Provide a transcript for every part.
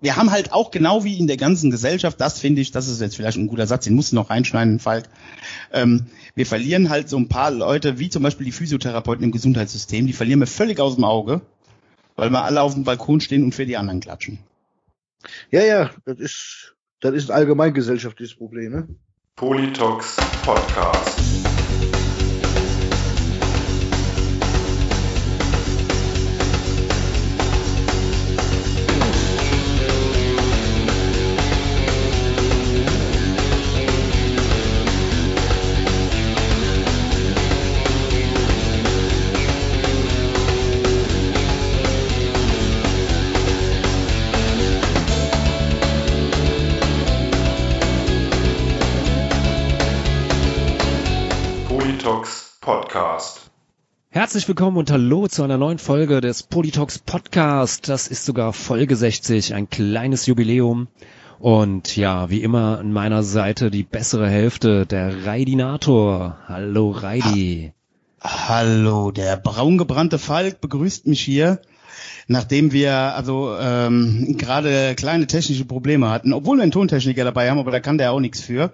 wir haben halt auch genau wie in der ganzen Gesellschaft, das finde ich, das ist jetzt vielleicht ein guter Satz, den musst du noch reinschneiden, Falk. Ähm, wir verlieren halt so ein paar Leute, wie zum Beispiel die Physiotherapeuten im Gesundheitssystem, die verlieren wir völlig aus dem Auge, weil wir alle auf dem Balkon stehen und für die anderen klatschen. Ja, ja, das ist, das ist ein allgemeingesellschaftliches Problem, ne? Politox Podcast. Herzlich willkommen und hallo zu einer neuen Folge des Politox Podcast. Das ist sogar Folge 60, ein kleines Jubiläum. Und ja, wie immer an meiner Seite die bessere Hälfte, der Raidinator. Hallo Raidi. Hallo, der braungebrannte Falk begrüßt mich hier, nachdem wir also ähm, gerade kleine technische Probleme hatten, obwohl wir einen Tontechniker dabei haben, aber da kann der auch nichts für.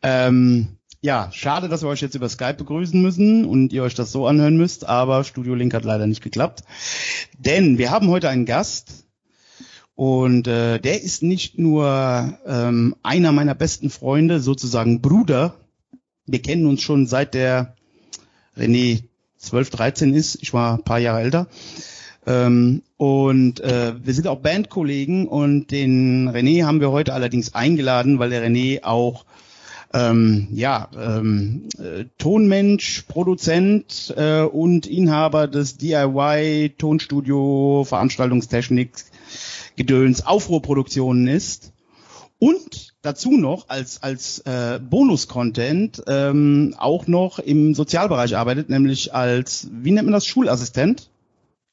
Ähm, ja, schade, dass wir euch jetzt über Skype begrüßen müssen und ihr euch das so anhören müsst, aber Studio Link hat leider nicht geklappt. Denn wir haben heute einen Gast und äh, der ist nicht nur ähm, einer meiner besten Freunde, sozusagen Bruder. Wir kennen uns schon seit der René 12, 13 ist. Ich war ein paar Jahre älter. Ähm, und äh, wir sind auch Bandkollegen und den René haben wir heute allerdings eingeladen, weil der René auch ähm, ja, ähm, äh, Tonmensch, Produzent äh, und Inhaber des DIY Tonstudio Veranstaltungstechnik Gedöns Aufruhrproduktionen ist und dazu noch als als äh, Bonus-Content ähm, auch noch im Sozialbereich arbeitet, nämlich als wie nennt man das Schulassistent?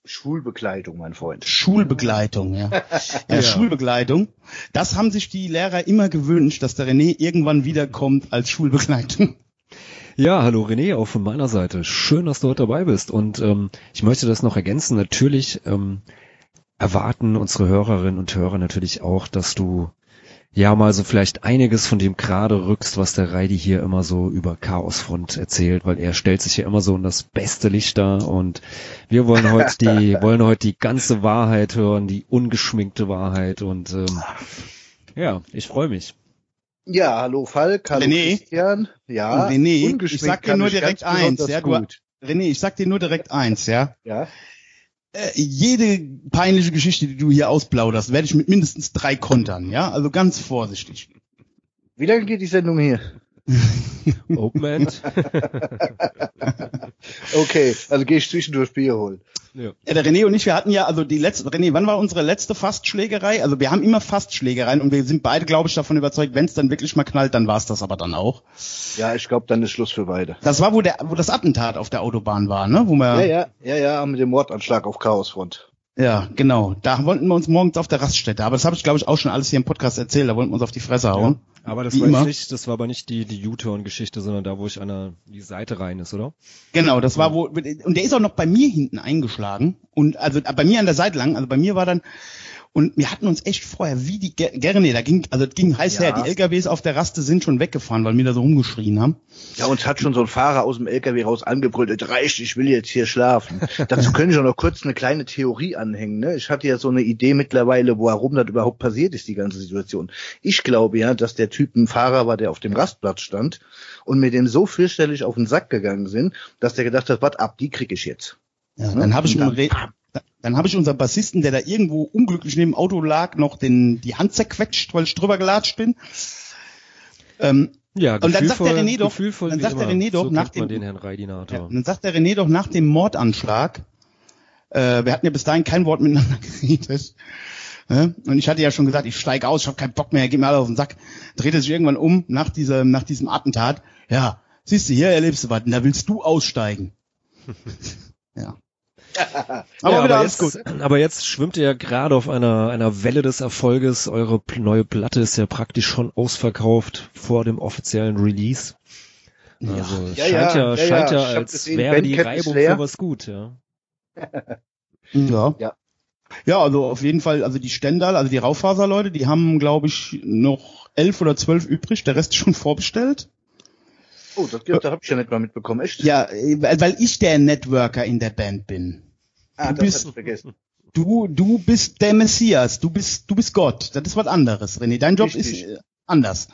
Schulbegleitung, mein Freund. Schulbegleitung, ja. ja. Schulbegleitung. Das haben sich die Lehrer immer gewünscht, dass der René irgendwann wiederkommt als Schulbegleitung. Ja, hallo René, auch von meiner Seite. Schön, dass du heute dabei bist. Und ähm, ich möchte das noch ergänzen. Natürlich ähm, erwarten unsere Hörerinnen und Hörer natürlich auch, dass du ja mal so vielleicht einiges von dem gerade rückst, was der Reidi hier immer so über Chaosfront erzählt, weil er stellt sich ja immer so in das beste Licht da und wir wollen heute die wollen heute die ganze Wahrheit hören, die ungeschminkte Wahrheit und ähm, ja, ich freue mich. Ja, hallo Falk, hallo René. Christian. Ja, René, ich sag dir nur direkt eins, ja, du, René, ich sag dir nur direkt eins, ja. Ja. Äh, jede peinliche Geschichte, die du hier ausplauderst, werde ich mit mindestens drei kontern, ja? Also ganz vorsichtig. Wie lange geht die Sendung hier? Open End. okay, also gehe ich zwischendurch Bier holen. Ja. ja, der René und ich, wir hatten ja, also die letzte, René, wann war unsere letzte Fastschlägerei? Also wir haben immer Fastschlägereien und wir sind beide, glaube ich, davon überzeugt, wenn es dann wirklich mal knallt, dann war es das aber dann auch. Ja, ich glaube, dann ist Schluss für beide. Das war, wo der, wo das Attentat auf der Autobahn war, ne? Wo wir, ja, ja, ja, ja, mit dem Mordanschlag auf Chaosfront. Ja, genau. Da wollten wir uns morgens auf der Raststätte, aber das habe ich, glaube ich, auch schon alles hier im Podcast erzählt, da wollten wir uns auf die Fresse hauen. Ja, aber das Wie war nicht, das war aber nicht die, die U-Turn-Geschichte, sondern da, wo ich an der, die Seite rein ist, oder? Genau, das war wo, und der ist auch noch bei mir hinten eingeschlagen und also bei mir an der Seite lang, also bei mir war dann, und wir hatten uns echt vorher, wie die Ger- gerne, da ging, also das ging heiß Ja. her, die LKWs auf der Raste sind schon weggefahren, weil wir da so rumgeschrien haben. Ja, uns hat schon so ein Fahrer aus dem LKW raus angebrüllt, es reicht, ich will jetzt hier schlafen. Dazu können ich auch noch kurz eine kleine Theorie anhängen. Ne? Ich hatte ja so eine Idee mittlerweile, warum das überhaupt passiert ist, die ganze Situation. Ich glaube ja, dass der Typ ein Fahrer war, der auf dem Rastplatz stand und mit dem so fürchterlich auf den Sack gegangen sind, dass der gedacht hat, was ab, die krieg ich jetzt. Ja, dann habe ich, Und im dann- habe ich unseren Bassisten, der da irgendwo unglücklich neben dem Auto lag, noch den, die Hand zerquetscht, weil ich drüber gelatscht bin. Ähm, Ja, Und dann sagt der René doch- dann sagt der. René doch so nach dem- den Herrn Ja, dann sagt der René doch nach dem Mordanschlag, äh, wir hatten ja bis dahin kein Wort miteinander geredet, ne? und ich hatte ja schon gesagt, ich steige aus, ich habe keinen Bock mehr, geh mir alle auf den Sack, dreht er sich irgendwann um nach diesem, nach diesem Attentat, ja, siehst du, hier erlebst du was, und da willst du aussteigen. ja. Aber ja, aber, jetzt, gut. aber jetzt schwimmt ihr ja gerade auf einer, einer Welle des Erfolges. Eure neue Platte ist ja praktisch schon ausverkauft vor dem offiziellen Release. Also Ja, scheint ja, ja, ja, scheint ja. ja, als gesehen, wäre die Reibung für was gut, ja. Ja. Ja, also auf jeden Fall, also die Stendal, also die Raufaserleute, die haben, glaube ich, noch elf oder zwölf übrig, der Rest ist schon vorbestellt. Oh, das, das habe ich ja nicht mal mitbekommen, echt? Ja, weil ich der Networker in der Band bin. Ah, du das bist- vergessen. Du, du bist der Messias, du bist, du bist Gott. Das ist was anderes, René. Dein Job Richtig. ist äh, anders.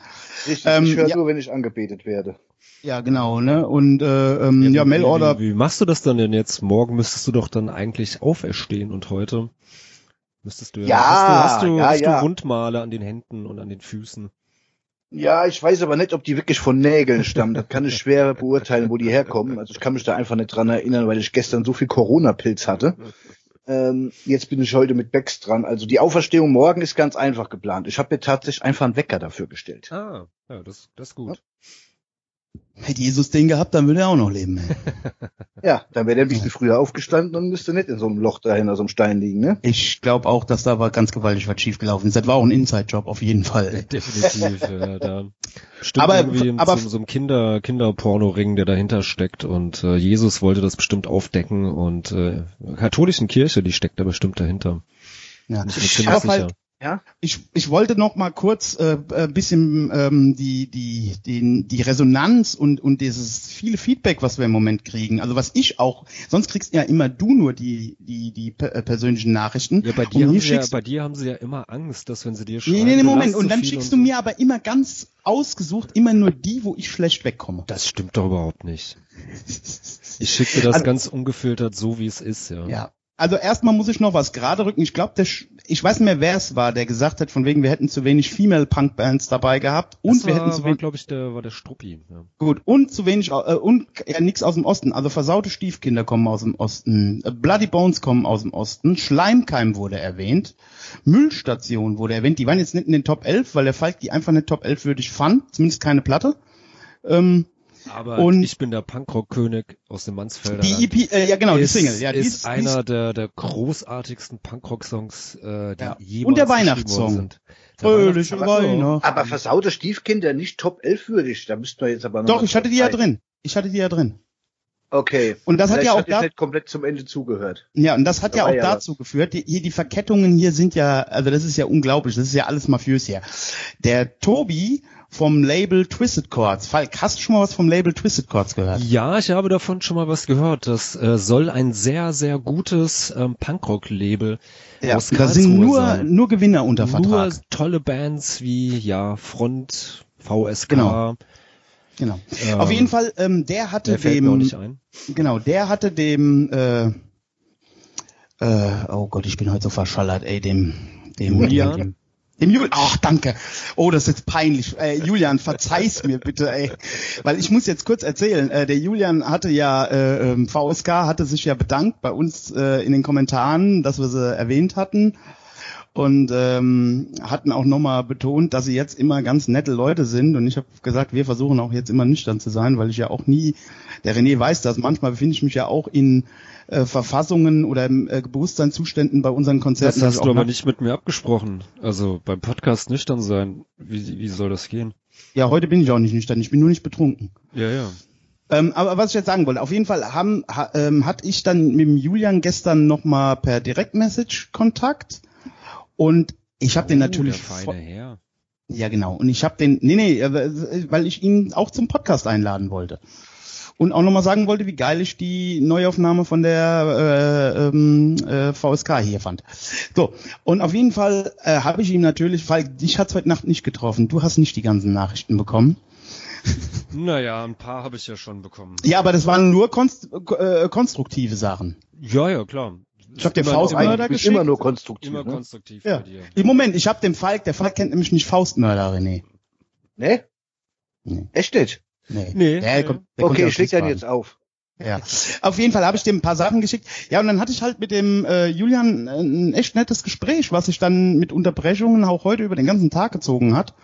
Richtig, Ähm, ich höre ja. nur, wenn ich angebetet werde. Ja, genau, ne? Und äh, ähm, ja, wie- Mailorder. Wie, wie machst du das dann denn jetzt? Morgen müsstest du doch dann eigentlich auferstehen und heute müsstest du Ja, hast du, hast du, ja, hast ja. du Wundmale an den Händen und an den Füßen. Ja, ich weiß aber nicht, ob die wirklich von Nägeln stammen. Das kann ich schwer beurteilen, wo die herkommen. Also ich kann mich da einfach nicht dran erinnern, weil ich gestern so viel Corona-Pilz hatte. Ähm, jetzt bin ich heute mit Becks dran. Also die Auferstehung morgen ist ganz einfach geplant. Ich habe mir tatsächlich einfach einen Wecker dafür gestellt. Ah, ja, das, das ist gut. Hätte Jesus den gehabt, dann würde er auch noch leben. ey. Ja, dann wäre der ein bisschen früher aufgestanden und müsste nicht in so einem Loch dahinter, so einem Stein liegen, ne? Ich glaube auch, dass da war ganz gewaltig was schiefgelaufen ist. Das war auch ein Inside-Job, auf jeden Fall. Definitiv, ja, da bestimmt Aber- irgendwie in aber- so, so einem Kinder, Kinderporno-Ring, der dahinter steckt und äh, Jesus wollte das bestimmt aufdecken und äh, katholischen Kirche, die steckt da bestimmt dahinter. Ja. Ich mir Ich ziemlich hab sicher. halt- Ja? Ich, ich wollte noch mal kurz äh, ein bisschen ähm, die, die, die, die Resonanz und, und dieses viele Feedback, was wir im Moment kriegen. Also was ich auch, sonst kriegst ja immer du nur die, die, die äh, persönlichen Nachrichten. Ja, bei dir, haben sie ja, bei dir haben sie ja immer Angst, dass wenn sie dir schreiben, Nee, nee, Moment. Und dann schickst und du mir aber immer ganz ausgesucht, immer nur die, wo ich schlecht wegkomme. Das stimmt doch überhaupt nicht. Ich schicke dir das Also- ganz ungefiltert so, wie es ist, ja. Ja. Also erstmal muss ich noch was gerade rücken. Ich glaube, ich weiß nicht mehr, wer es war, der gesagt hat, von wegen, wir hätten zu wenig Female Punk Bands dabei gehabt und das wir war, hätten zu wenig glaube ich, der war der Struppi. Ja. gut und zu wenig äh, und ja nichts aus dem Osten. Also versaute Stiefkinder kommen aus dem Osten, äh, Bloody Bones kommen aus dem Osten, Schleimkeim wurde erwähnt, Müllstation wurde erwähnt. Die waren jetzt nicht in den Top 11, weil der Falk die einfach nicht Top 11 würdig fand, zumindest keine Platte. Ähm, Aber Und- ich bin der Punkrock-König aus dem Mansfelder die. EP, äh, ja genau, die ist, Single, ja, die ist ist, die einer ist der, der großartigsten Punkrock-Songs, äh, die Ja. jemals Und der geschrieben Weihnachtssong. worden sind. Der fröhliche Weihnachtssong. Weihnachten. Aber versaute Stiefkinder nicht Top 11 würdig. Da müssten wir jetzt aber noch. Doch, ich hatte die ja drin. Ich hatte die ja drin. Okay. Und das hat Vielleicht ja auch da, nicht komplett zum Ende zugehört. ja, und das hat Da ja war auch ja dazu geführt, die, hier die Verkettungen hier sind ja, also das ist ja unglaublich, das ist ja alles mafiös hier. Der Tobi vom Label Twisted Chords, Falk, hast du schon mal was vom Label Twisted Chords gehört? Ja, ich habe davon schon mal was gehört. Das äh, soll ein sehr, sehr gutes ähm, Punkrock-Label aus da sind nur, sein. nur Gewinner unter Nur Vertrag. tolle Bands wie, ja, Front, VSK. Genau. Genau. Ähm, Auf jeden Fall, ähm, der hatte Der fällt mir auch dem, nicht ein. genau, der hatte dem, äh, äh, oh Gott, ich bin heute so verschallert, ey, dem, dem, Julian? dem, dem Julian, ach danke. Oh, das ist jetzt peinlich. Äh, Julian, verzeih's mir bitte, ey. Weil ich muss jetzt kurz erzählen, äh, der Julian hatte ja, äh, ähm, VSK hatte sich ja bedankt bei uns äh, in den Kommentaren, dass wir sie erwähnt hatten. Und ähm, hatten auch nochmal betont, dass sie jetzt immer ganz nette Leute sind. Und ich habe gesagt, wir versuchen auch jetzt immer nüchtern zu sein, weil ich ja auch nie, der René weiß das, manchmal befinde ich mich ja auch in äh, Verfassungen oder im äh, Bewusstseinszuständen bei unseren Das Konzerten. ich hast du aber nicht mit mir abgesprochen. Also beim Podcast nüchtern sein. Wie, wie soll das gehen? Ja, heute bin ich auch nicht nüchtern, ich bin nur nicht betrunken. Ja, ja. Ähm, aber was ich jetzt sagen wollte, auf jeden Fall haben, ha, ähm, hatte ich dann mit dem Julian gestern nochmal per Direktmessage Kontakt und ich habe den natürlich Oh, der feine Herr. Ja, genau. Und ich habe den, nee, nee, äh, weil ich ihn auch zum Podcast einladen wollte. Und auch nochmal sagen wollte, wie geil ich die Neuaufnahme von der äh, ähm, äh, VSK hier fand. So, und auf jeden Fall äh, habe ich ihm natürlich, weil dich hat's heute Nacht nicht getroffen. Du hast nicht die ganzen Nachrichten bekommen. Naja, ein paar habe ich ja schon bekommen. Ja, aber das waren nur konst äh, konstruktive Sachen. Ja, ja, klar. Ich hab dir Immer- Faustmörder geschickt? immer nur konstruktiv. Immer ne? konstruktiv Ja. bei dir. Im Moment, ich habe den Falk, der Falk kennt nämlich nicht Faustmörder, René. Ne? Nee. Echt nicht? Nee. Nee, Der kommt, der Okay, ich leg dann jetzt auf. Ja, auf jeden Fall habe ich dem ein paar Sachen geschickt. Ja, und dann hatte ich halt mit dem äh, Julian äh, ein echt nettes Gespräch, was sich dann mit Unterbrechungen auch heute über den ganzen Tag gezogen hat.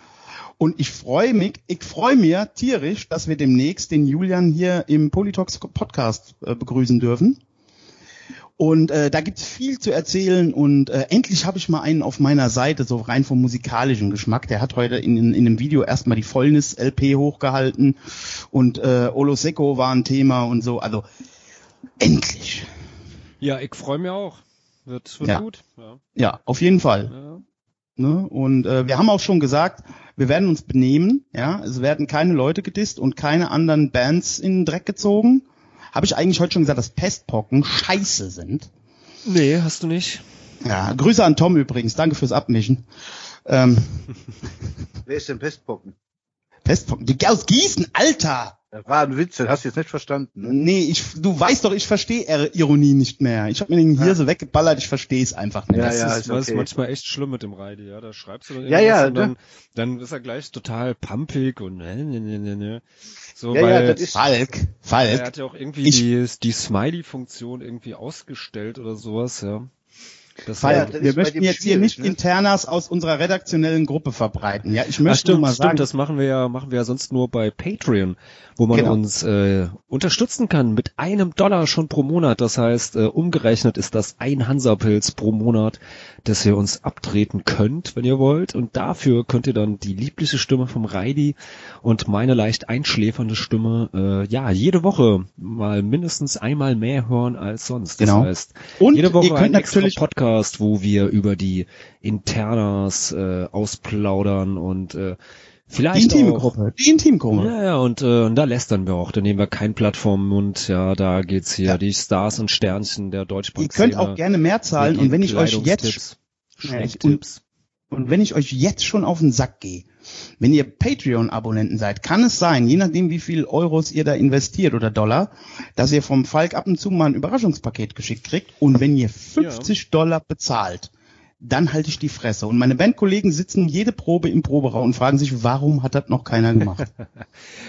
Und ich freue mich, ich freue mir tierisch, dass wir demnächst den Julian hier im Politox Podcast äh, begrüßen dürfen. Und äh, da gibt's viel zu erzählen und äh, endlich habe ich mal einen auf meiner Seite, so rein vom musikalischen Geschmack. Der hat heute in, in, in einem Video erstmal die Fäulnis-LP hochgehalten und äh, Olo Secco war ein Thema und so. Also endlich. Ja, ich freue mich auch. Wird, wird Ja. gut. Ja. Ja, auf jeden Fall. Ja. Ne? Und äh, wir haben auch schon gesagt, wir werden uns benehmen. Ja, es werden keine Leute gedisst und keine anderen Bands in den Dreck gezogen. Habe ich eigentlich heute schon gesagt, dass Pestpocken scheiße sind. Nee, hast du nicht. Ja, Grüße an Tom übrigens. Danke fürs Abmischen. Ähm, Wer ist denn Pestpocken? Pestpocken, die aus Gießen, Alter! Das war ein Witz, den hast du jetzt nicht verstanden. Ne? Nee, ich, du weißt doch, ich verstehe Ironie nicht mehr. Ich habe mir den hier so weggeballert, ich verstehe es einfach nicht. Ja, das ja, ist, ist das ist okay. manchmal echt schlimm mit dem Reidi, ja. Da schreibst du dann Ja, irgendwas ja, und ne? dann, dann ist er gleich total pumpig und ne, ne, ne, ne, ne. So, Ja, weil ja, das ist, Falk, er Falk. hat ja auch irgendwie Ich- die, die Smiley-Funktion irgendwie ausgestellt oder sowas, ja. Das Falk, Ja, das wir möchten jetzt hier nicht ne? Internas aus unserer redaktionellen Gruppe verbreiten. Ja, ich Ach, möchte nur stimmt, mal stimmt, sagen, das machen wir ja, machen wir ja sonst nur bei Patreon, wo man Genau. uns äh, unterstützen kann mit einem Dollar schon pro Monat. Das heißt, äh, umgerechnet ist das ein Hansapilz pro Monat, dass ihr uns abtreten könnt, wenn ihr wollt. Und dafür könnt ihr dann die liebliche Stimme vom Reidi und meine leicht einschläfernde Stimme, äh, ja, jede Woche mal mindestens einmal mehr hören als sonst. Das Genau. heißt, Und jede Woche ihr könnt ein extra natürlich- Podcast, wo wir über die Internas äh, ausplaudern und äh, die vielleicht intime auch, Gruppe, die Intimgruppe. ja, ja, und, äh, und da lästern wir auch. Da nehmen wir kein Blatt Mund. Ja, da geht's hier Ja. die Stars und Sternchen der Ihr Deutschbank. könnt auch gerne mehr zahlen und wenn ich euch jetzt Schnecktipps. und wenn ich euch jetzt schon auf den Sack gehe, wenn ihr Patreon-Abonnenten seid, kann es sein, je nachdem wie viel Euros ihr da investiert oder Dollar, dass ihr vom Falk ab und zu mal ein Überraschungspaket geschickt kriegt. Und wenn ihr 50 Dollar bezahlt, dann halte ich die Fresse. Und meine Bandkollegen sitzen jede Probe im Proberaum und fragen sich, warum hat das noch keiner gemacht?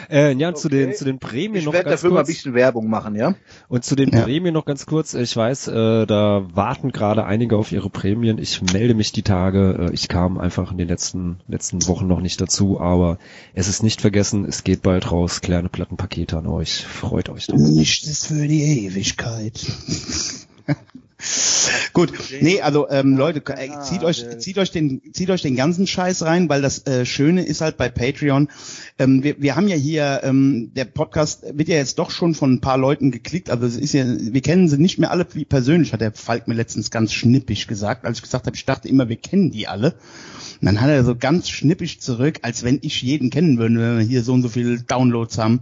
Äh, ja, zu den Okay. zu den Prämien ich noch werde ganz dafür mal ein kurz. bisschen Werbung machen, ja? Und zu den Ja. Prämien noch ganz kurz. Ich weiß, äh, da warten gerade einige auf ihre Prämien. Ich melde mich die Tage. Äh, ich kam einfach in den letzten letzten Wochen noch nicht dazu, aber es ist nicht vergessen. Es geht bald raus. Kleine Plattenpakete an euch. Freut euch drauf. Nichts für die Ewigkeit. Gut, nee, also ähm, Leute, äh, zieht euch, zieht euch den, zieht euch den ganzen Scheiß rein, weil das äh, Schöne ist halt bei Patreon. Ähm, wir, wir haben ja hier, ähm, der Podcast wird ja jetzt doch schon von ein paar Leuten geklickt. Also es ist ja, wir kennen sie nicht mehr alle persönlich, hat der Falk mir letztens ganz schnippig gesagt, als ich gesagt habe, ich dachte immer, wir kennen die alle. Und dann hat er so ganz schnippig zurück, als wenn ich jeden kennen würde, wenn wir hier so und so viele Downloads haben.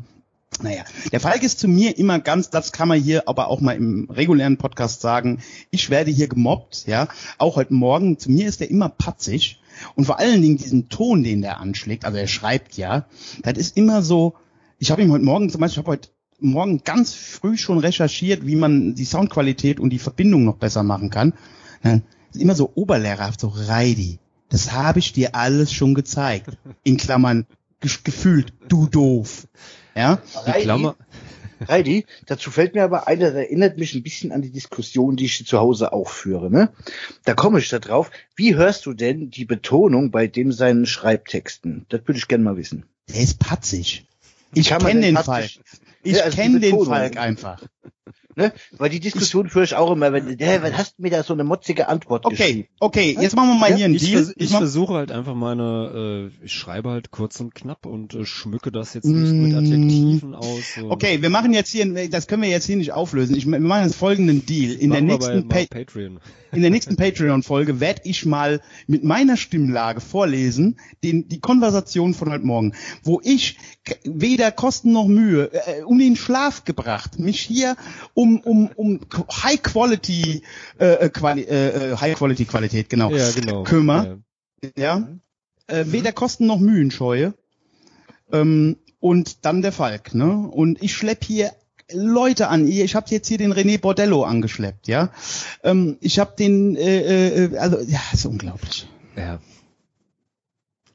Naja, der Falk ist zu mir immer ganz, das kann man hier aber auch mal im regulären Podcast sagen, ich werde hier gemobbt, ja, auch heute Morgen, zu mir ist er immer patzig und vor allen Dingen diesen Ton, den der anschlägt, also er schreibt ja, das ist immer so, ich habe ihm heute Morgen zum Beispiel, ich habe heute Morgen ganz früh schon recherchiert, wie man die Soundqualität und die Verbindung noch besser machen kann. Dann ist immer so oberlehrerhaft, so Reidi, das habe ich dir alles schon gezeigt. In Klammern, ge gefühlt, du doof. Ja, Die Klammer. Heidi, dazu fällt mir aber ein, das erinnert mich ein bisschen an die Diskussion, die ich zu Hause auch führe. Ne? Da komme ich da drauf. Wie hörst du denn die Betonung bei dem seinen Schreibtexten? Das würde ich gerne mal wissen. der ist patzig. Ich kenne den Falk. Ich Ja, also kenne den. Falk einfach. Ne? Weil die Diskussion führe ich auch immer, wenn, hey, was hast du mir da so eine motzige Antwort Okay, geschrieben? okay, jetzt machen wir mal Ja, hier einen Ich, Deal. vers ich mach- versuche halt einfach meine, äh, ich schreibe halt kurz und knapp und äh, schmücke das jetzt nicht Mm. mit Adjektiven aus. So. okay, wir machen jetzt hier, das können wir jetzt hier nicht auflösen. Ich, wir machen jetzt folgenden Deal. In der Machen nächsten, bei, pa Patreon. in der nächsten Patreon-Folge werde ich mal mit meiner Stimmlage vorlesen, den, die Konversation von heute Morgen, wo ich weder Kosten noch Mühe, äh, um den Schlaf gebracht, mich hier um, um, um High Quality, äh, äh, Quali äh, äh, High Quality Qualität, genau, Ja, genau. Kümmer. ja, äh, weder Kosten noch Mühen scheue. Ähm, und dann der Falk, ne? Und ich schlepp hier Leute an. Ich habe jetzt hier den René Bordello angeschleppt, ja. Ähm, ich habe den, äh, äh, also ja, ist unglaublich. Ja.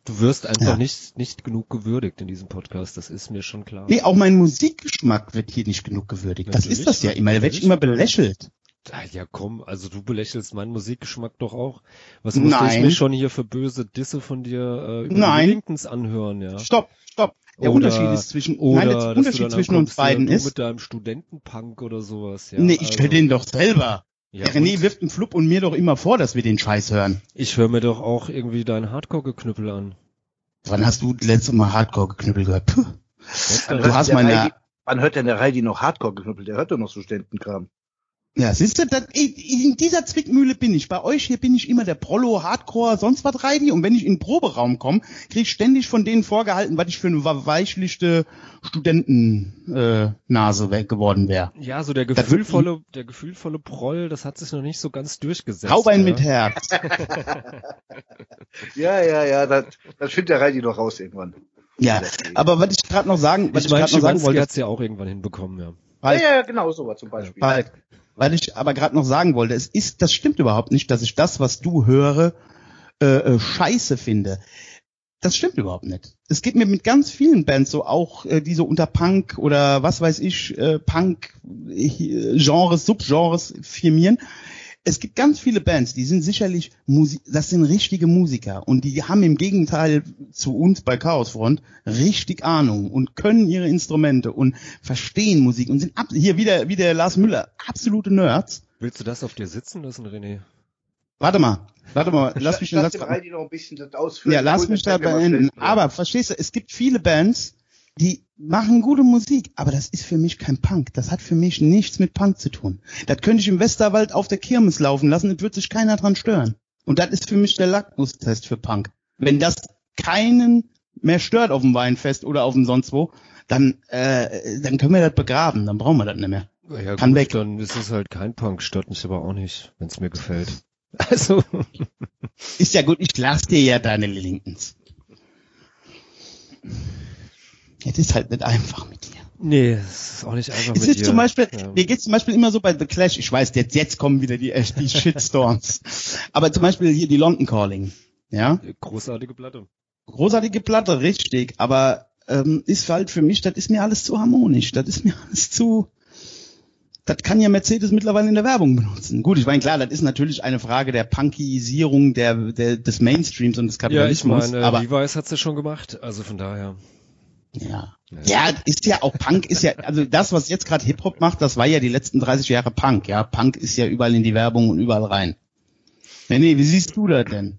Du wirst einfach Ja. nicht, nicht genug gewürdigt in diesem Podcast, das ist mir schon klar. Nee, auch mein Musikgeschmack wird hier nicht genug gewürdigt. Das Natürlich, ist das ja immer. Da werde ich immer belächelt. Ah, Ja, komm, also du belächelst meinen Musikgeschmack doch auch. Was musste ich Nein. mir schon hier für böse Disse von dir äh, über Nein. die Linktons anhören, ja? Stopp, stopp. Der Oder- Unterschied ist zwischen, Oder nein, der Unterschied zwischen uns beiden ist, mit deinem Studentenpunk oder sowas, ja. nee, ich also, höre den doch selber. Ja, René und wirft einen Flup und mir doch immer vor, dass wir den Scheiß hören. Ich höre mir doch auch irgendwie dein Hardcore-Geknüppel an. Wann hast du das letzte Mal Hardcore-Geknüppel gehört? Puh. Du hört hast der meine- Heidi- Wann hört denn der Heidi noch Hardcore geknüppelt? Der hört doch noch so Studentenkram. Ja, siehst du, das, in dieser Zwickmühle bin ich. Bei euch hier bin ich immer der Prollo, Hardcore, sonst was reidi. Und wenn ich in den Proberaum komme, krieg ich ständig von denen vorgehalten, was ich für eine weichlichte Studentennase äh, Nase geworden wäre. Ja, so der gefühlvolle, der gefühlvolle Proll, das hat sich noch nicht so ganz durchgesetzt. Haubein ja. mit Herz. Ja, ja, ja, das, das findet der Reidi doch raus irgendwann. ja, aber was ich gerade noch sagen, was Ich ich, meine, gerade noch sagen wollte, hat's ja auch irgendwann hinbekommen, ja. Ja, Falk, ja, genau sowas zum Beispiel. Falk, weil ich aber gerade noch sagen wollte, es ist, das stimmt überhaupt nicht, dass ich das, was du höre, äh, äh, scheiße finde. Das stimmt überhaupt nicht. Es geht mir mit ganz vielen Bands so, auch äh, die so unter Punk oder was weiß ich, äh, Punk, äh, Genres, Subgenres firmieren. Es gibt ganz viele Bands, die sind sicherlich Musik, das sind richtige Musiker und die haben im Gegenteil zu uns bei Chaosfront richtig Ahnung und können ihre Instrumente und verstehen Musik und sind ab, hier wieder wie der Lars Müller absolute Nerds. Willst du das auf dir sitzen lassen, René? Warte mal, warte mal, lass mich den Lass Satz dem Reidi noch ein bisschen das ausführen. ja, lass mich da beenden. Aber verstehst du, es gibt viele Bands, die machen gute Musik, aber das ist für mich kein Punk. Das hat für mich nichts mit Punk zu tun. Das könnte ich im Westerwald auf der Kirmes laufen lassen, es wird sich keiner dran stören. Und das ist für mich der Lackmustest für Punk. Wenn das keinen mehr stört auf dem Weinfest oder auf dem sonst wo, dann, äh, dann können wir das begraben, dann brauchen wir das nicht mehr. Ja, Kann gut, weg. dann ist es halt kein Punk, stört mich aber auch nicht, wenn es mir gefällt. Also, Ist ja gut, ich lass dir ja deine Lincolns. Es ist halt nicht einfach mit dir. nee, es ist auch nicht einfach Es mit ist dir. zum Beispiel, Ja. mir geht's zum Beispiel immer so bei The Clash, ich weiß, jetzt, jetzt kommen wieder die, äh, die Shitstorms. Aber zum Beispiel hier die London Calling. Ja, Großartige Platte. großartige Platte, richtig, aber ähm, ist halt für mich, das ist mir alles zu harmonisch, das ist mir alles zu, das kann ja Mercedes mittlerweile in der Werbung benutzen. Gut, ich meine, klar, das ist natürlich eine Frage der Punkisierung der, der, des Mainstreams und des Ja, ich Kapitalismus, meine, aber Levi's hat's ja schon gemacht, also von daher. Ja. Ja, ist ja auch Punk ist ja, also das, was jetzt gerade Hip-Hop macht, das war ja die letzten 30 Jahre Punk, ja. Punk ist ja überall in die Werbung und überall rein. Nee, nee, wie siehst du das denn?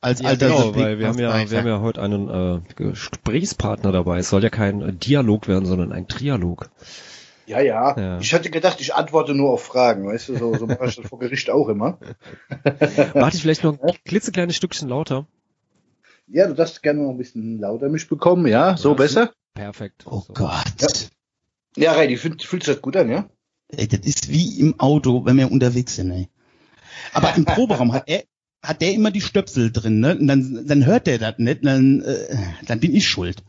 Als Ja, alter genau, weil wir haben ja, wir haben ja heute einen äh, Gesprächspartner dabei. Es soll ja kein äh, Dialog werden, sondern ein Trialog. Ja, ja, Ja. Ich hatte gedacht, ich antworte nur auf Fragen, weißt du, so, so mache ich das vor Gericht auch immer. Mach dich vielleicht noch ein klitzekleines Stückchen lauter. Ja, du darfst gerne noch ein bisschen lauter mich bekommen, ja? So Ja, besser? Perfekt. Oh So. Gott. Ja, Reidi, fühlt, fühlt sich das gut an, ja? Ey, das ist wie im Auto, wenn wir unterwegs sind, ey. Aber im Proberaum hat er, hat der immer die Stöpsel drin, ne? Und dann, dann hört der das nicht, dann, äh, dann bin ich schuld.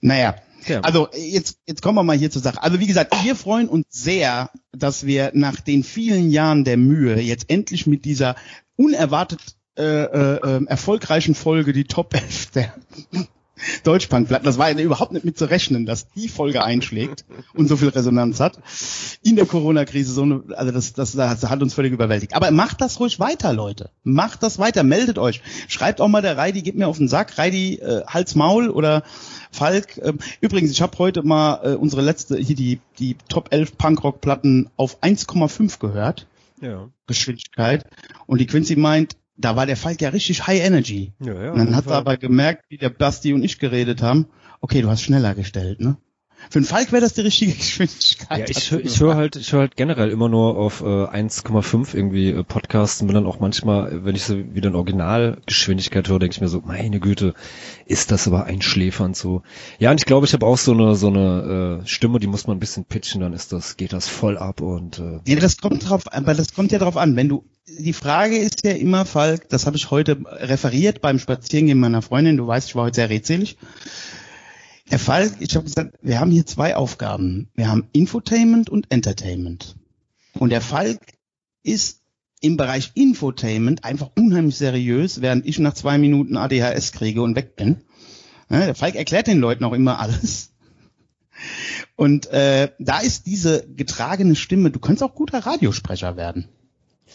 Naja, Ja. Also jetzt, jetzt kommen wir mal hier zur Sache. Also wie gesagt, wir freuen uns sehr, dass wir nach den vielen Jahren der Mühe jetzt endlich mit dieser unerwartet äh, äh, ähm, erfolgreichen Folge die Top 11 der Deutschpunkplatten, das war ja überhaupt nicht mit zu rechnen, dass die Folge einschlägt und so viel Resonanz hat. In der Corona-Krise so eine, also das, das, das hat uns völlig überwältigt. Aber macht das ruhig weiter, Leute. Macht das weiter, meldet euch. Schreibt auch mal der Reidi, gebt mir auf den Sack, Reidi, äh, Hals, Maul oder Falk. Ähm, übrigens, ich habe heute mal äh, unsere letzte, hier die, die Top 11 Punkrock-Platten auf 1,5 gehört. Ja. Geschwindigkeit. Und die Quincy meint, da war der Falk ja richtig High Energy. Ja, ja. Und dann hat er aber gemerkt, wie der Basti und ich geredet haben, okay, du hast schneller gestellt, ne? Für den Falk wäre das die richtige Geschwindigkeit. Ja, ich, hör- ich höre halt, ich höre halt generell immer nur auf äh, 1,5 irgendwie äh, Podcasts und bin dann auch manchmal, äh, wenn ich so wieder in Originalgeschwindigkeit höre, denke ich mir so, meine Güte, ist das aber einschläfernd so. Ja, und ich glaube, ich habe auch so eine so eine äh, Stimme, die muss man ein bisschen pitchen, dann ist das, geht das voll ab und äh, Ja, das kommt drauf, aber das kommt ja drauf an. Wenn du, die Frage ist ja immer, Falk, das habe ich heute referiert beim Spazierengehen meiner Freundin. Du weißt, ich war heute sehr redselig. Der Falk, ich habe gesagt, wir haben hier zwei Aufgaben. Wir haben Infotainment und Entertainment. Und der Falk ist im Bereich Infotainment einfach unheimlich seriös, während ich nach zwei Minuten ADHS kriege und weg bin. Der Falk erklärt den Leuten auch immer alles. Und äh, da ist diese getragene Stimme, du könntest auch guter Radiosprecher werden.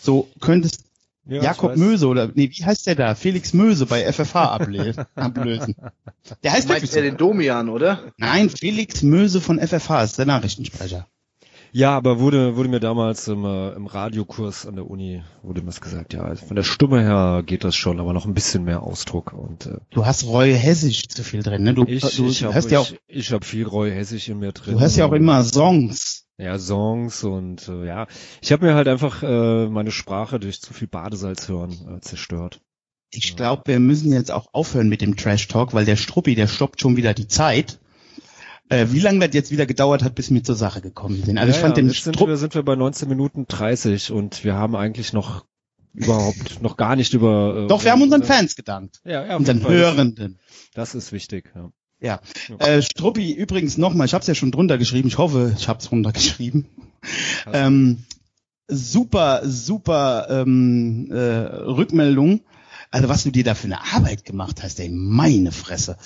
So könntest ja, Jakob. Möse oder nee, wie heißt der da? Felix Möse bei FFH ablö- ablösen. Der heißt wirklich Meint er so. den Domian, oder? Nein, Felix Möse von FFH ist der Nachrichtensprecher. Ja, aber wurde wurde mir damals im, äh, im Radiokurs an der Uni wurde mir das gesagt, ja, von der Stimme her geht das schon, aber noch ein bisschen mehr Ausdruck und äh, Du hast Roy Hessisch zu viel drin, ne? Du, ich du ich habe hörst ja auch, ich, ich hab viel Roy Hessig in mir drin. du hörst ja auch immer Songs. Ja, Songs und äh, ja, ich habe mir halt einfach äh, meine Sprache durch zu viel Badesalz hören äh, zerstört. Ich glaube, wir müssen jetzt auch aufhören mit dem Trash Talk, weil der Struppi, der stoppt schon wieder die Zeit. Äh, wie lange das jetzt wieder gedauert hat, bis wir zur Sache gekommen sind. Also ja, ich fand ja, den jetzt sind Strupp, wir, sind wir bei 19 Minuten 30 und wir haben eigentlich noch überhaupt noch gar nicht über. Äh, doch, wir haben unseren unser- Fans gedankt. Ja, ja, Unseren. Hörenden. Das ist wichtig. Ja. Ja. Äh, Struppi, übrigens nochmal, ich habe es ja schon drunter geschrieben, ich hoffe, ich habe es drunter geschrieben. Ähm, super, super ähm, äh, Rückmeldung. Also was du dir da für eine Arbeit gemacht hast, ey, meine Fresse.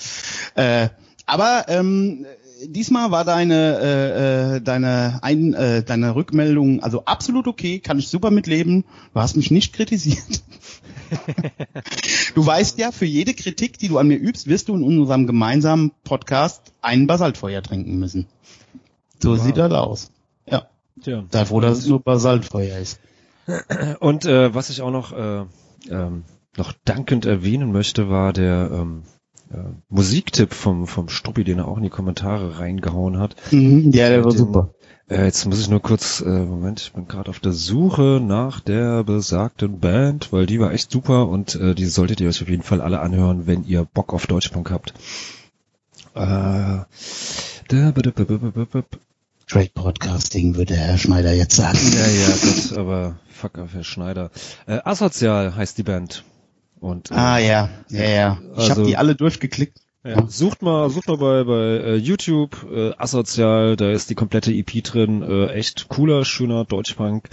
Äh, aber ähm, diesmal war deine äh, äh, deine ein, äh, deine Rückmeldung also absolut okay, kann ich super mitleben. Du hast mich nicht kritisiert. du weißt ja, für jede Kritik, die du an mir übst, wirst du in unserem gemeinsamen Podcast einen Basaltfeuer trinken müssen. So Wow. sieht das aus. Ja. Tja. Sei froh, dass es nur Basaltfeuer ist. Und äh, was ich auch noch äh, ähm, noch dankend erwähnen möchte, war der ähm, äh, Musiktipp vom vom Struppi, den er auch in die Kommentare reingehauen hat. Mhm, ja, der war Den- super. Äh, jetzt muss ich nur kurz, äh, Moment, ich bin gerade auf der Suche nach der besagten Band, weil die war echt super und äh, die solltet ihr euch auf jeden Fall alle anhören, wenn ihr Bock auf Deutschpunk habt. Äh. Trade Podcasting, würde Herr Schneider jetzt sagen. Ja, ja, Gott, aber fuck auf Herr Schneider. Äh, Asozial heißt die Band. Und äh, Ah ja, ja, ja. Ich Also- habe die alle durchgeklickt. Ja, sucht mal, sucht mal bei, bei äh, YouTube äh, Asozial, da ist die komplette EP drin, äh, echt cooler, schöner Deutschpunk.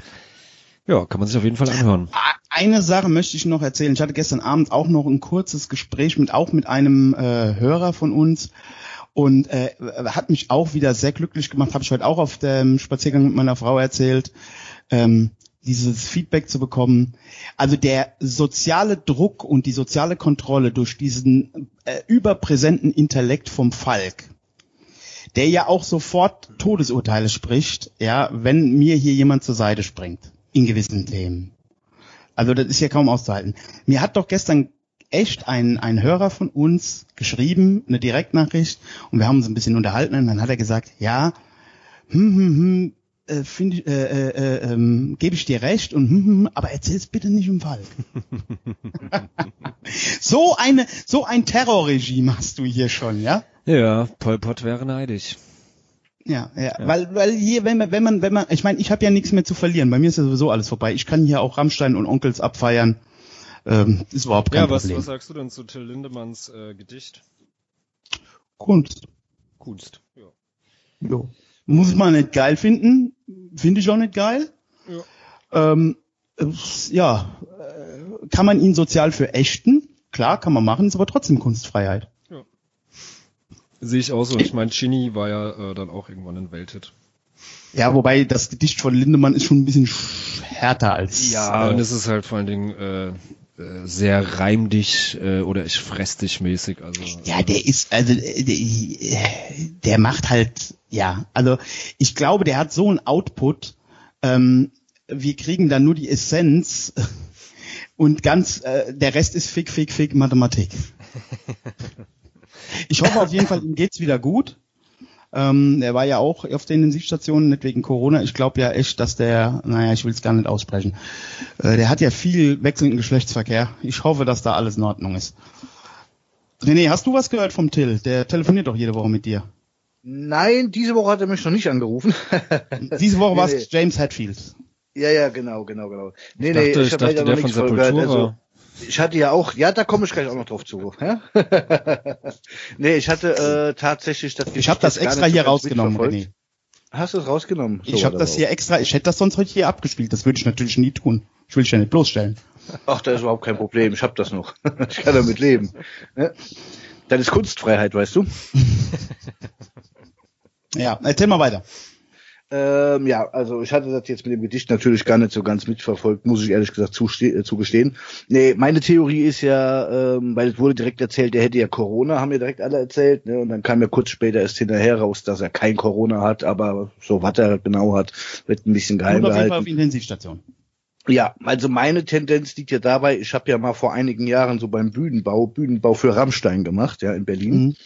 Ja, kann man sich auf jeden Fall anhören. A- Eine Sache möchte ich noch erzählen. Ich hatte gestern Abend auch noch ein kurzes Gespräch mit auch mit einem äh, Hörer von uns und äh, hat mich auch wieder sehr glücklich gemacht. Habe ich heute auch auf dem Spaziergang mit meiner Frau erzählt. Ähm, dieses Feedback zu bekommen. Also der soziale Druck und die soziale Kontrolle durch diesen äh, überpräsenten Intellekt vom Falk, der ja auch sofort Todesurteile spricht, ja, wenn mir hier jemand zur Seite springt in gewissen Themen. Also das ist ja kaum auszuhalten. Mir hat doch gestern echt ein, ein Hörer von uns geschrieben, eine Direktnachricht, und wir haben uns ein bisschen unterhalten, und dann hat er gesagt, ja, hm, hm, hm, äh, finde ich, äh, äh, äh, ähm, gebe ich dir recht, und hm, hm, hm, aber erzähl's bitte nicht im Falk. so eine, so ein Terrorregime hast du hier schon, ja? Ja, Pol Pot wäre neidisch. Ja, ja, weil weil hier wenn man wenn man wenn man ich meine, ich habe ja nichts mehr zu verlieren. Bei mir ist ja sowieso alles vorbei. Ich kann hier auch Rammstein und Onkels abfeiern. Ähm, ist überhaupt kein Ja, was, Problem. was sagst du denn zu Till Lindemanns äh, Gedicht? Kunst. Kunst. Ja. Jo. Muss man nicht geil finden, finde ich auch nicht geil. Ja. Ähm, äh, ja, äh, kann man ihn sozial für ächten? Klar, kann man machen, ist aber trotzdem Kunstfreiheit. Sehe ich auch so. Ich meine, Chini war ja äh, dann auch irgendwann ein Welthit. Ja, wobei das Gedicht von Lindemann ist schon ein bisschen sch- härter als Ja, und äh, es ist halt vor allen Dingen äh, äh, sehr reimdich äh, oder ich fress dich mäßig. Also Ja, der ist, also äh, der, der macht halt, ja, also ich glaube, der hat so einen Output, ähm, wir kriegen dann nur die Essenz und ganz, äh, der Rest ist Fick, Fick, Fick, Mathematik. Ich hoffe auf jeden Fall, ihm geht's wieder gut. Ähm, er war ja auch auf den Intensivstationen, nicht wegen Corona. Ich glaube ja echt, dass der, naja, ich will es gar nicht aussprechen. Äh, der hat ja viel wechselnden Geschlechtsverkehr. Ich hoffe, dass da alles in Ordnung ist. René, hast du was gehört vom Till? Der telefoniert doch jede Woche mit dir. Nein, diese Woche hat er mich noch nicht angerufen. Diese Woche Nee, war es nee. James Hetfield. ja, ja, genau, genau, genau. Nee, ich dachte, nee, ich hab dachte leider der noch von nichts von gehört. Sepultura. Also, ich hatte ja auch, ja, da komme ich gleich auch noch drauf zu. Ja? nee, ich hatte äh, tatsächlich das Ich habe das extra hier rausgenommen. René. Hast du es rausgenommen? So Ich habe das hier extra, ich hätte das sonst heute hier abgespielt. Das würde ich natürlich nie tun. Ich will dich ja nicht bloßstellen. Ach, da ist überhaupt kein Problem. Ich habe das noch. ich kann damit leben. Ja? Das ist Kunstfreiheit, weißt du? Ja, erzähl mal weiter. Ähm, ja, also ich hatte das jetzt mit dem Gedicht natürlich gar nicht so ganz mitverfolgt, muss ich ehrlich gesagt äh, zugestehen. Nee, meine Theorie ist ja, ähm, weil es wurde direkt erzählt, er hätte ja Corona, haben mir direkt alle erzählt, ne? Und dann kam ja kurz später erst hinterher raus, dass er kein Corona hat, aber so was er genau hat, wird ein bisschen geheim Und auf jeden Fall auf gehalten. Intensivstation. Ja, also meine Tendenz liegt ja dabei, ich habe ja mal vor einigen Jahren so beim Bühnenbau, Bühnenbau für Rammstein gemacht, ja, in Berlin. Mhm.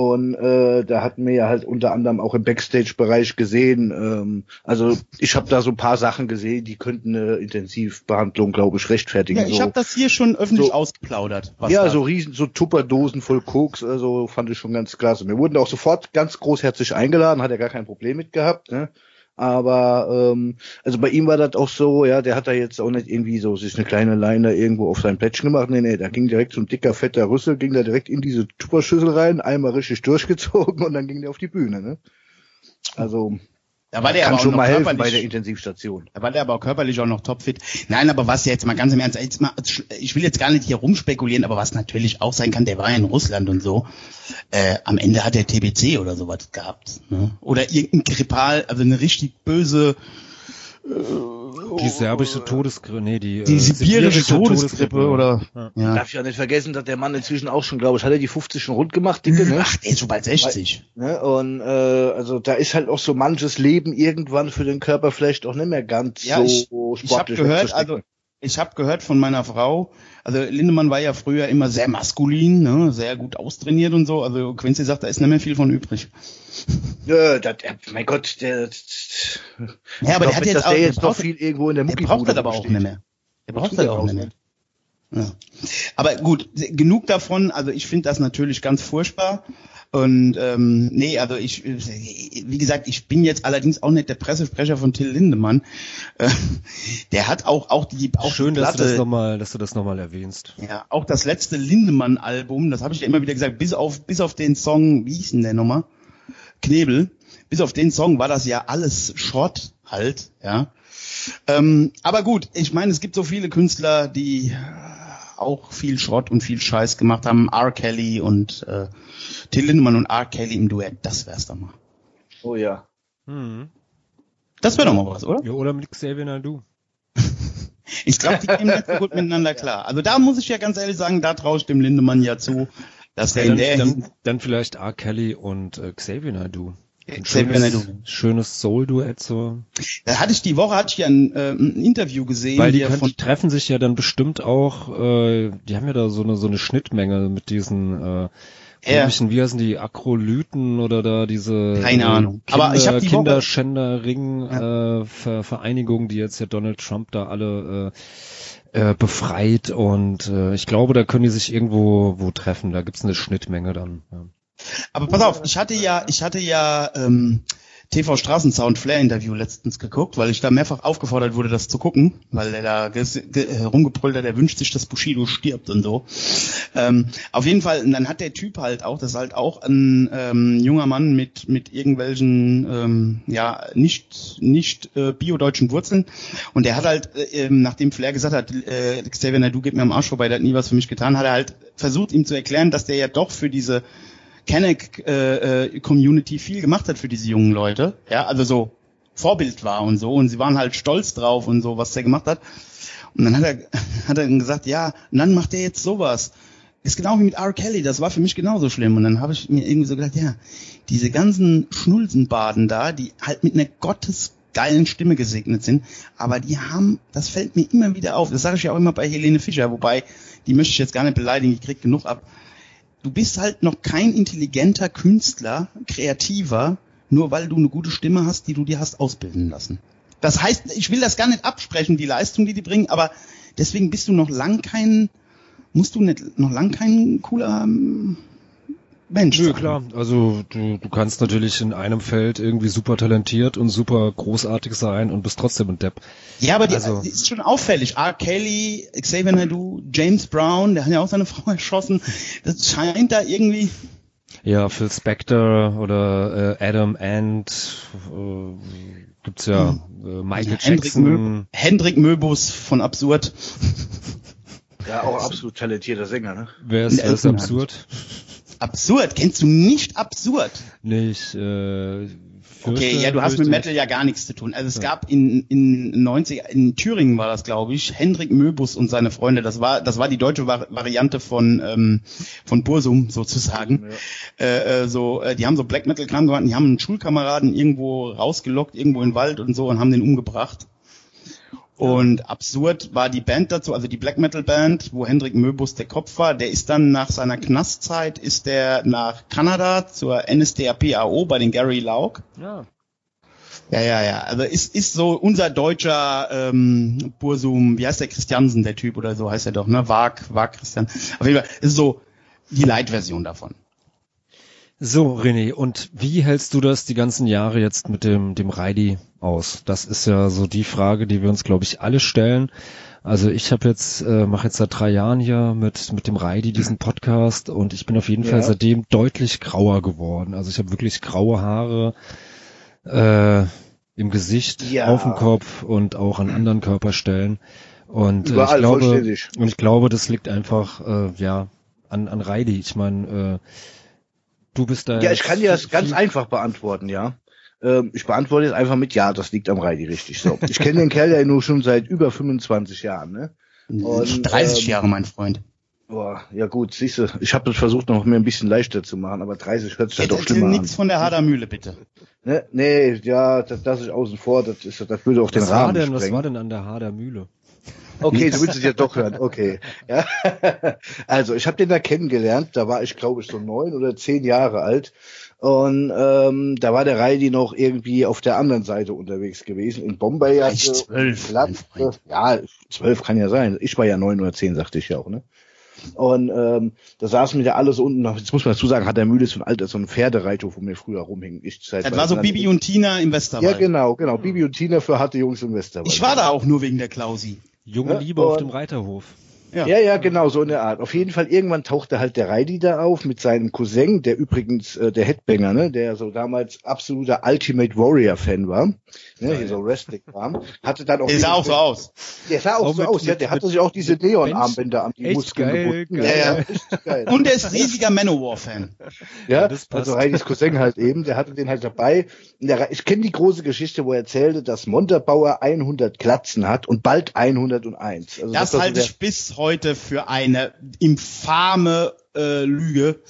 Und äh, da hatten wir ja halt unter anderem auch im Backstage-Bereich gesehen. Ähm, also ich habe da so ein paar Sachen gesehen, die könnten eine Intensivbehandlung, glaube ich, rechtfertigen. Ja, ich so, habe das hier schon öffentlich so- ausgeplaudert. was ja, da- so riesen, so Tupperdosen voll Koks, also fand ich schon ganz klasse. Wir wurden auch sofort ganz großherzig eingeladen, hat er gar kein Problem mit gehabt, ne? Aber ähm, also bei ihm war das auch so, ja, der hat da jetzt auch nicht irgendwie so sich eine kleine Leine irgendwo auf sein Plättchen gemacht. Nee, nee, da ging direkt so ein dicker, fetter Rüssel, ging da direkt in diese Tupperschüssel rein, einmal richtig durchgezogen und dann ging der auf die Bühne, ne? Also Da war der kann aber auch schon noch mal helfen körperlich, bei der Intensivstation. Da war der aber auch körperlich auch noch topfit. Nein, aber was jetzt mal ganz im Ernst, jetzt mal, ich will jetzt gar nicht hier rumspekulieren, aber was natürlich auch sein kann, der war ja in Russland und so. Äh, am Ende hat er TBC oder sowas gehabt. Ne? Oder irgendein Grippal, also eine richtig böse Die serbische Todesgrippe, nee, die, die äh, sibirische sibirische Todesgrippe oder Ja. ja. Darf ich auch nicht vergessen, dass der Mann inzwischen auch schon, glaube ich, hat er die 50 schon rund gemacht, dicke, ne? Ach, der ist schon bald 60. Ne? Und äh, also da ist halt auch so manches Leben irgendwann für den Körper vielleicht auch nicht mehr ganz Ja, so ich- sportlich. Ich habe gehört, also ich habe gehört von meiner Frau, also Lindemann war ja früher immer sehr maskulin, ne, sehr gut austrainiert und so. Also Quincy sagt, da ist nicht mehr viel von übrig. Ja, das, äh, mein Gott, der, Ja, aber der hat nicht, jetzt dass auch, der jetzt der noch braucht, viel irgendwo in der der Muckibude braucht das aber auch nicht mehr. Der braucht das auch nicht mehr. Ja. Aber gut, genug davon. Also ich finde das natürlich ganz furchtbar. Und ähm, nee, also ich, wie gesagt, ich bin jetzt allerdings auch nicht der Pressesprecher von Till Lindemann. Äh, der hat auch auch die auch Schön, die dass du Platte, das nochmal, dass du das nochmal erwähnst. ja, auch das letzte Lindemann-Album, das habe ich ja immer wieder gesagt, bis auf, bis auf den Song, wie hieß denn der nochmal? Knebel. Bis auf den Song war das ja alles Schrott halt, ja. Ähm, aber gut, ich meine, es gibt so viele Künstler, die auch viel Schrott und viel Scheiß gemacht haben. R. Kelly und äh, Till Lindemann und R. Kelly im Duett, das wär's doch mal. Oh ja. Mhm. Das wäre doch mal was, oder? Ja, oder mit Xavier Nadu. Ich glaube, die kämen nicht so gut miteinander klar. Also da muss ich ja ganz ehrlich sagen, da traue ich dem Lindemann ja zu, dass der Ja, in dann, der dann, dann vielleicht R. Kelly und äh, Xavier Nadu. Ein Xavier schönes, Naidoo. schönes Soul-Duett so. Da hatte ich die Woche hatte ich ja ein, äh, ein Interview gesehen, Weil die, können, die treffen sich ja dann bestimmt auch, äh, die haben ja da so eine so eine Schnittmenge mit diesen äh, Ja. wie heißen die, Akrolyten oder da diese Keine äh, Ahnung. Kinder, Aber ich hab die Woche- Kinderschänder-Ring äh, Ver Vereinigung, die jetzt ja Donald Trump da alle äh, äh, befreit und äh, ich glaube, da können die sich irgendwo wo treffen. Da gibt's eine Schnittmenge dann. Ja. Aber pass auf, ich hatte ja, ich hatte ja ähm, TV Straßensound Flair Interview letztens geguckt, weil ich da mehrfach aufgefordert wurde, das zu gucken, weil der da äh, rumgebrüllt hat, der wünscht sich, dass Bushido stirbt und so. Ähm, auf jeden Fall, und dann hat der Typ halt auch, das ist halt auch ein ähm, junger Mann mit mit irgendwelchen ähm, ja nicht nicht äh, biodeutschen Wurzeln und der hat halt, äh, ähm, nachdem Flair gesagt hat, äh, Xavier Nadu geht mir am Arsch vorbei, der hat nie was für mich getan, hat er halt versucht ihm zu erklären, dass der ja doch für diese Kenneck äh, äh, Community viel gemacht hat für diese jungen Leute, ja, also so Vorbild war und so und sie waren halt stolz drauf und so, was der gemacht hat. Und dann hat er hat er gesagt, ja, und dann macht er jetzt sowas. Ist genau wie mit R. Kelly, das war für mich genauso schlimm. Und dann habe ich mir irgendwie so gedacht, ja, diese ganzen Schnulzenbaden da, die halt mit einer gottesgeilen Stimme gesegnet sind, aber die haben, das fällt mir immer wieder auf, das sage ich ja auch immer bei Helene Fischer, wobei, die möchte ich jetzt gar nicht beleidigen, ich krieg genug ab. Du bist halt noch kein intelligenter Künstler, kreativer, nur weil du eine gute Stimme hast, die du dir hast ausbilden lassen. Das heißt, ich will das gar nicht absprechen, die Leistung, die die bringen, aber deswegen bist du noch lang kein, musst du nicht noch lang kein cooler ähm, Mensch Nö, klar. Also du, du kannst natürlich in einem Feld irgendwie super talentiert und super großartig sein und bist trotzdem ein Depp. Ja, aber die, Also- die ist schon auffällig. R. Kelly, Xavier Naidoo, James Brown, der hat ja auch seine Frau erschossen. Das scheint da irgendwie, Ja, Phil Spector oder äh, Adam Ant, äh, gibt's ja, äh, Michael Hendrik, Mö Jackson. Hendrik Möbus von Absurd. Ja, auch absolut talentierter Sänger, ne? Wer ist, wer ist Elton absurd? Absurd, kennst du nicht absurd? Nicht, äh, fürchte, Okay, ja, du hast mit Metal ja gar nichts zu tun. Also es gab in, in 90 in Thüringen war das, glaube ich, Hendrik Möbus und seine Freunde. Das war das war die deutsche Vari Variante von ähm, von Bursum sozusagen. Äh, äh, so, äh, die haben so Black Metal Kram gemacht. Die haben einen Schulkameraden irgendwo rausgelockt, irgendwo in den Wald und so und haben den umgebracht. Und absurd war die Band dazu, also die Black Metal Band, wo Hendrik Möbus der Kopf war. Der ist dann nach seiner Knastzeit ist der nach Kanada zur NSDAP AO bei den Gary Lauk. Ja. Ja, ja, ja. Also ist, ist so unser deutscher ähm, Bursum, wie heißt der Christiansen, der Typ oder so heißt er doch, ne? Wag, Wag Christian. Auf jeden Fall ist so die Light-Version davon. So, René, und wie hältst du das die ganzen Jahre jetzt mit dem, dem Reidi aus? Das ist ja so die Frage, die wir uns, glaube ich, alle stellen. Also ich habe jetzt, äh, mache jetzt seit drei Jahren hier mit, mit dem Reidi diesen Podcast und ich bin auf jeden Ja. Fall seitdem deutlich grauer geworden. Also ich habe wirklich graue Haare äh, im Gesicht, Ja. auf dem Kopf und auch an anderen Körperstellen. Und äh, ich Überall glaube, vollständig. und ich glaube, das liegt einfach äh, ja an, an Reidi. Ich meine, äh, du bist da. Ja, ich kann dir das ganz einfach beantworten, ja. Ähm, ich beantworte jetzt einfach mit Ja, das liegt am Reidi, richtig so. Ich kenne den Kerl ja nur schon seit über 25 Jahren, ne? Und, 30 ähm, Jahre, mein Freund. Boah, ja gut, siehst du, ich habe das versucht noch mir ein bisschen leichter zu machen, aber 30 hört sich halt doch schlimmer an. nichts von der Hader Mühle, bitte. Ne? Nee, ja, das, das ist außen vor, das, ist, das würde auch den Was war Rahmen denn, was sprengen. war denn an der Hader Mühle? Okay, du willst es ja doch hören. Okay. Ja. Also ich habe den da kennengelernt. Da war ich, glaube ich, so neun oder zehn Jahre alt. Und ähm, da war der Reidi noch irgendwie auf der anderen Seite unterwegs gewesen. In Bombay hatte Vielleicht zwölf, ja, zwölf kann ja sein. Ich war ja neun oder zehn, sagte ich ja auch, ne? Und ähm, da saßen wir ja alle so unten. Jetzt muss man dazu sagen, hat der Mühle so ein alter, so ein Pferdereithof, wo mir früher rumhing. Ich Zeit Das war so Bibi und Tina im Westerwald. Ja, genau, genau. Bibi und Tina für harte Jungs im Westerwald. Ich war da auch nur wegen der Klausi. Junge Ja, Liebe auf dem Reiterhof. Ja. Ja, ja, genau, so in der Art. Auf jeden Fall, irgendwann tauchte halt der Reidi da auf mit seinem Cousin, der übrigens äh, der Headbanger, ne, der so damals absoluter Ultimate Warrior-Fan war, ne, hier so Wrestling war, hatte dann auch... Der sah auch so aus. Der sah auch, Auch so mit- aus, ja, mit- der hatte sich auch diese Neon-Armbänder an die Echt Muskeln geil, gebunden. geil. Ja, ja. Und der ist riesiger Manowar-Fan. Ja, das passt. also Reidis Cousin halt eben, der hatte den halt dabei. Der, ich kenne die große Geschichte, wo er erzählte, dass Montabaur 100 Glatzen hat und bald 101. Also Das so halte ich bis heute für eine infame äh, Lüge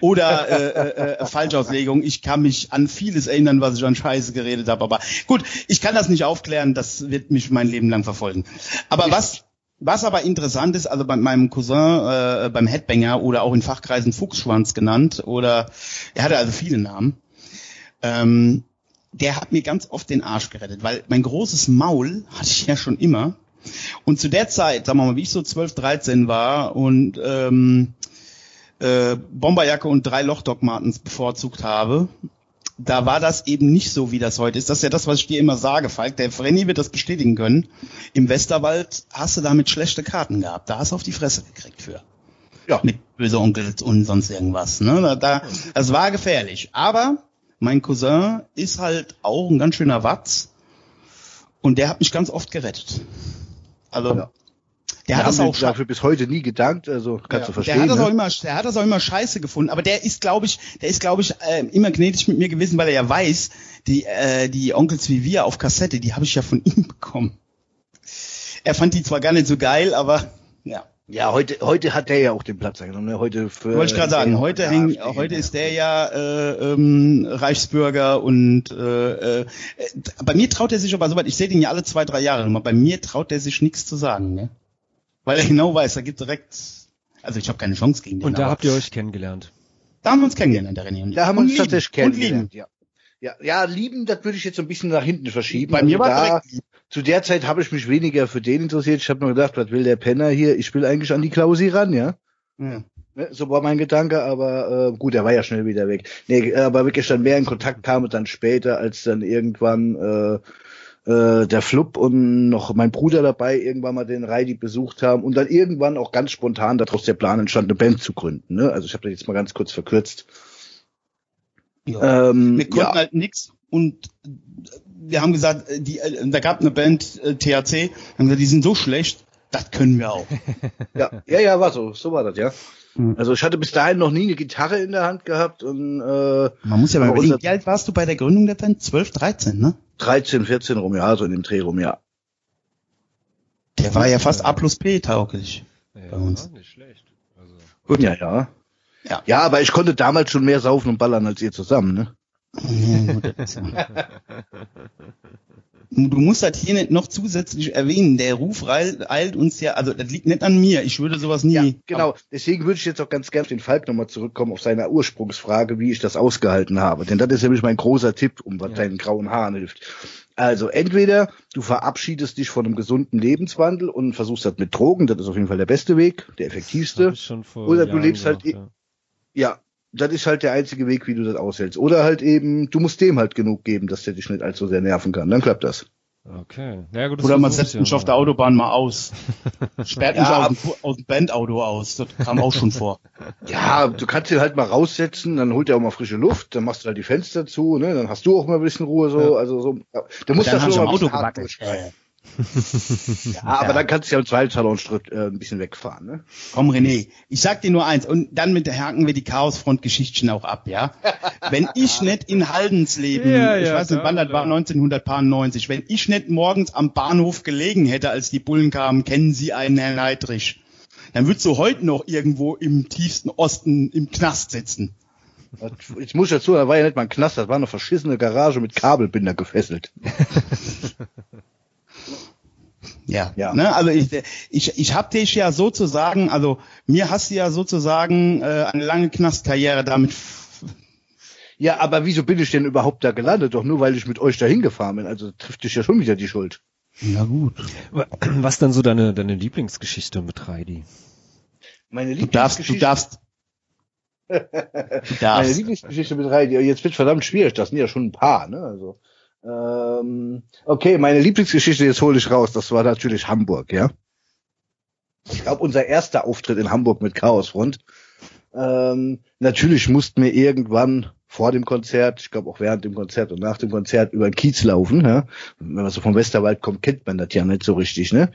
oder äh, äh, äh, Falschauslegung. Ich kann mich an vieles erinnern, was ich an Scheiße geredet habe. Aber gut, ich kann das nicht aufklären. Das wird mich mein Leben lang verfolgen. Aber was was aber interessant ist, also bei meinem Cousin äh, beim Headbanger oder auch in Fachkreisen Fuchsschwanz genannt oder er hatte also viele Namen. Ähm, der hat mir ganz oft den Arsch gerettet, weil mein großes Maul hatte ich ja schon immer. Und zu der Zeit, sagen wir mal, wie ich so 12, 13 war und ähm, äh, Bomberjacke und drei Lochdoc Martens bevorzugt habe, da war das eben nicht so, wie das heute ist. Das ist ja das, was ich dir immer sage, Falk. Der Frenny wird das bestätigen können. Im Westerwald hast du damit schlechte Karten gehabt. Da hast du auf die Fresse gekriegt für. Ja. Mit böse Onkels und sonst irgendwas. Ne? Da, da, das war gefährlich. Aber mein Cousin ist halt auch ein ganz schöner Watz. Und der hat mich ganz oft gerettet. Also, Ja. der hat das auch dafür bis heute nie gedankt, also kannst ja, du Der verstehen. hat das auch ne? immer, der hat das auch immer scheiße gefunden. Aber der ist, glaube ich, der ist, glaube ich, äh, immer gnädig mit mir gewesen, weil er ja weiß, die, äh, die Onkels wie wir auf Kassette, die habe ich ja von ihm bekommen. Er fand die zwar gar nicht so geil, aber ja. Ja, heute, heute hat der ja auch den Platz eingenommen. Ne? Heute für, Wollte ich gerade sagen, heute AfD heute ist der ja äh, ähm, Reichsbürger und äh, äh, bei mir traut er sich aber soweit, ich sehe den ja alle zwei, drei Jahre immer, bei mir traut er sich nichts zu sagen, ne? Weil er genau weiß, er gibt direkt, also ich habe keine Chance gegen den. Und da aber habt ihr euch kennengelernt. da haben wir uns kennengelernt, der René und. Da haben wir uns tatsächlich Und kennengelernt, ja. Ja, ja, lieben, das würde ich jetzt so ein bisschen nach hinten verschieben. Bei mir Also war da. Zu der Zeit habe ich mich weniger für den interessiert. Ich habe nur gedacht, was will der Penner hier? Ich will eigentlich an die Klausi ran, ja. Ja. Ne, So war mein Gedanke, aber äh, gut, er war ja schnell wieder weg. Nee, aber wirklich dann mehr in Kontakt kam und dann später, als dann irgendwann äh, äh, der Flup und noch mein Bruder dabei irgendwann mal den Reidi besucht haben und dann irgendwann auch ganz spontan daraus der Plan entstand, eine Band zu gründen. Ne? Also ich habe das jetzt mal ganz kurz verkürzt. Ja. Ähm, wir konnten ja. halt nix und wir haben gesagt, die, äh, da gab eine Band äh, THC, haben gesagt, die sind so schlecht, das können wir auch. Ja, ja, ja, war so, so war das, ja. Mhm. Also ich hatte bis dahin noch nie eine Gitarre in der Hand gehabt und äh, Man muss ja mal überlegen, unser- wie alt warst du bei der Gründung der Band? 12, 13, ne? 13, 14 rum, ja, so in dem Dreh rum, ja. Der war ja fast A plus P tauglich. Ja, uns. nicht schlecht. Also, Gut, ja, ja. Ja. Ja, aber ich konnte damals schon mehr saufen und ballern als ihr zusammen, ne? Ja, ja. Du musst das hier nicht noch zusätzlich erwähnen. Der Ruf eilt, uns ja, also das liegt nicht an mir. Ich würde sowas nie. Ja, genau. Deswegen würde ich jetzt auch ganz gerne auf den Falk nochmal zurückkommen, auf seine Ursprungsfrage, wie ich das ausgehalten habe. Denn das ist nämlich mein großer Tipp, um was Ja. deinen grauen Haaren hilft. Also entweder du verabschiedest dich von einem gesunden Lebenswandel und versuchst das mit Drogen, das ist auf jeden Fall der beste Weg, der effektivste. Oder du Jahren lebst halt gemacht, Ja, das ist halt der einzige Weg, wie du das aushältst. Oder halt eben, du musst dem halt genug geben, dass der dich nicht allzu sehr nerven kann. Dann klappt das. ja. Okay. Ja, gut, das Oder man setzt ja mich auf mal. der Autobahn mal aus. Sperrt mich Ja, aus, dem, aus dem Bandauto aus. Das kam auch schon vor. Ja, du kannst ihn halt mal raussetzen, dann holt er auch mal frische Luft, dann machst du halt die Fenster zu, ne, dann hast du auch mal ein bisschen Ruhe so, Ja. also so. Ja. Musst Dann das schon mal Auto gewackelt. Ja, aber dann kannst du ja im Zweifelsfall auch äh, ein bisschen wegfahren, ne? Komm, René, ich sag dir nur eins und dann mit der haken wir die Chaosfront-Geschichten auch ab, ja? Wenn ich nicht in Haldensleben, Ja, ich ja, weiß nicht, wann das war, klar. 1990, wenn ich nicht morgens am Bahnhof gelegen hätte, als die Bullen kamen, kennen Sie einen Herrn Neidrich, dann würdest du heute noch irgendwo im tiefsten Osten im Knast sitzen. Jetzt muss ich dazu, da war ja nicht mal ein Knast, das war eine verschissene Garage mit Kabelbinder gefesselt. Ja, Ja. Ne, also ich, ich, ich hab dich ja sozusagen, also mir hast du ja sozusagen äh, eine lange Knastkarriere damit f- Ja, aber wieso bin ich denn überhaupt da gelandet? Doch nur, weil ich mit euch dahin gefahren bin. Also trifft dich ja schon wieder die Schuld. Ja gut. Was dann so deine, deine Lieblingsgeschichte mit Reidi? Meine Du darfst, du Lieblingsgeschichte, darfst. Du meine darfst. Lieblingsgeschichte mit Reidi. Jetzt wird verdammt schwierig, das sind ja schon ein paar, ne? Also, ähm, okay, meine Lieblingsgeschichte, jetzt hole ich raus, das war natürlich Hamburg, ja. Ich glaube, unser erster Auftritt in Hamburg mit Chaosfront. Ähm, natürlich mussten wir irgendwann vor dem Konzert, ich glaube auch während dem Konzert und nach dem Konzert über den Kiez laufen. Ja? Wenn man so vom Westerwald kommt, kennt man das ja nicht so richtig. Ne?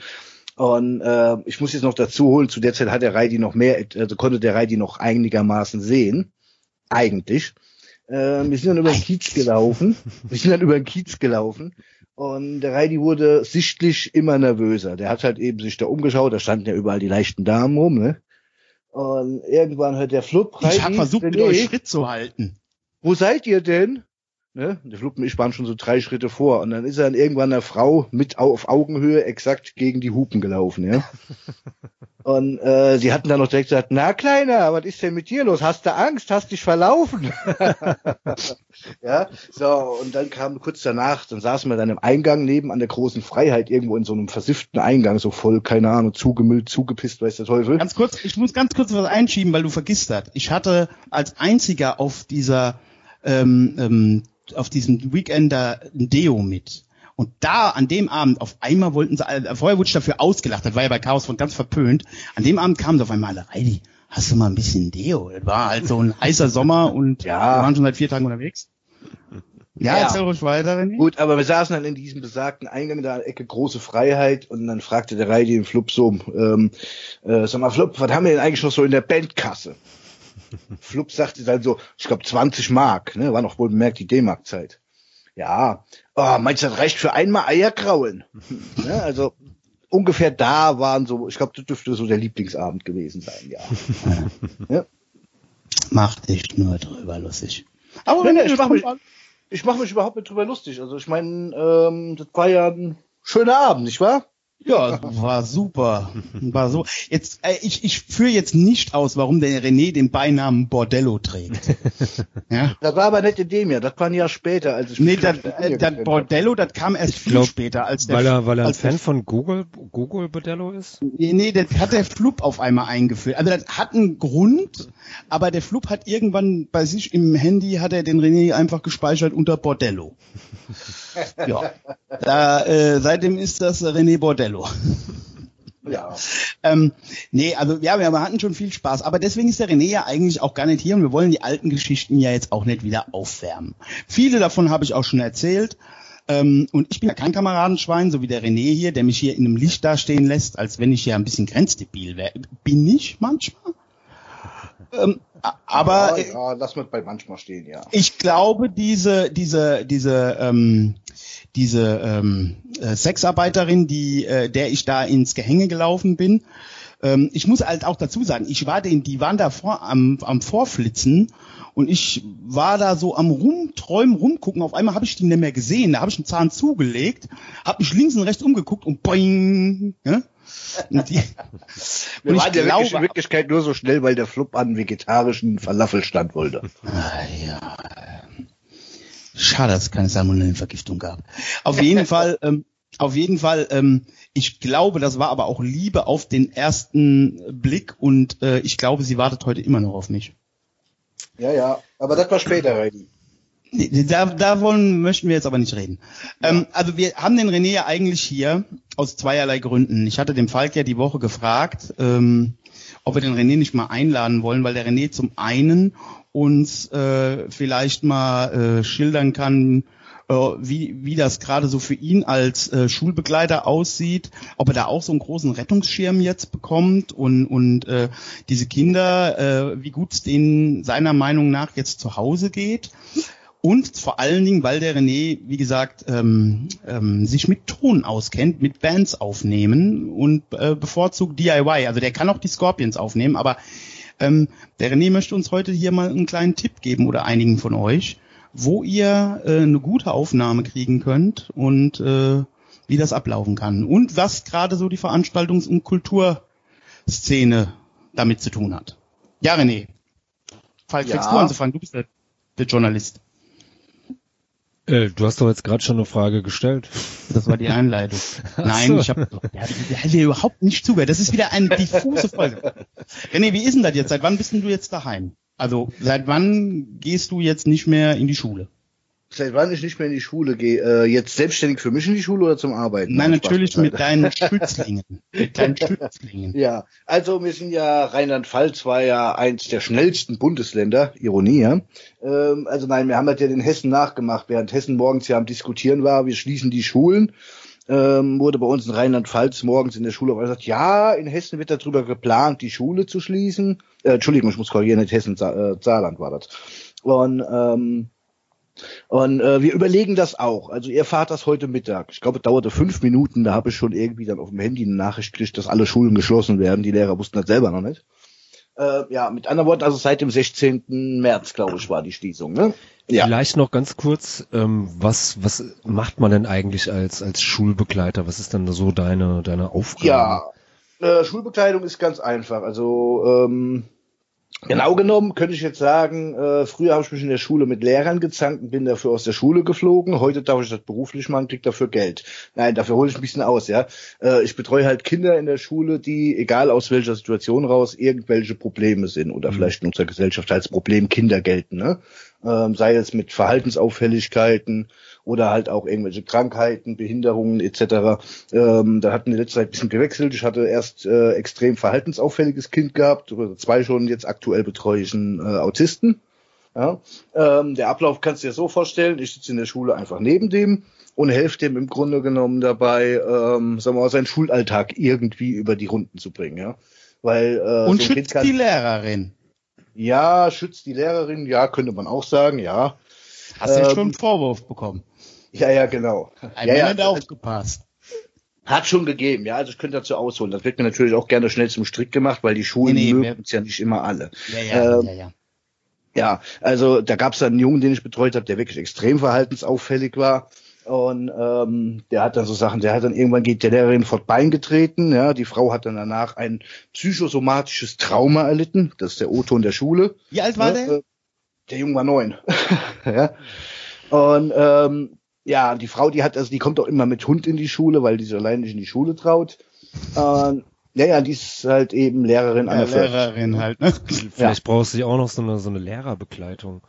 Und äh, ich muss jetzt noch dazu holen, zu der Zeit hat der Reidi noch mehr, also konnte der Reidi noch einigermaßen sehen. Eigentlich. Äh, wir sind dann über den Kiez gelaufen. Wir sind dann über den Kiez gelaufen. Und der Reidi wurde sichtlich immer nervöser. Der hat halt eben sich da umgeschaut, da standen ja überall die leichten Damen rum, ne? Und irgendwann hört der Flup Ich habe versucht, mit euch Schritt zu halten. wo seid ihr denn? Ne? Der Flup und ich waren schon so drei Schritte vor. Und dann ist er dann irgendwann einer Frau mit au- auf Augenhöhe exakt gegen die Hupen gelaufen, ja. und äh, sie hatten dann noch direkt gesagt, na Kleiner, was ist denn mit dir los? Hast du Angst? Hast dich verlaufen? ja, so, und dann kam kurz danach, dann saßen wir dann im Eingang neben an der großen Freiheit, irgendwo in so einem versifften Eingang, so voll, keine Ahnung, zugemüllt, zugepisst, weiß der Teufel. Ganz kurz, ich muss ganz kurz was einschieben, weil du vergisst das. Ich hatte als einziger auf dieser ähm, ähm, auf diesem Weekender ein Deo mit. Und da, an dem Abend, auf einmal wollten sie, äh, vorher wurde ich dafür ausgelacht, das war ja bei Chaos von ganz verpönt. An dem Abend kamen sie auf einmal alle, Heidi, hast du mal ein bisschen Deo? Das war halt so ein heißer Sommer und Ja. wir waren schon seit vier Tagen unterwegs. Ja, Ja. erzähl ruhig weiter, René. Gut, aber wir saßen dann in diesem besagten Eingang da Ecke große Freiheit und dann fragte der Reidi den Flup so, ähm, äh, sag mal Flup, was haben wir denn eigentlich noch so in der Bandkasse? Flup sagte dann so, ich glaube 20 Mark, ne, war noch wohl bemerkt die D-Mark-Zeit. Ja, oh, meinst du, das reicht für einmal Eier kraulen? ne, also ungefähr da waren so, ich glaube, das dürfte so der Lieblingsabend gewesen sein, ja. Mach dich nur drüber lustig. Aber René, ich mach kommt mich-. Ich mache mich überhaupt nicht drüber lustig. Also ich meine, ähm, das war ja ein schöner Abend, nicht wahr? Ja, war super. War so. Jetzt, äh, ich, ich führe jetzt nicht aus, warum der René den Beinamen Bordello trägt. ja. Das war aber nicht in dem Jahr, das war ein Jahr später, als ich Nee, das, äh, das Bordello, das kam erst viel glaub, später als der Weil er, weil er ein Fan von Google, Google Bordello ist? Nee, nee, das hat der Flup auf einmal eingeführt. Also das hat einen Grund, aber der Flup hat irgendwann bei sich im Handy hat er den René einfach gespeichert unter Bordello. ja. Da, äh, seitdem ist das René Bordello. Ja. Ähm, nee, also ja, wir hatten schon viel Spaß, aber deswegen ist der René ja eigentlich auch gar nicht hier und wir wollen die alten Geschichten ja jetzt auch nicht wieder aufwärmen. Viele davon habe ich auch schon erzählt. Ähm, und ich bin ja kein Kameradenschwein, so wie der René hier, der mich hier in einem Licht dastehen lässt, als wenn ich ja ein bisschen grenzdebil wäre. Bin ich manchmal. Ähm, aber ja, äh, ja, lass mal bei manchmal stehen, ja. ich glaube, diese, diese, diese, ähm, diese ähm, äh, Sexarbeiterin, die, äh, der ich da ins Gehänge gelaufen bin, Ähm, ich muss halt auch dazu sagen, ich war den, die waren da vor, am, am Vorflitzen und ich war da so am Rumträumen, rumgucken. Auf einmal habe ich die nicht mehr gesehen. Da habe ich einen Zahn zugelegt, habe mich links und rechts umgeguckt und boing. Ja? Die, Wir waren ja glaube, wirklich in Wirklichkeit nur so schnell, weil der Flub an vegetarischen Falafelstand wollte. Ah, ja. Schade, dass es keine Salmonellenvergiftung gab. Auf jeden Fall, ähm, auf jeden Fall, ähm, ich glaube, das war aber auch Liebe auf den ersten Blick und äh, ich glaube, sie wartet heute immer noch auf mich. Ja, ja, aber das war später, Reini. Da, davon möchten wir jetzt aber nicht reden. Ja. Ähm, also wir haben den René ja eigentlich hier aus zweierlei Gründen. Ich hatte dem Falk ja die Woche gefragt, ähm, ob wir den René nicht mal einladen wollen, weil der René zum einen uns äh, vielleicht mal äh, schildern kann, äh, wie, wie das gerade so für ihn als äh, Schulbegleiter aussieht, ob er da auch so einen großen Rettungsschirm jetzt bekommt und, und äh, diese Kinder, äh, wie gut es denen seiner Meinung nach jetzt zu Hause geht. Und vor allen Dingen, weil der René, wie gesagt, ähm, ähm, sich mit Ton auskennt, mit Bands aufnehmen und äh, bevorzugt DIY. Also der kann auch die Scorpions aufnehmen, aber ähm, der René möchte uns heute hier mal einen kleinen Tipp geben oder einigen von euch, wo ihr äh, eine gute Aufnahme kriegen könnt und äh, wie das ablaufen kann. Und was gerade so die Veranstaltungs- und Kulturszene damit zu tun hat. Ja, René. Falk, ja. fängst du anzufangen? Du bist der, der Journalist. Äh, du hast doch jetzt gerade schon eine Frage gestellt. Das war die Einleitung. Nein, so. ich habe der hat dir überhaupt nicht zugehört. Das ist wieder eine diffuse Folge. René, wie ist denn das jetzt? Seit wann bist denn du jetzt daheim? Also seit wann gehst du jetzt nicht mehr in die Schule? Seit wann ich nicht mehr in die Schule gehe? Äh, jetzt selbstständig für mich in die Schule oder zum Arbeiten? Nein, natürlich mit deinen Schützlingen. mit deinen Schützlingen. Ja, also wir sind ja, Rheinland-Pfalz war ja eins der schnellsten Bundesländer, Ironie, ja. Ähm, also nein, wir haben halt ja den Hessen nachgemacht, während Hessen morgens ja am Diskutieren war, wir schließen die Schulen. Ähm, wurde bei uns in Rheinland-Pfalz morgens in der Schule gesagt, ja, in Hessen wird darüber geplant, die Schule zu schließen. Äh, Entschuldigung, ich muss korrigieren, nicht Hessen, äh, Saarland war das. Und ähm, und äh, wir überlegen das auch. Also ihr fahrt das heute Mittag. Ich glaube, es dauerte fünf Minuten. Da habe ich schon irgendwie dann auf dem Handy eine Nachricht gekriegt, dass alle Schulen geschlossen werden. Die Lehrer wussten das selber noch nicht. Äh, ja, mit anderen Worten, also seit dem 16. März, glaube ich, war die Schließung. Ne? Ja. Vielleicht noch ganz kurz, ähm, was, was macht man denn eigentlich als, als Schulbegleiter? Was ist denn so deine, deine Aufgabe? Ja, äh, Schulbekleidung ist ganz einfach. Also ähm, Genau genommen könnte ich jetzt sagen, äh, früher habe ich mich in der Schule mit Lehrern gezankt und bin dafür aus der Schule geflogen. Heute darf ich das beruflich machen, krieg dafür Geld. Nein, dafür hole ich ein bisschen aus, ja. Äh, ich betreue halt Kinder in der Schule, die, egal aus welcher Situation raus, irgendwelche Probleme sind oder mhm. vielleicht in unserer Gesellschaft als Problem Kinder gelten, ne? Ähm, sei es mit Verhaltensauffälligkeiten, oder halt auch irgendwelche Krankheiten, Behinderungen etc. Ähm, da hatten wir letzte Zeit ein bisschen gewechselt. Ich hatte erst äh, extrem verhaltensauffälliges Kind gehabt, oder zwei schon, jetzt aktuell betreue ich einen äh, Autisten. Ja, ähm, der Ablauf kannst du dir so vorstellen, ich sitze in der Schule einfach neben dem und helfe dem im Grunde genommen dabei, ähm, sagen wir mal, seinen Schulalltag irgendwie über die Runden zu bringen, ja. Weil, äh, und so schützt kann, die Lehrerin. Ja, schützt die Lehrerin, ja, könnte man auch sagen, ja. Hast du ähm, schon einen Vorwurf bekommen? Ja, ja, genau. Ein ja, ja, hat aufgepasst. Hat schon gegeben, ja, also ich könnte dazu ausholen. Das wird mir natürlich auch gerne schnell zum Strick gemacht, weil die Schulen nee, nee, mögen es ja nicht immer alle. Ja, ja, ähm, ja, ja. Ja, also da gab es einen Jungen, den ich betreut habe, der wirklich extrem verhaltensauffällig war. Und ähm, der hat dann so Sachen, der hat dann irgendwann geht der Lehrerin vor Bein getreten, ja, die Frau hat dann danach ein psychosomatisches Trauma erlitten, das ist der O-Ton der Schule. Wie alt war ja, der? Äh, der Junge war neun. ja. Und ähm, ja, die Frau, die hat, also die kommt auch immer mit Hund in die Schule, weil die sich allein nicht in die Schule traut. Ähm, ja, ja, die ist halt eben Lehrerin ja, an der Lehrerin halt, ne? Vielleicht ja. brauchst du auch noch so eine, so eine Lehrerbegleitung.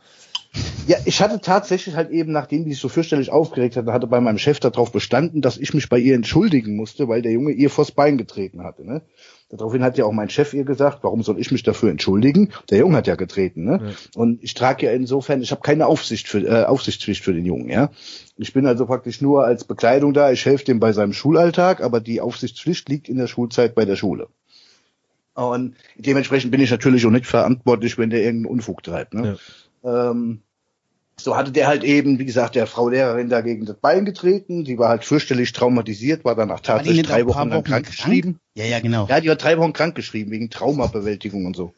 Ja, ich hatte tatsächlich halt eben, nachdem die sich so fürchterlich aufgeregt hatte, hatte bei meinem Chef darauf bestanden, dass ich mich bei ihr entschuldigen musste, weil der Junge ihr vors Bein getreten hatte. Ne? Daraufhin hat ja auch mein Chef ihr gesagt, warum soll ich mich dafür entschuldigen? Der Junge hat ja getreten, ne? Ja. Und ich trage ja insofern, ich habe keine Aufsicht für, äh, Aufsichtspflicht für den Jungen, ja. Ich bin also praktisch nur als Bekleidung da, ich helfe dem bei seinem Schulalltag, aber die Aufsichtspflicht liegt in der Schulzeit bei der Schule. Und dementsprechend bin ich natürlich auch nicht verantwortlich, wenn der irgendeinen Unfug treibt. Ne? Ja. Ähm, So hatte der halt eben, wie gesagt, der Frau Lehrerin dagegen das Bein getreten. Die war halt fürchterlich traumatisiert, war danach tatsächlich drei Wochen lang krank geschrieben. Ja, ja, genau. Ja, die war drei Wochen krank geschrieben wegen Traumabewältigung und so.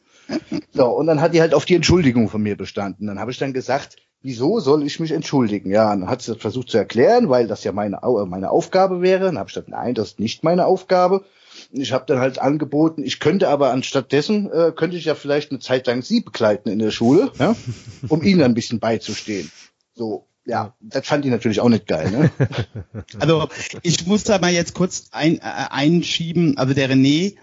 So, und dann hat die halt auf die Entschuldigung von mir bestanden. Dann habe ich dann gesagt, wieso soll ich mich entschuldigen? Ja, dann hat sie das versucht zu erklären, weil das ja meine, meine Aufgabe wäre. Dann habe ich gesagt, nein, das ist nicht meine Aufgabe. Ich habe dann halt angeboten, ich könnte aber anstattdessen, äh, könnte ich ja vielleicht eine Zeit lang sie begleiten in der Schule, ja, um ihnen ein bisschen beizustehen. So, ja, das fand ich natürlich auch nicht geil. Ne? Also ich muss da mal jetzt kurz ein, äh, einschieben. Also der René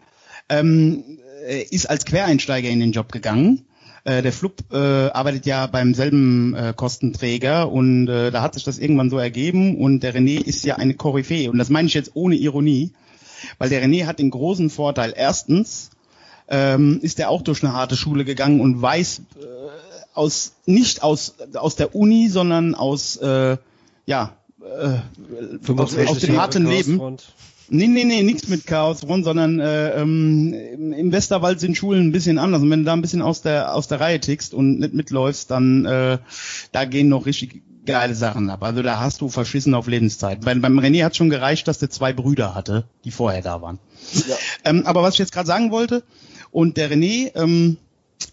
ähm, äh, ist als Quereinsteiger in den Job gegangen. Äh, der Flub äh, arbeitet ja beim selben äh, Kostenträger und äh, da hat sich das irgendwann so ergeben und der René ist ja eine Koryphäe und das meine ich jetzt ohne Ironie. Weil der René hat den großen Vorteil. Erstens ähm, ist er auch durch eine harte Schule gegangen und weiß äh, aus nicht aus aus der Uni, sondern aus äh, ja äh, aus, aus dem harten Leben. Nee, nee, nee, nichts mit Chaos Run, sondern äh, ähm, im Westerwald sind Schulen ein bisschen anders. Und wenn du da ein bisschen aus der aus der Reihe tickst und nicht mitläufst, dann äh, da gehen noch richtig geile Sachen ab. Also da hast du verschissen auf Lebenszeit. Bei, beim René hat schon gereicht, dass der zwei Brüder hatte, die vorher da waren. Ja. Ähm, aber was ich jetzt gerade sagen wollte, und der René ähm,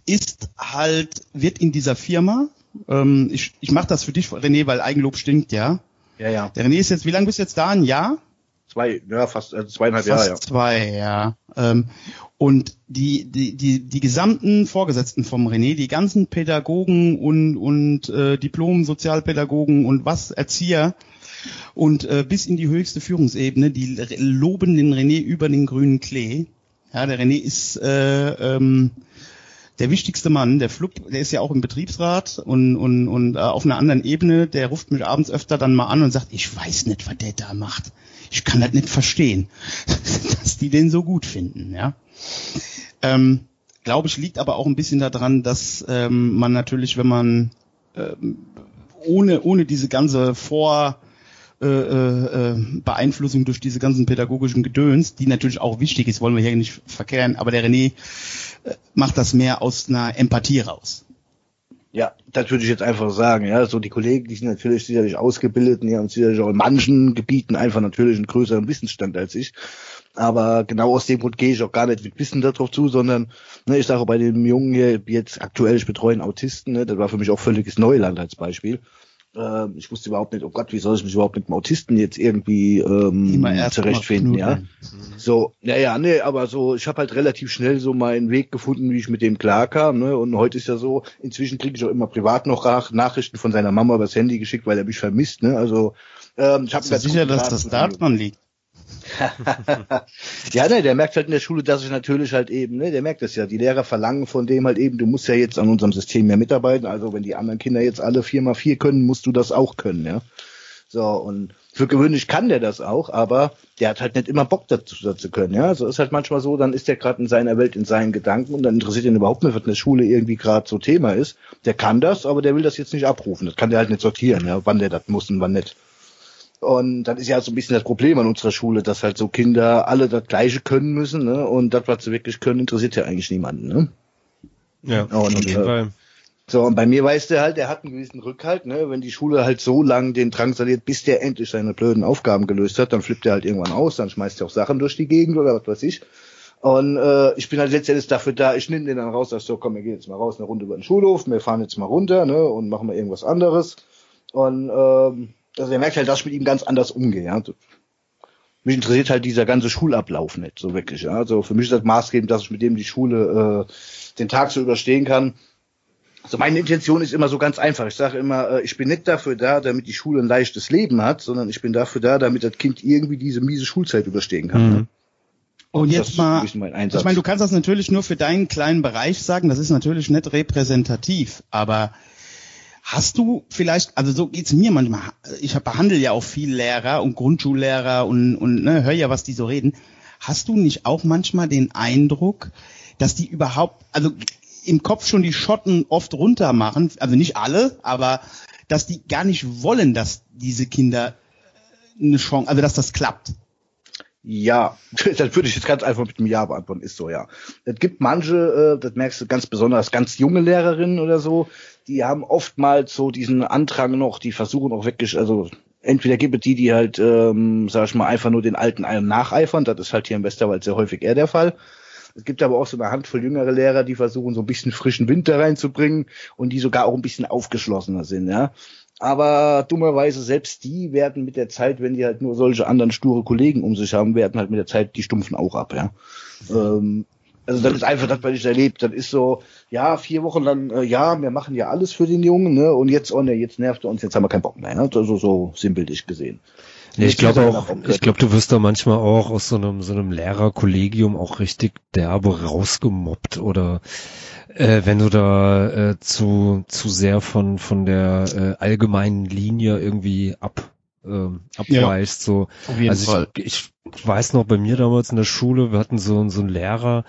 ist halt, wird in dieser Firma, ähm, ich, ich mache das für dich, René, weil Eigenlob stinkt, ja. Ja, ja. Der René ist jetzt, wie lange bist du jetzt da? Ein Jahr? Zwei, ja, fast also zweieinhalb fast Jahre. Ja. Zwei, ja. Ähm, und die, die, die, die gesamten Vorgesetzten vom René, die ganzen Pädagogen und, und äh, Diplom-Sozialpädagogen und was, Erzieher und äh, bis in die höchste Führungsebene, die loben den René über den grünen Klee. Ja, der René ist äh, ähm, der wichtigste Mann, der Flub, der ist ja auch im Betriebsrat und, und, und äh, auf einer anderen Ebene, der ruft mich abends öfter dann mal an und sagt, ich weiß nicht, was der da macht. Ich kann das nicht verstehen, dass die den so gut finden, ja. Ähm, Glaube ich, liegt aber auch ein bisschen daran, dass ähm, man natürlich, wenn man ähm, ohne, ohne diese ganze Vor- äh, äh, Beeinflussung durch diese ganzen pädagogischen Gedöns, die natürlich auch wichtig ist, wollen wir hier nicht verkehren, aber der René äh, macht das mehr aus einer Empathie raus. Ja, das würde ich jetzt einfach sagen. Ja, so die Kollegen, die sind natürlich sicherlich ausgebildet und die haben sicherlich auch in manchen Gebieten einfach natürlich einen größeren Wissensstand als ich. Aber genau aus dem Grund gehe ich auch gar nicht mit Wissen darauf zu, sondern ne, ich sage bei dem Jungen hier jetzt aktuell, ich betreue einen Autisten, ne, das war für mich auch völliges Neuland als Beispiel. Ähm, ich wusste überhaupt nicht, oh Gott, wie soll ich mich überhaupt mit dem Autisten jetzt irgendwie ähm, zurechtfinden, ja. So, naja, nee, aber so, ich habe halt relativ schnell so meinen Weg gefunden, wie ich mit dem klarkam, ne? Und heute ist ja so, inzwischen kriege ich auch immer privat noch Nachrichten von seiner Mama übers Handy geschickt, weil er mich vermisst, ne? Also ähm, ich habe sicher, dass das daran liegt. ja, ne, der merkt halt in der Schule, dass ich natürlich halt eben, ne, der merkt das ja. Die Lehrer verlangen von dem halt eben, du musst ja jetzt an unserem System mehr mitarbeiten. Also wenn die anderen Kinder jetzt alle vier mal vier können, musst du das auch können, ja. So, und für gewöhnlich kann der das auch, aber der hat halt nicht immer Bock dazu, dazu können, ja. So ist halt manchmal so, dann ist der gerade in seiner Welt, in seinen Gedanken und dann interessiert ihn überhaupt nicht, was in der Schule irgendwie gerade so Thema ist. Der kann das, aber der will das jetzt nicht abrufen. Das kann der halt nicht sortieren, ja, wann der das muss und wann nicht. Und das ist ja so ein bisschen das Problem an unserer Schule, dass halt so Kinder alle das Gleiche können müssen, ne? Und das, was sie wirklich können, interessiert ja eigentlich niemanden, ne? Ja, und, auf jeden äh, Fall. So, und bei mir weiß der halt, der hat einen gewissen Rückhalt, ne? Wenn die Schule halt so lang den drangsaliert, bis der endlich seine blöden Aufgaben gelöst hat, dann flippt er halt irgendwann aus, dann schmeißt er auch Sachen durch die Gegend oder was weiß ich. Und äh, ich bin halt letztendlich dafür da, ich nehme den dann raus, dass so, komm, wir gehen jetzt mal raus, eine Runde über den Schulhof, wir fahren jetzt mal runter, ne, und machen mal irgendwas anderes. Und ähm, also er merkt halt, dass ich mit ihm ganz anders umgehe. Ja. Mich interessiert halt dieser ganze Schulablauf nicht so wirklich. Ja. Also für mich ist das maßgebend, dass ich mit dem die Schule äh, den Tag so überstehen kann. Also meine Intention ist immer so ganz einfach. Ich sage immer, äh, ich bin nicht dafür da, damit die Schule ein leichtes Leben hat, sondern ich bin dafür da, damit das Kind irgendwie diese miese Schulzeit überstehen kann. Mhm. Und, Und jetzt mal, ich meine, du kannst das natürlich nur für deinen kleinen Bereich sagen, das ist natürlich nicht repräsentativ, aber Hast du vielleicht, also so geht's mir manchmal, ich behandle ja auch viel Lehrer und Grundschullehrer und, und ne, hör ja, was die so reden. Hast du nicht auch manchmal den Eindruck, dass die überhaupt, also im Kopf schon die Schotten oft runter machen, also nicht alle, aber dass die gar nicht wollen, dass diese Kinder eine Chance, also dass das klappt? Ja, das würde ich jetzt ganz einfach mit einem Ja beantworten, ist so, ja. Es gibt manche, äh, das merkst du ganz besonders, ganz junge Lehrerinnen oder so, die haben oftmals so diesen Antrag noch, die versuchen auch wirklich, also entweder gibt es die, die halt, ähm, sag ich mal, einfach nur den alten einem nacheifern, das ist halt hier im Westerwald sehr häufig eher der Fall. Es gibt aber auch so eine Handvoll jüngere Lehrer, die versuchen, so ein bisschen frischen Wind da reinzubringen und die sogar auch ein bisschen aufgeschlossener sind, ja. Aber dummerweise selbst die werden mit der Zeit, wenn die halt nur solche anderen sture Kollegen um sich haben, werden halt mit der Zeit die Stumpfen auch ab, ja. Ähm, also das ist einfach das, was ich erlebt. Das ist so, ja, vier Wochen lang, äh, ja, wir machen ja alles für den Jungen, ne? Und jetzt, oh ne, jetzt nervt er uns, jetzt haben wir keinen Bock mehr. Ne? Also so sinnbildlich gesehen. Nee, ich glaube auch, ich glaube, du wirst da manchmal auch aus so einem, so einem Lehrerkollegium auch richtig derbe rausgemobbt oder äh, wenn du da äh, zu, zu sehr von, von der äh, allgemeinen Linie irgendwie ab, ähm, abweichst. Ja, so. Auf jeden also Fall. Ich, ich weiß noch, bei mir damals in der Schule, wir hatten so, so einen Lehrer,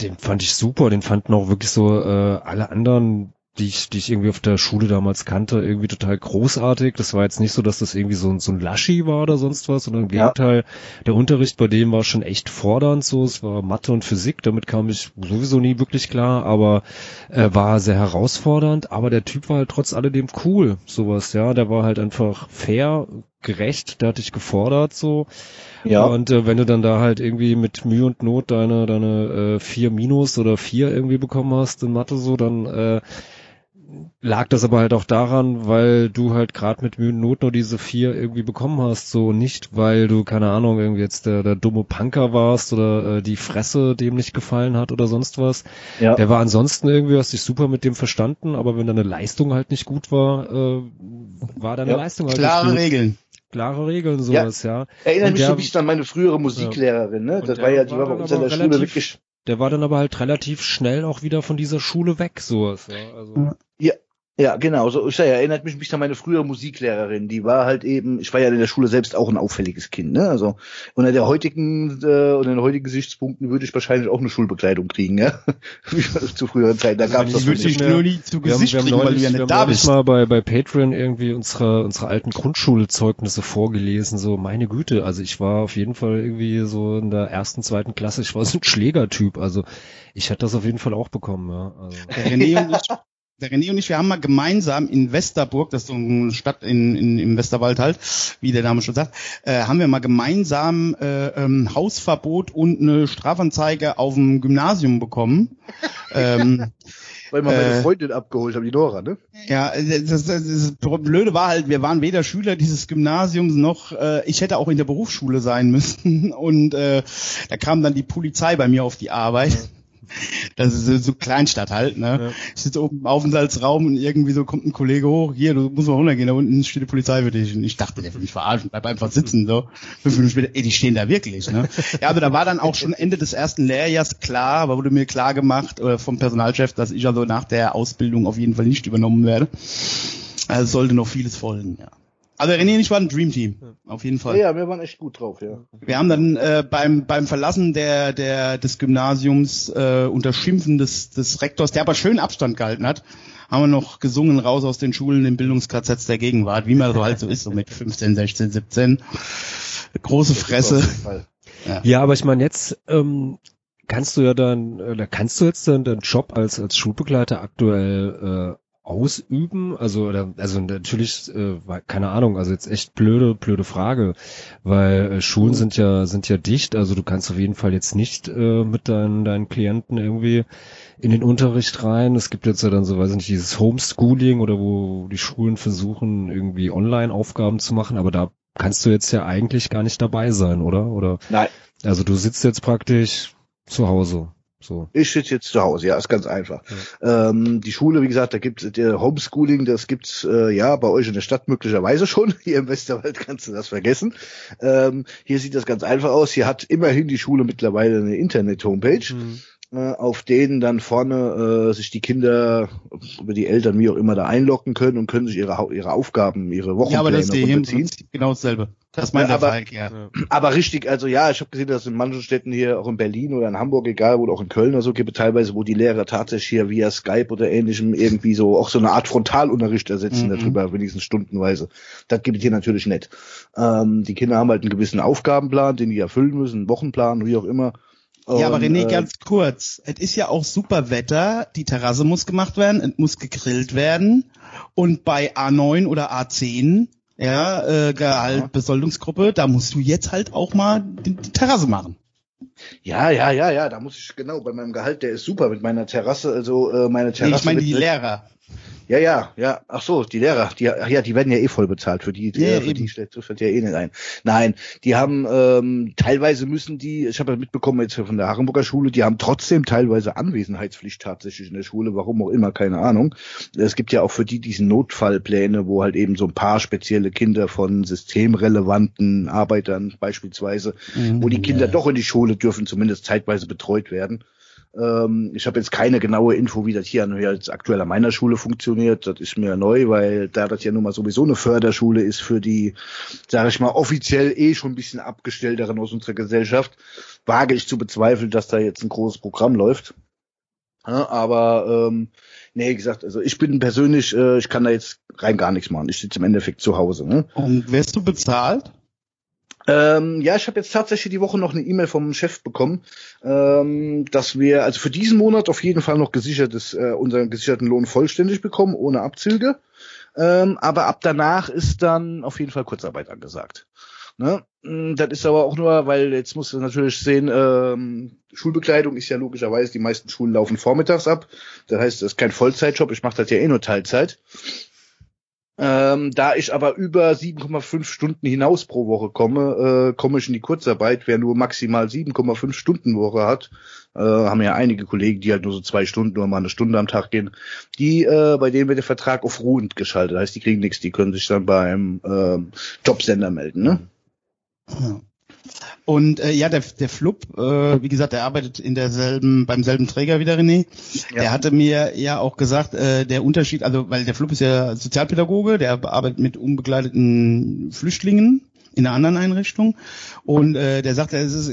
den fand ich super, den fanden auch wirklich so äh, alle anderen die ich, die ich irgendwie auf der Schule damals kannte, irgendwie total großartig. Das war jetzt nicht so, dass das irgendwie so, ein so ein Laschi war oder sonst was, sondern im Gegenteil, der Unterricht bei dem war schon echt fordernd so. Es war Mathe und Physik, damit kam ich sowieso nie wirklich klar, aber äh, war sehr herausfordernd. Aber der Typ war halt trotz alledem cool, sowas, ja. Der war halt einfach fair, gerecht, der hat dich gefordert so. Ja. Und äh, wenn du dann da halt irgendwie mit Mühe und Not deine deine äh, vier Minus oder vier irgendwie bekommen hast in Mathe so, dann äh, lag das aber halt auch daran, weil du halt gerade mit Mühe und Not nur diese vier irgendwie bekommen hast, so nicht, weil du, keine Ahnung, irgendwie jetzt der, der dumme Punker warst oder äh, die Fresse dem nicht gefallen hat oder sonst was. Ja. Der war ansonsten irgendwie, hast dich super mit dem verstanden, aber wenn deine Leistung halt nicht gut war, äh, war deine ja. Leistung halt Klare nicht gut. Regeln klare Regeln, sowas, ja. ja. Erinnere mich so ein bisschen an meine frühere Musiklehrerin, ne? Das war ja, die war bei uns in der Schule wirklich. Der war dann aber halt relativ schnell auch wieder von dieser Schule weg, sowas, ja. Also. Ja, ja, genau. So, ich erinnert mich ein bisschen an meine frühere Musiklehrerin. Die war halt eben, ich war ja in der Schule selbst auch ein auffälliges Kind, ne? Also unter der heutigen, äh, unter den heutigen Gesichtspunkten würde ich wahrscheinlich auch eine Schulbekleidung kriegen, ja? zu früheren Zeiten. Da Also gab's ich das würde dich nur nie zu Wir haben, Gesicht wir haben kriegen, weil du neulich, ja nicht da neulich bist. mal bei, bei Patreon irgendwie unsere, unsere alten Grundschulzeugnisse vorgelesen, so meine Güte, also ich war auf jeden Fall irgendwie so in der ersten, zweiten Klasse, ich war so ein Schlägertyp, also ich hätte das auf jeden Fall auch bekommen, ja. Also. René und ich, der René und ich, wir haben mal gemeinsam in Westerburg, das ist so eine Stadt in, in, im Westerwald halt, wie der Name schon sagt, äh, haben wir mal gemeinsam äh, ähm, Hausverbot und eine Strafanzeige auf dem Gymnasium bekommen. ähm, Weil man meine Äh, Freundin abgeholt hat, die Nora, ne? Ja, das, das, das Blöde war halt, wir waren weder Schüler dieses Gymnasiums noch, äh, ich hätte auch in der Berufsschule sein müssen. Und äh, da kam dann die Polizei bei mir auf die Arbeit. Das ist so- Kleinstadt halt, ne? Ja. Ich sitze oben im Aufenthaltsraum und irgendwie so kommt ein Kollege hoch, hier, du musst mal runtergehen, da unten steht die Polizei für dich. Und ich dachte, der will mich verarschen, bleib einfach sitzen, so. Fünf Minuten später, ey, die stehen da wirklich, ne? Ja, aber da war dann auch schon Ende des ersten Lehrjahrs klar, aber wurde mir klar gemacht äh, vom Personalchef, dass ich also nach der Ausbildung auf jeden Fall nicht übernommen werde. Also es sollte noch vieles folgen, ja. Also René und ich waren ein Dream Team, auf jeden Fall. Ja, ja, wir waren echt gut drauf, ja. Wir haben dann äh, beim beim Verlassen der der des Gymnasiums äh, unter Schimpfen des des Rektors, der aber schön Abstand gehalten hat, haben wir noch gesungen raus aus den Schulen im Bildungskz der Gegenwart, wie man so halt so ist, so mit 15, 16, 17. Große Fresse. Fall. Ja, aber ich meine, jetzt ähm, kannst du ja dann, oder kannst du jetzt dann deinen Job als als Schulbegleiter aktuell äh, ausüben? Also oder also natürlich, äh, keine Ahnung, also jetzt echt blöde, blöde Frage, weil äh, Schulen sind ja sind ja dicht, also du kannst auf jeden Fall jetzt nicht äh, mit deinen deinen Klienten irgendwie in den Unterricht rein. Es gibt jetzt ja dann so, weiß ich nicht, dieses Homeschooling oder wo die Schulen versuchen, irgendwie Online-Aufgaben zu machen, aber da kannst du jetzt ja eigentlich gar nicht dabei sein, oder? Oder Nein, also du sitzt jetzt praktisch zu Hause. So. ich sitze jetzt zu Hause, ja, ist ganz einfach. Ähm, die Schule, wie gesagt, da gibt's der Homeschooling, das gibt's äh, ja bei euch in der Stadt möglicherweise schon. Hier im Westerwald kannst du das vergessen. Ähm, hier sieht das ganz einfach aus. Hier hat immerhin die Schule mittlerweile eine Internet-Homepage. äh, auf denen dann vorne äh, sich die Kinder über die Eltern wie auch immer da einloggen können und können sich ihre ihre Aufgaben, ihre Wochenpläne Ja, aber das ist hier im runterziehen. Prinzip genau dasselbe. Das meint Ja, der aber- Falk, ja. Aber richtig, also ja, ich habe gesehen, dass in manchen Städten hier, auch in Berlin oder in Hamburg, egal, oder auch in Köln oder so, gibt es teilweise, wo die Lehrer tatsächlich hier via Skype oder ähnlichem irgendwie so auch so eine Art Frontalunterricht ersetzen Mhm. darüber, wenigstens stundenweise. Das gibt es hier natürlich nicht. Ähm, die Kinder haben halt einen gewissen Aufgabenplan, den die erfüllen müssen, einen Wochenplan, wie auch immer. Ja, aber Und, René, äh, ganz kurz. Es ist ja auch super Wetter. Die Terrasse muss gemacht werden. Es muss gegrillt werden. Und bei A9 oder A10, ja, äh, Gehalt, Besoldungsgruppe, da musst du jetzt halt auch mal die, die Terrasse machen. Ja, ja, ja, ja, da muss ich, genau, bei meinem Gehalt, der ist super mit meiner Terrasse, also äh, meine Nee, Terrasse. ich meine die Lehrer. Ja, ja, ja. Ach so, die Lehrer, die, ach ja, die werden ja eh voll bezahlt für die, die Ja, äh, für die stellt trifft ja eh nicht ein. Nein, die haben ähm, teilweise müssen die, ich habe ja mitbekommen jetzt von der Harenburger Schule, die haben trotzdem teilweise Anwesenheitspflicht tatsächlich in der Schule, warum auch immer, keine Ahnung. Es gibt ja auch für die diesen Notfallpläne, wo halt eben so ein paar spezielle Kinder von systemrelevanten Arbeitern beispielsweise, wo die Kinder Ja. doch in die Schule dürfen, zumindest zeitweise betreut werden. Ähm, ich habe jetzt keine genaue Info, wie das hier jetzt aktuell an meiner Schule funktioniert. Das ist mir neu, weil da das ja nun mal sowieso eine Förderschule ist für die, sage ich mal, offiziell eh schon ein bisschen abgestellteren aus unserer Gesellschaft, wage ich zu bezweifeln, dass da jetzt ein großes Programm läuft. Ja, aber ähm, nee, gesagt, also ich bin persönlich, äh, ich kann da jetzt rein gar nichts machen. Ich sitze im Endeffekt zu Hause. Ne? Und wirst du bezahlt? Ähm, ja, ich habe jetzt tatsächlich die Woche noch eine E-Mail vom Chef bekommen, ähm, dass wir also für diesen Monat auf jeden Fall noch gesichertes, äh, unseren gesicherten Lohn vollständig bekommen, ohne Abzüge. Ähm, aber ab danach ist dann auf jeden Fall Kurzarbeit angesagt. Ne? Mm, Das ist aber auch nur, weil jetzt musst du natürlich sehen, ähm, Schulbekleidung ist ja logischerweise, die meisten Schulen laufen vormittags ab. Das heißt, das ist kein Vollzeitjob, ich mache das ja eh nur Teilzeit. Ähm, da ich aber über 7,5 Stunden hinaus pro Woche komme, äh, komme ich in die Kurzarbeit. Wer nur maximal 7,5 Stunden Woche hat, äh, haben ja einige Kollegen, die halt nur so zwei Stunden oder mal eine Stunde am Tag gehen, die, äh, bei denen wird der Vertrag auf ruhend geschaltet. Das heißt, die kriegen nichts, die können sich dann beim ähm, Jobsender melden. Ne? Ja. Und äh, ja, der, der Flup, äh, wie gesagt, der arbeitet in derselben, beim selben Träger wie der René. Ja. Der hatte mir ja auch gesagt, äh, der Unterschied, also weil der Flup ist ja Sozialpädagoge, der arbeitet mit unbegleiteten Flüchtlingen in einer anderen Einrichtung und äh, der sagt, es ist,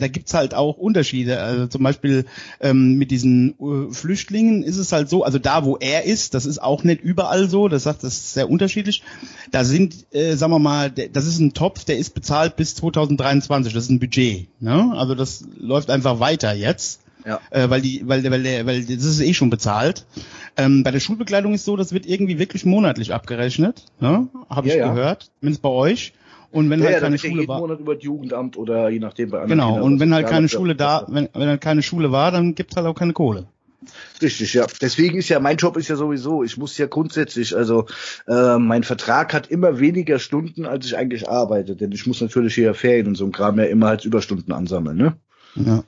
da gibt's halt auch Unterschiede. Also zum Beispiel ähm, mit diesen äh, Flüchtlingen ist es halt so, also da wo er ist, das ist auch nicht überall so, das sagt, das ist sehr unterschiedlich. Da sind, äh, sagen wir mal, der, das ist ein Topf, der ist bezahlt bis 2023, das ist ein Budget. Ne? Also das läuft einfach weiter jetzt. Ja. Äh, weil die, weil, weil, der, weil das ist eh schon bezahlt. Ähm, bei der Schulbekleidung ist so, das wird irgendwie wirklich monatlich abgerechnet, ne? Habe ich Ja, ja. gehört, zumindest bei euch. Und wenn Ja, halt ja, keine Schule war, Monat über das Jugendamt oder je nachdem bei anderen genau. Kindern, Und wenn halt keine Schule da, wenn, wenn halt keine Schule war, dann gibt's halt auch keine Kohle. Richtig, ja. Deswegen ist ja mein Job ist ja sowieso, ich muss ja grundsätzlich, also äh, mein Vertrag hat immer weniger Stunden, als ich eigentlich arbeite, denn ich muss natürlich hier Ferien und so ein Kram ja immer als Überstunden ansammeln, ne? Ja.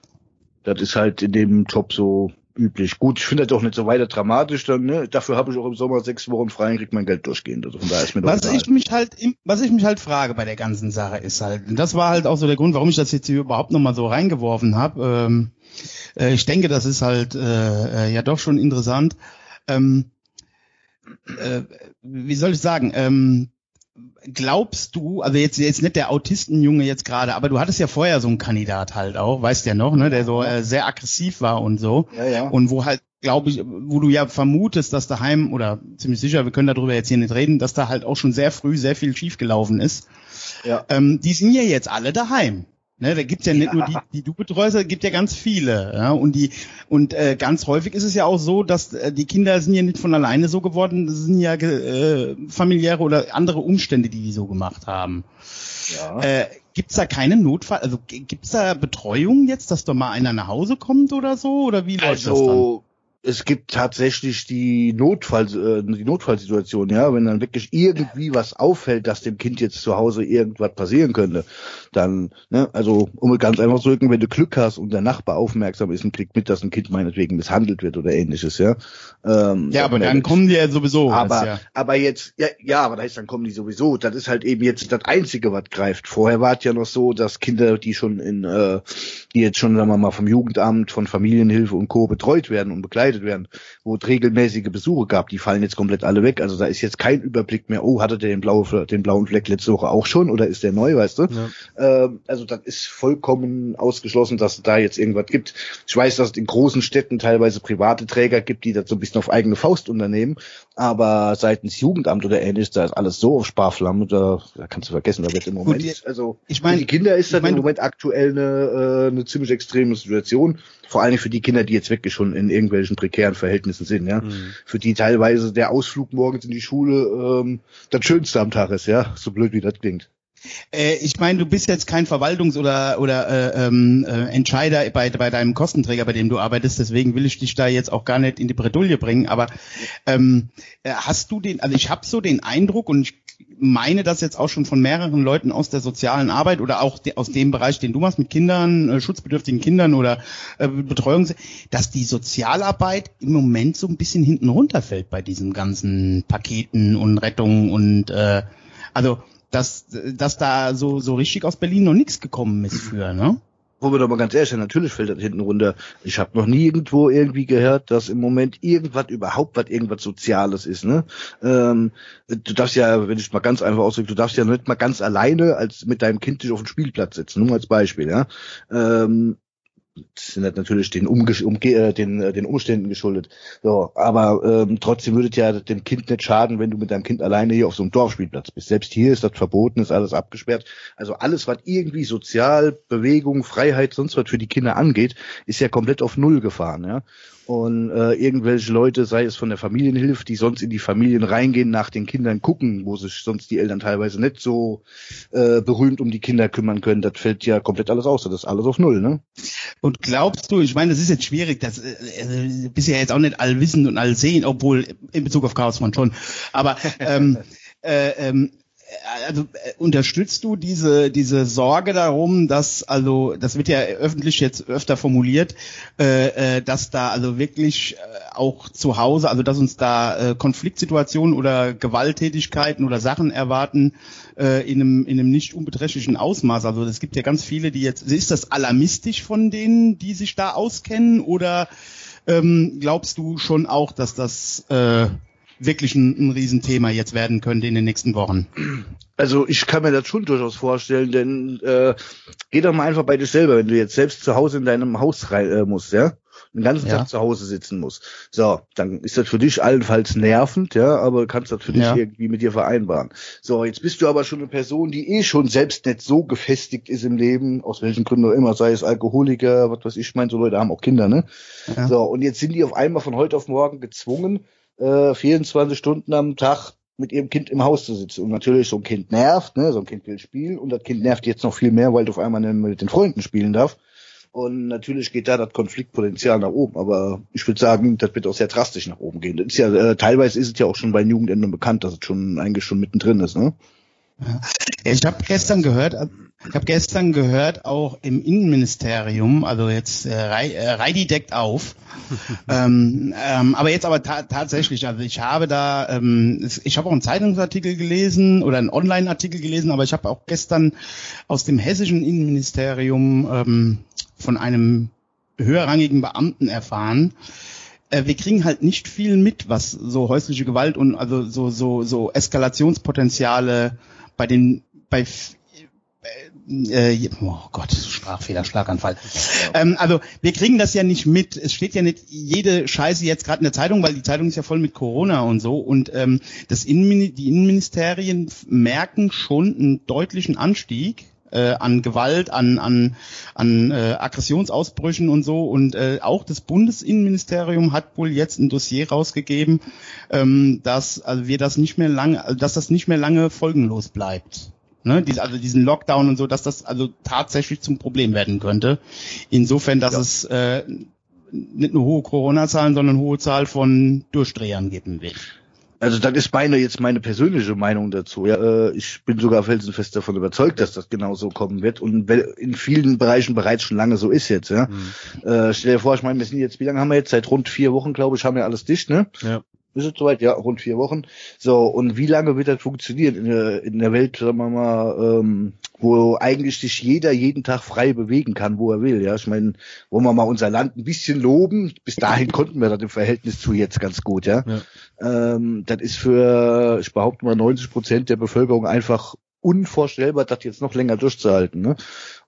Das ist halt in dem Job so üblich. Gut, ich finde das auch nicht so weiter dramatisch, dann, ne? Dafür habe ich auch im Sommer sechs Wochen frei und krieg mein Geld durchgehend. Also von daher ist mir Was ich mich halt, was ich mich halt frage bei der ganzen Sache ist halt, und das war halt auch so der Grund, warum ich das jetzt hier überhaupt nochmal so reingeworfen habe. Ähm, äh, ich denke, das ist halt äh, äh, ja doch schon interessant. Ähm, äh, wie soll ich sagen? Ähm, glaubst du, also jetzt jetzt nicht der Autistenjunge jetzt gerade, aber du hattest ja vorher so einen Kandidat halt auch, weißt ja noch, ne, der so äh, sehr aggressiv war und so. ja, ja. Und wo halt, glaube ich, wo du ja vermutest, dass daheim, oder ziemlich sicher, wir können darüber jetzt hier nicht reden, dass da halt auch schon sehr früh sehr viel schiefgelaufen ist. ja. Ähm, die sind ja jetzt alle daheim. Ne, da gibt's ja nicht Ja. nur die, die du betreust, da gibt ja ganz viele. Ja, und die und äh, ganz häufig ist es ja auch so, dass äh, die Kinder sind ja nicht von alleine so geworden, das sind ja äh, familiäre oder andere Umstände, die die so gemacht haben. ja. Äh, gibt's da keine Notfall, also gibt's da Betreuung jetzt, dass da mal einer nach Hause kommt oder so, oder wie läuft das dann? Es gibt tatsächlich die Notfall, äh, die Notfallsituation, ja, wenn dann wirklich irgendwie was auffällt, dass dem Kind jetzt zu Hause irgendwas passieren könnte, dann, ne, also um ganz einfach zu drücken, wenn du Glück hast und der Nachbar aufmerksam ist und kriegt mit, dass ein Kind meinetwegen misshandelt wird oder ähnliches, ja. Ähm, ja, aber dann kommen die ja sowieso. Aber, ja. aber jetzt, ja, ja, aber da ist dann kommen die sowieso. Das ist halt eben jetzt das Einzige, was greift. Vorher war es ja noch so, dass Kinder, die schon in, äh, die jetzt schon, sagen wir mal, vom Jugendamt, von Familienhilfe und Co. betreut werden und begleitet begleitet werden, wo es regelmäßige Besuche gab, die fallen jetzt komplett alle weg. Also da ist jetzt kein Überblick mehr, oh, hatte der den, blaue, den blauen Fleck letzte Woche auch schon oder ist der neu, weißt du? Ja. Ähm, also das ist vollkommen ausgeschlossen, dass es da jetzt irgendwas gibt. Ich weiß, dass es in großen Städten teilweise private Träger gibt, die das so ein bisschen auf eigene Faust unternehmen, aber seitens Jugendamt oder ähnliches, da ist alles so auf Sparflamme, da, da kannst du vergessen, da wird im Moment, Gut, also ich meine, die Kinder ist das ich mein, im Moment aktuell eine, äh, eine ziemlich extreme Situation vor allem für die Kinder, die jetzt wirklich schon in irgendwelchen prekären Verhältnissen sind, ja. Mhm. Für die teilweise der Ausflug morgens in die Schule ähm, das Schönste am Tag ist, ja, so blöd wie das klingt. Äh, ich meine, du bist jetzt kein Verwaltungs- oder oder äh, ähm, äh, Entscheider bei bei deinem Kostenträger, bei dem du arbeitest. Deswegen will ich dich da jetzt auch gar nicht in die Bredouille bringen. Aber ähm, äh, hast du den? Also ich habe so den Eindruck und ich meine das jetzt auch schon von mehreren Leuten aus der sozialen Arbeit oder auch de, aus dem Bereich, den du machst mit Kindern, äh, schutzbedürftigen Kindern oder äh, Betreuung, dass die Sozialarbeit im Moment so ein bisschen hinten runterfällt bei diesen ganzen Paketen und Rettungen und äh, also dass, dass da so, so richtig aus Berlin noch nichts gekommen ist für, ne? wo wir doch mal ganz ehrlich sind, natürlich fällt das hinten runter. Ich habe noch nie irgendwo irgendwie gehört, dass im Moment irgendwas überhaupt was irgendwas Soziales ist. Ne? Ähm, du darfst ja, wenn ich mal ganz einfach ausdrücke, du darfst ja nicht mal ganz alleine als mit deinem Kind dich auf den Spielplatz setzen, nur mal als Beispiel. Ja? Ähm, sind halt natürlich den, Umge Umge äh, den, äh, den Umständen geschuldet. So, aber ähm, trotzdem würde ja dem Kind nicht schaden, wenn du mit deinem Kind alleine hier auf so einem Dorfspielplatz bist. Selbst hier ist das verboten, ist alles abgesperrt. Also alles, was irgendwie sozial, Bewegung, Freiheit, sonst was für die Kinder angeht, ist ja komplett auf Null gefahren. Ja? Und äh, irgendwelche Leute, sei es von der Familienhilfe, die sonst in die Familien reingehen, nach den Kindern gucken, wo sich sonst die Eltern teilweise nicht so äh, berühmt um die Kinder kümmern können, das fällt ja komplett alles aus, das ist alles auf Null, ne? Und glaubst du, ich meine, das ist jetzt schwierig, das äh, äh bist ja jetzt auch nicht allwissend und allsehen, obwohl in Bezug auf Chaos man schon, aber ähm, äh, ähm, also äh, unterstützt du diese diese Sorge darum, dass also das wird ja öffentlich jetzt öfter formuliert, äh, äh, dass da also wirklich äh, auch zu Hause, also dass uns da äh, Konfliktsituationen oder Gewalttätigkeiten oder Sachen erwarten äh, in einem in einem nicht unbeträchtlichen Ausmaß. Also es gibt ja ganz viele, die jetzt ist das alarmistisch von denen, die sich da auskennen oder ähm, glaubst du schon auch, dass das äh, wirklich ein, ein Riesenthema jetzt werden könnte in den nächsten Wochen. Also ich kann mir das schon durchaus vorstellen, denn äh, geh doch mal einfach bei dir selber, wenn du jetzt selbst zu Hause in deinem Haus rein äh, musst, ja, den ganzen ja. Tag zu Hause sitzen musst. So, dann ist das für dich allenfalls nervend, ja, aber kannst das für dich ja. irgendwie mit dir vereinbaren. So, jetzt bist du aber schon eine Person, die eh schon selbst nicht so gefestigt ist im Leben, aus welchen Gründen auch immer, sei es Alkoholiker, was weiß ich, ich meine, so Leute haben auch Kinder, ne? Ja. So, und jetzt sind die auf einmal von heute auf morgen gezwungen, äh, 24 Stunden am Tag mit ihrem Kind im Haus zu sitzen. Und natürlich, so ein Kind nervt, ne? so ein Kind will spielen und das Kind nervt jetzt noch viel mehr, weil du auf einmal mit den Freunden spielen darf. Und natürlich geht da das Konfliktpotenzial nach oben. Aber ich würde sagen, das wird auch sehr drastisch nach oben gehen. Das ist ja, äh, teilweise ist es ja auch schon bei Jugendämtern bekannt, dass es schon eigentlich schon mittendrin ist, ne? Ich habe gestern gehört, ich habe gestern gehört, auch im Innenministerium, also jetzt äh, Reidi deckt auf, ähm, ähm, aber jetzt aber ta tatsächlich, also ich habe da, ähm, ich habe auch einen Zeitungsartikel gelesen oder einen Online-Artikel gelesen, aber ich habe auch gestern aus dem hessischen Innenministerium ähm, von einem höherrangigen Beamten erfahren, äh, wir kriegen halt nicht viel mit, was so häusliche Gewalt und also so so so Eskalationspotenziale bei den bei äh, oh Gott, Sprachfehler, Schlaganfall. Ähm, also wir kriegen das ja nicht mit. Es steht ja nicht jede Scheiße jetzt gerade in der Zeitung, weil die Zeitung ist ja voll mit Corona und so. Und ähm, das Innenmin die Innenministerien merken schon einen deutlichen Anstieg äh, an Gewalt, an, an, an äh, Aggressionsausbrüchen und so. Und äh, auch das Bundesinnenministerium hat wohl jetzt ein Dossier rausgegeben, ähm, dass also wir das nicht mehr lange, dass das nicht mehr lange folgenlos bleibt ne, diese, also diesen Lockdown und so, dass das also tatsächlich zum Problem werden könnte. Insofern, dass ja. es äh, nicht nur hohe Corona-Zahlen, sondern hohe Zahl von Durchdrehern geben wird. Also das ist meine jetzt meine persönliche Meinung dazu. Ja, äh, ich bin sogar felsenfest davon überzeugt, dass das genau so kommen wird und in vielen Bereichen bereits schon lange so ist jetzt. Ja, mhm. äh, stell dir vor, ich meine, wir sind jetzt, wie lange haben wir jetzt? Seit rund vier Wochen, glaube ich, haben wir alles dicht, ne? Ja. Ist es soweit? Ja, rund vier Wochen. So, und wie lange wird das funktionieren in der, in der Welt, sagen wir mal, ähm, wo eigentlich sich jeder jeden Tag frei bewegen kann, wo er will. Ja, ich meine, wo wir mal unser Land ein bisschen loben, bis dahin konnten wir das im Verhältnis zu jetzt ganz gut, ja. ja. Ähm, das ist für, ich behaupte mal, 90 Prozent der Bevölkerung einfach unvorstellbar, das jetzt noch länger durchzuhalten. Ne?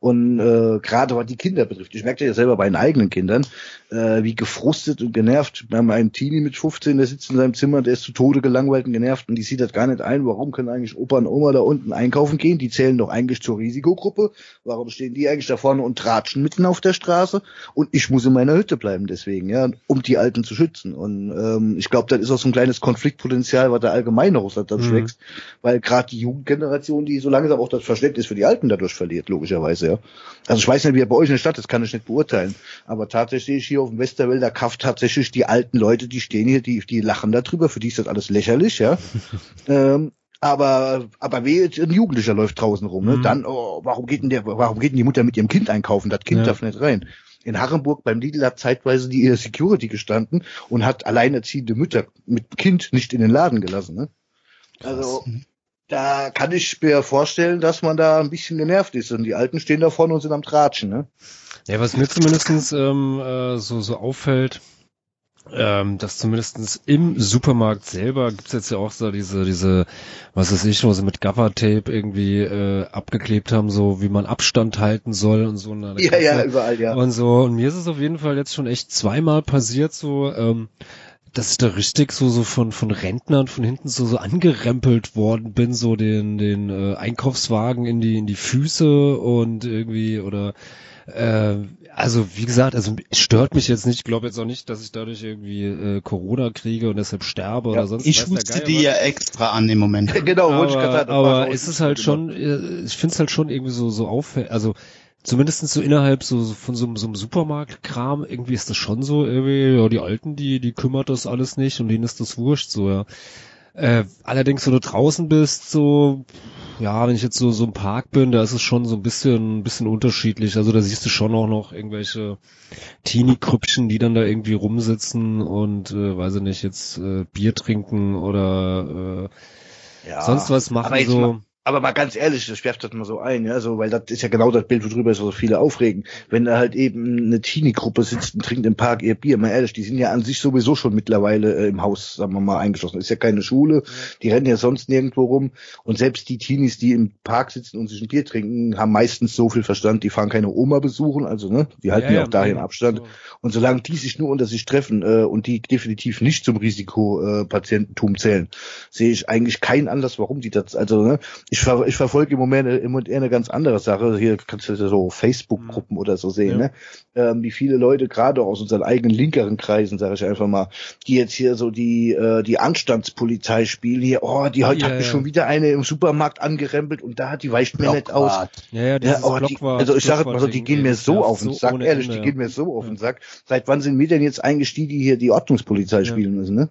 Und äh, gerade was die Kinder betrifft, ich merke ja selber bei den eigenen Kindern, äh, wie gefrustet und genervt. Wir haben einen Teenie mit 15, der sitzt in seinem Zimmer, der ist zu Tode gelangweilt und genervt und die sieht das gar nicht ein. Warum können eigentlich Opa und Oma da unten einkaufen gehen? Die zählen doch eigentlich zur Risikogruppe. Warum stehen die eigentlich da vorne und tratschen mitten auf der Straße? Und ich muss in meiner Hütte bleiben deswegen, ja, um die Alten zu schützen. Und ähm, ich glaube, das ist auch so ein kleines Konfliktpotenzial, was da allgemein noch dadurch mhm. wächst, weil gerade die Jugendgeneration, die so langsam auch das Verständnis für die Alten dadurch verliert, logischerweise, ja. Also ich weiß nicht, wie er bei euch in der Stadt ist, kann ich nicht beurteilen. Aber tatsächlich hier auf dem Westerwälder Kaff tatsächlich die alten Leute, die stehen hier, die, die lachen darüber, für die ist das alles lächerlich, ja. ähm, aber aber weh, ein Jugendlicher läuft draußen rum, ne? Mhm. Dann, oh, warum geht denn der, warum geht denn die Mutter mit ihrem Kind einkaufen? Das Kind ja. darf nicht rein. In Harrenburg beim Lidl hat zeitweise die Security gestanden und hat alleinerziehende Mütter mit Kind nicht in den Laden gelassen. Ne? Also da kann ich mir vorstellen, dass man da ein bisschen genervt ist und die Alten stehen da vorne und sind am Tratschen, ne? Ja, was mir zumindestens ähm, äh, so, so auffällt, ähm, dass zumindestens im Supermarkt selber gibt's jetzt ja auch so diese, diese, was weiß ich, wo sie mit Gaffer-Tape irgendwie äh, abgeklebt haben, so wie man Abstand halten soll und so. Ja, Kasse. ja, überall, ja. Und so, und mir ist es auf jeden Fall jetzt schon echt zweimal passiert, so, ähm, dass ich da richtig so so von von Rentnern von hinten so so angerempelt worden bin, so den den äh, Einkaufswagen in die in die Füße und irgendwie oder äh, also wie gesagt, also stört mich jetzt nicht. Ich glaube jetzt auch nicht, dass ich dadurch irgendwie äh, Corona kriege und deshalb sterbe ja, oder sonst. Ich wusste die ja extra an dem Moment. genau, aber, ich sagen, aber ist es halt schon, äh, ich finde es halt schon irgendwie so so auffällig, also zumindest so innerhalb so, von so, so einem Supermarktkram, irgendwie ist das schon so, irgendwie, ja, die Alten, die, die kümmert das alles nicht und denen ist das wurscht, so, ja. Äh, allerdings, wenn du draußen bist, so, ja, wenn ich jetzt so, so im Park bin, da ist es schon so ein bisschen, ein bisschen unterschiedlich. Also da siehst du schon auch noch irgendwelche Teenie-Krüppchen, die dann da irgendwie rumsitzen und, äh, weiß ich nicht, jetzt äh, Bier trinken oder äh, ja, sonst was machen. so aber mal ganz ehrlich, das werft das mal so ein, ja, so, weil das ist ja genau das Bild, worüber so viele aufregen. Wenn da halt eben eine Teenie-Gruppe sitzt und trinkt im Park ihr Bier, mal ehrlich, die sind ja an sich sowieso schon mittlerweile äh, im Haus, sagen wir mal, eingeschlossen. Das ist ja keine Schule, die rennen ja sonst nirgendwo rum. Und selbst die Teenies, die im Park sitzen und sich ein Bier trinken, haben meistens so viel Verstand, die fahren keine Oma besuchen, also ne, die halten ja, ja auch dahin Abstand. So. Und solange die sich nur unter sich treffen äh, und die definitiv nicht zum Risikopatiententum äh, zählen, sehe ich eigentlich keinen Anlass, warum die das, also ne, ich, ver ich verfolge im Moment, im Moment eher eine ganz andere Sache. Hier kannst du so Facebook-Gruppen oder so sehen, ja. ne? Ähm, wie viele Leute gerade aus unseren eigenen linkeren Kreisen, sage ich einfach mal, die jetzt hier so die äh, die Anstandspolizei spielen hier, oh, die heute ja, hat mich ja. schon wieder eine im Supermarkt angerempelt und da hat die weicht mir nicht aus. Ja, ja, ja oh, die, also ich sage mal so, die gehen mir so auf den Sack, ehrlich, Ende, die gehen mir so auf den Sack. Seit wann sind wir denn jetzt eingestiegen, die hier die Ordnungspolizei spielen müssen, ne?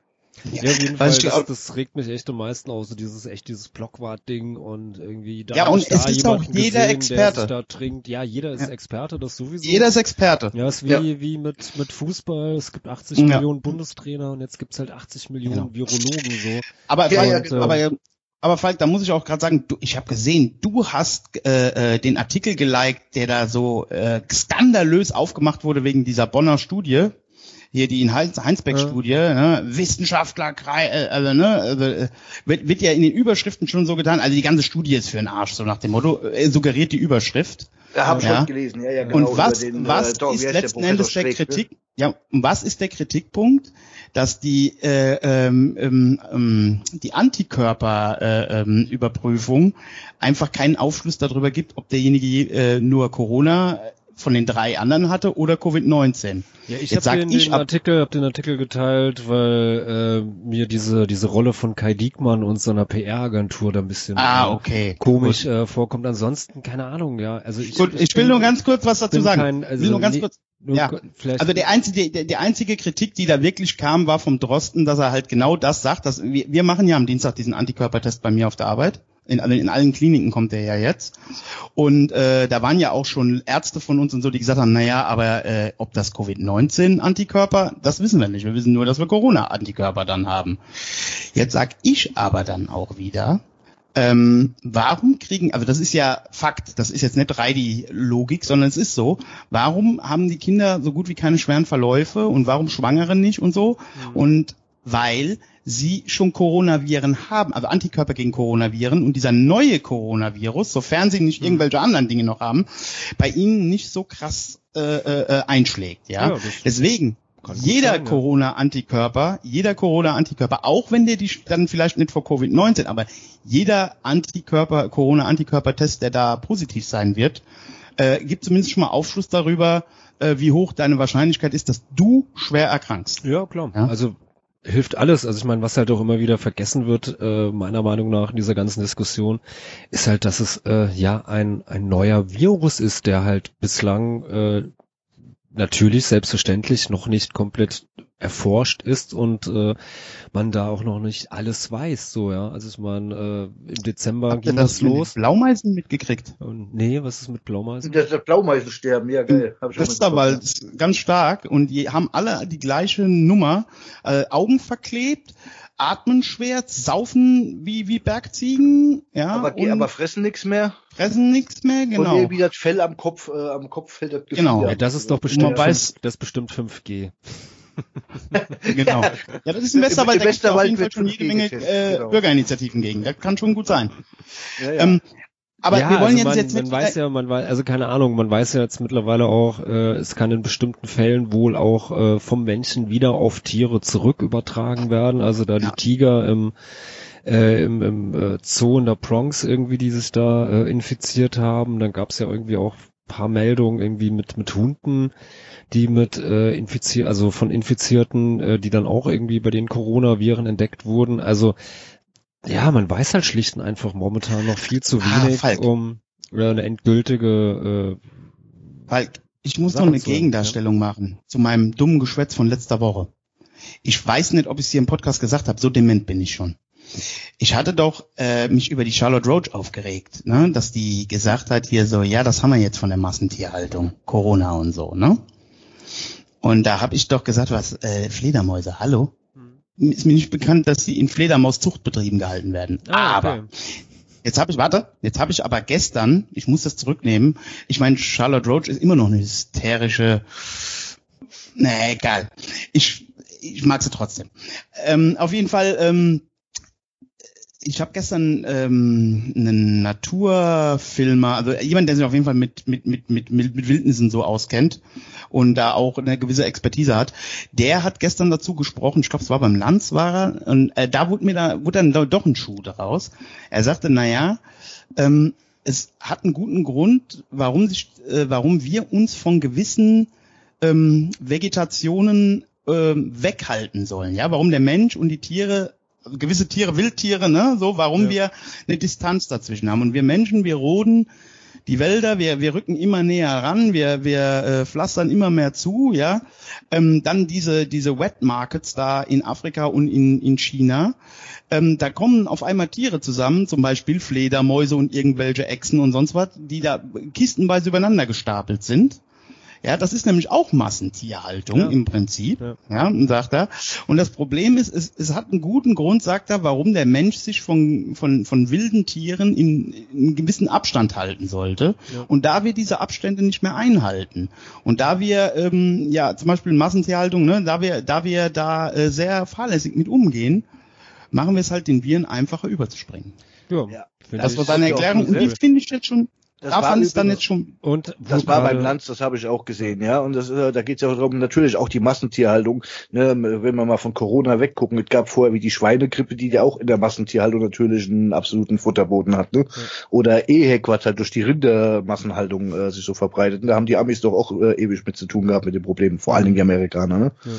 Ja, auf jeden Fall, das, das, regt mich echt am meisten aus, so dieses echt dieses Blockwart-Ding und irgendwie da Ja, und es ist auch jeder gesehen, Experte. da trinkt. Ja, jeder ist ja. Experte, das sowieso. Jeder ist Experte. Ja, ist wie, ja. wie mit, mit Fußball. Es gibt 80 ja. Millionen Bundestrainer und jetzt gibt's halt 80 Millionen Virologen so. Aber, ja, und, aber, äh, aber Falk, da muss ich auch gerade sagen, du, ich habe gesehen, du hast äh, äh, den Artikel geliked, der da so äh, skandalös aufgemacht wurde wegen dieser Bonner Studie hier die in Heinsberg-Studie, ja. ne, Wissenschaftler, äh, also, ne, also, äh, wird, wird ja in den Überschriften schon so getan, also die ganze Studie ist für den Arsch, so nach dem Motto, äh, suggeriert die Überschrift. Ja, habe ich ja. schon gelesen, ja, ja, genau. Und was, den, was äh, ist letzten der Endes der ne? Kritik, ne? ja, und was ist der Kritikpunkt? Dass die, äh, ähm, ähm, ähm die Antikörperüberprüfung äh, ähm, einfach keinen Aufschluss darüber gibt, ob derjenige äh, nur Corona von den drei anderen hatte oder Covid-19. Ja, ich habe den, den Artikel, hab den Artikel geteilt, weil äh, mir diese diese Rolle von Kai Diekmann und so einer PR-Agentur da ein bisschen ah, äh, okay. komisch äh, vorkommt. Ansonsten keine Ahnung, ja. Also ich, Gut, ich, ich will nur ganz kurz was dazu sagen. Kein, also, will nur ganz kurz Nur Ja, Also der einzige, der, die einzige Kritik, die da wirklich kam, war vom Drosten, dass er halt genau das sagt. Dass wir, wir machen ja am Dienstag diesen Antikörpertest bei mir auf der Arbeit. In, allen- in allen Kliniken kommt der ja jetzt. Und äh, da waren ja auch schon Ärzte von uns und so, die gesagt haben, naja, aber äh, ob das Covid-19-Antikörper, das wissen wir nicht. Wir wissen nur, dass wir Corona-Antikörper dann haben. Jetzt sag ich aber dann auch wieder, ähm, warum kriegen, also das ist ja Fakt, das ist jetzt nicht Reidi-Logik, sondern es ist so, warum haben die Kinder so gut wie keine schweren Verläufe und warum Schwangere nicht und so? Und weil sie schon Coronaviren haben, also Antikörper gegen Coronaviren und dieser neue Coronavirus, sofern sie nicht irgendwelche anderen Dinge noch haben, bei ihnen nicht so krass äh, äh, einschlägt. Ja, Ja, deswegen jeder. Corona-Antikörper, jeder Corona-Antikörper, auch wenn der die dann vielleicht nicht vor Covid-19, aber jeder Antikörper, Corona-Antikörpertest, der da positiv sein wird, äh, gibt zumindest schon mal Aufschluss darüber, äh, wie hoch deine Wahrscheinlichkeit ist, dass du schwer erkrankst. Ja, klar. Ja. Also hilft alles. Also ich meine, was halt auch immer wieder vergessen wird, äh, meiner Meinung nach in dieser ganzen Diskussion, ist halt, dass es äh, ja ein, ein neuer Virus ist, der halt bislang äh, natürlich selbstverständlich noch nicht komplett erforscht ist und äh, man da auch noch nicht alles weiß. So ja, also ich meine, äh, im Dezember Habt ging das das mit los. Blaumeisen mitgekriegt? Und, nee, was ist mit Blaumeisen? Das, das Blaumeisensterben, ja geil. Hab ich mitbekommen. ist ganz stark und die haben alle die gleiche Nummer. Äh, Augen verklebt, atmen schwer, saufen wie, wie Bergziegen, ja, Aber, und aber fressen nichts mehr. fressen nichts mehr, Und genau. irgendwie das Fell am Kopf, äh, am Kopf fällt das Gefieder. Genau. Ja, das ist doch Man bestimmt, weiß- fünf- das ist bestimmt 5G. Genau. Ja, das ist im Westerwald, Im da gibt's auf Westerwald jeden Fall wird schon jede Menge 5G äh, genau. Bürgerinitiativen gegen. Das kann schon gut sein. Ja, ja. Ähm, aber ja, wir wollen also jetzt, man, jetzt man weiß ja, man weiß, also keine Ahnung, man weiß ja jetzt mittlerweile auch, äh, es kann in bestimmten Fällen wohl auch äh, vom Menschen wieder auf Tiere zurück übertragen werden. Also da Ja. die Tiger im äh, im, im äh, Zoo in der Bronx irgendwie, die sich da äh, infiziert haben. Dann gab es ja irgendwie auch paar Meldungen irgendwie mit mit Hunden, die mit äh, infiziert, also von Infizierten, äh, die dann auch irgendwie bei den Coronaviren entdeckt wurden. Also ja, man weiß halt schlicht und einfach momentan noch viel zu Ah, wenig, Falk. um oder eine endgültige äh, Falk, ich muss noch eine Gegendarstellung machen zu meinem dummen Geschwätz von letzter Woche. Ich weiß nicht, ob ich es hier im Podcast gesagt habe, so dement bin ich schon. Ich hatte doch äh, mich über die Charlotte Roach aufgeregt, ne? dass die gesagt hat hier so, ja, das haben wir jetzt von der Massentierhaltung, Corona und so, ne? Und da habe ich doch gesagt, was, äh, Fledermäuse, hallo? Ist mir nicht bekannt, dass sie in Fledermauszuchtbetrieben gehalten werden. Ah, Aber okay. Jetzt habe ich, warte, jetzt habe ich aber gestern, ich muss das zurücknehmen, ich meine, Charlotte Roach ist immer noch eine hysterische, nee, egal. Ich, ich mag sie trotzdem. Ähm, auf jeden Fall, ähm, ich habe gestern ähm, einen Naturfilmer, also jemand, der sich auf jeden Fall mit, mit, mit, mit, mit, Wildnissen so auskennt und da auch eine gewisse Expertise hat, der hat gestern dazu gesprochen, ich glaube, es war beim Lanz war er, und äh, da wurde mir da, wurde dann doch ein Schuh daraus. Er sagte, na ja, ähm, es hat einen guten Grund, warum sich, äh, warum wir uns von gewissen ähm, Vegetationen ähm, weghalten sollen. Ja, warum der Mensch und die Tiere gewisse Tiere, Wildtiere, ne, so, warum Ja. wir eine Distanz dazwischen haben. Und wir Menschen, wir roden die Wälder, wir, wir rücken immer näher ran, wir, wir äh, pflastern immer mehr zu, ja. Ähm, dann diese, diese Wet Markets da in Afrika und in, in China. Ähm, da kommen auf einmal Tiere zusammen, zum Beispiel Fledermäuse und irgendwelche Echsen und sonst was, die da kistenweise übereinander gestapelt sind. Ja, das ist nämlich auch Massentierhaltung Ja. im Prinzip. Ja. Ja. und sagt er. Und das Problem ist, es, es hat einen guten Grund, sagt er, warum der Mensch sich von, von, von wilden Tieren in, in einem gewissen Abstand halten sollte. Ja. Und da wir diese Abstände nicht mehr einhalten und da wir, ähm, ja, zum Beispiel Massentierhaltung, ne, da wir, da wir da äh, sehr fahrlässig mit umgehen, machen wir es halt den Viren einfacher überzuspringen. Ja, Ja. Das war seine Erklärung und die finde ich jetzt schon, Das da war fand es dann jetzt schon Und Das war beim Lanz, das habe ich auch gesehen, ja. Und das, äh, da geht es ja auch darum, natürlich auch die Massentierhaltung. Ne, wenn wir mal von Corona weggucken, es gab vorher wie die Schweinegrippe, die ja auch in der Massentierhaltung natürlich einen absoluten Futterboden hat. Ne? Oder EHEC, was halt durch die Rindermassenhaltung äh, sich so verbreitet. Und da haben die Amis doch auch äh, ewig mit zu tun gehabt mit dem Problem, vor allen Dingen die Amerikaner. Ne? Ja.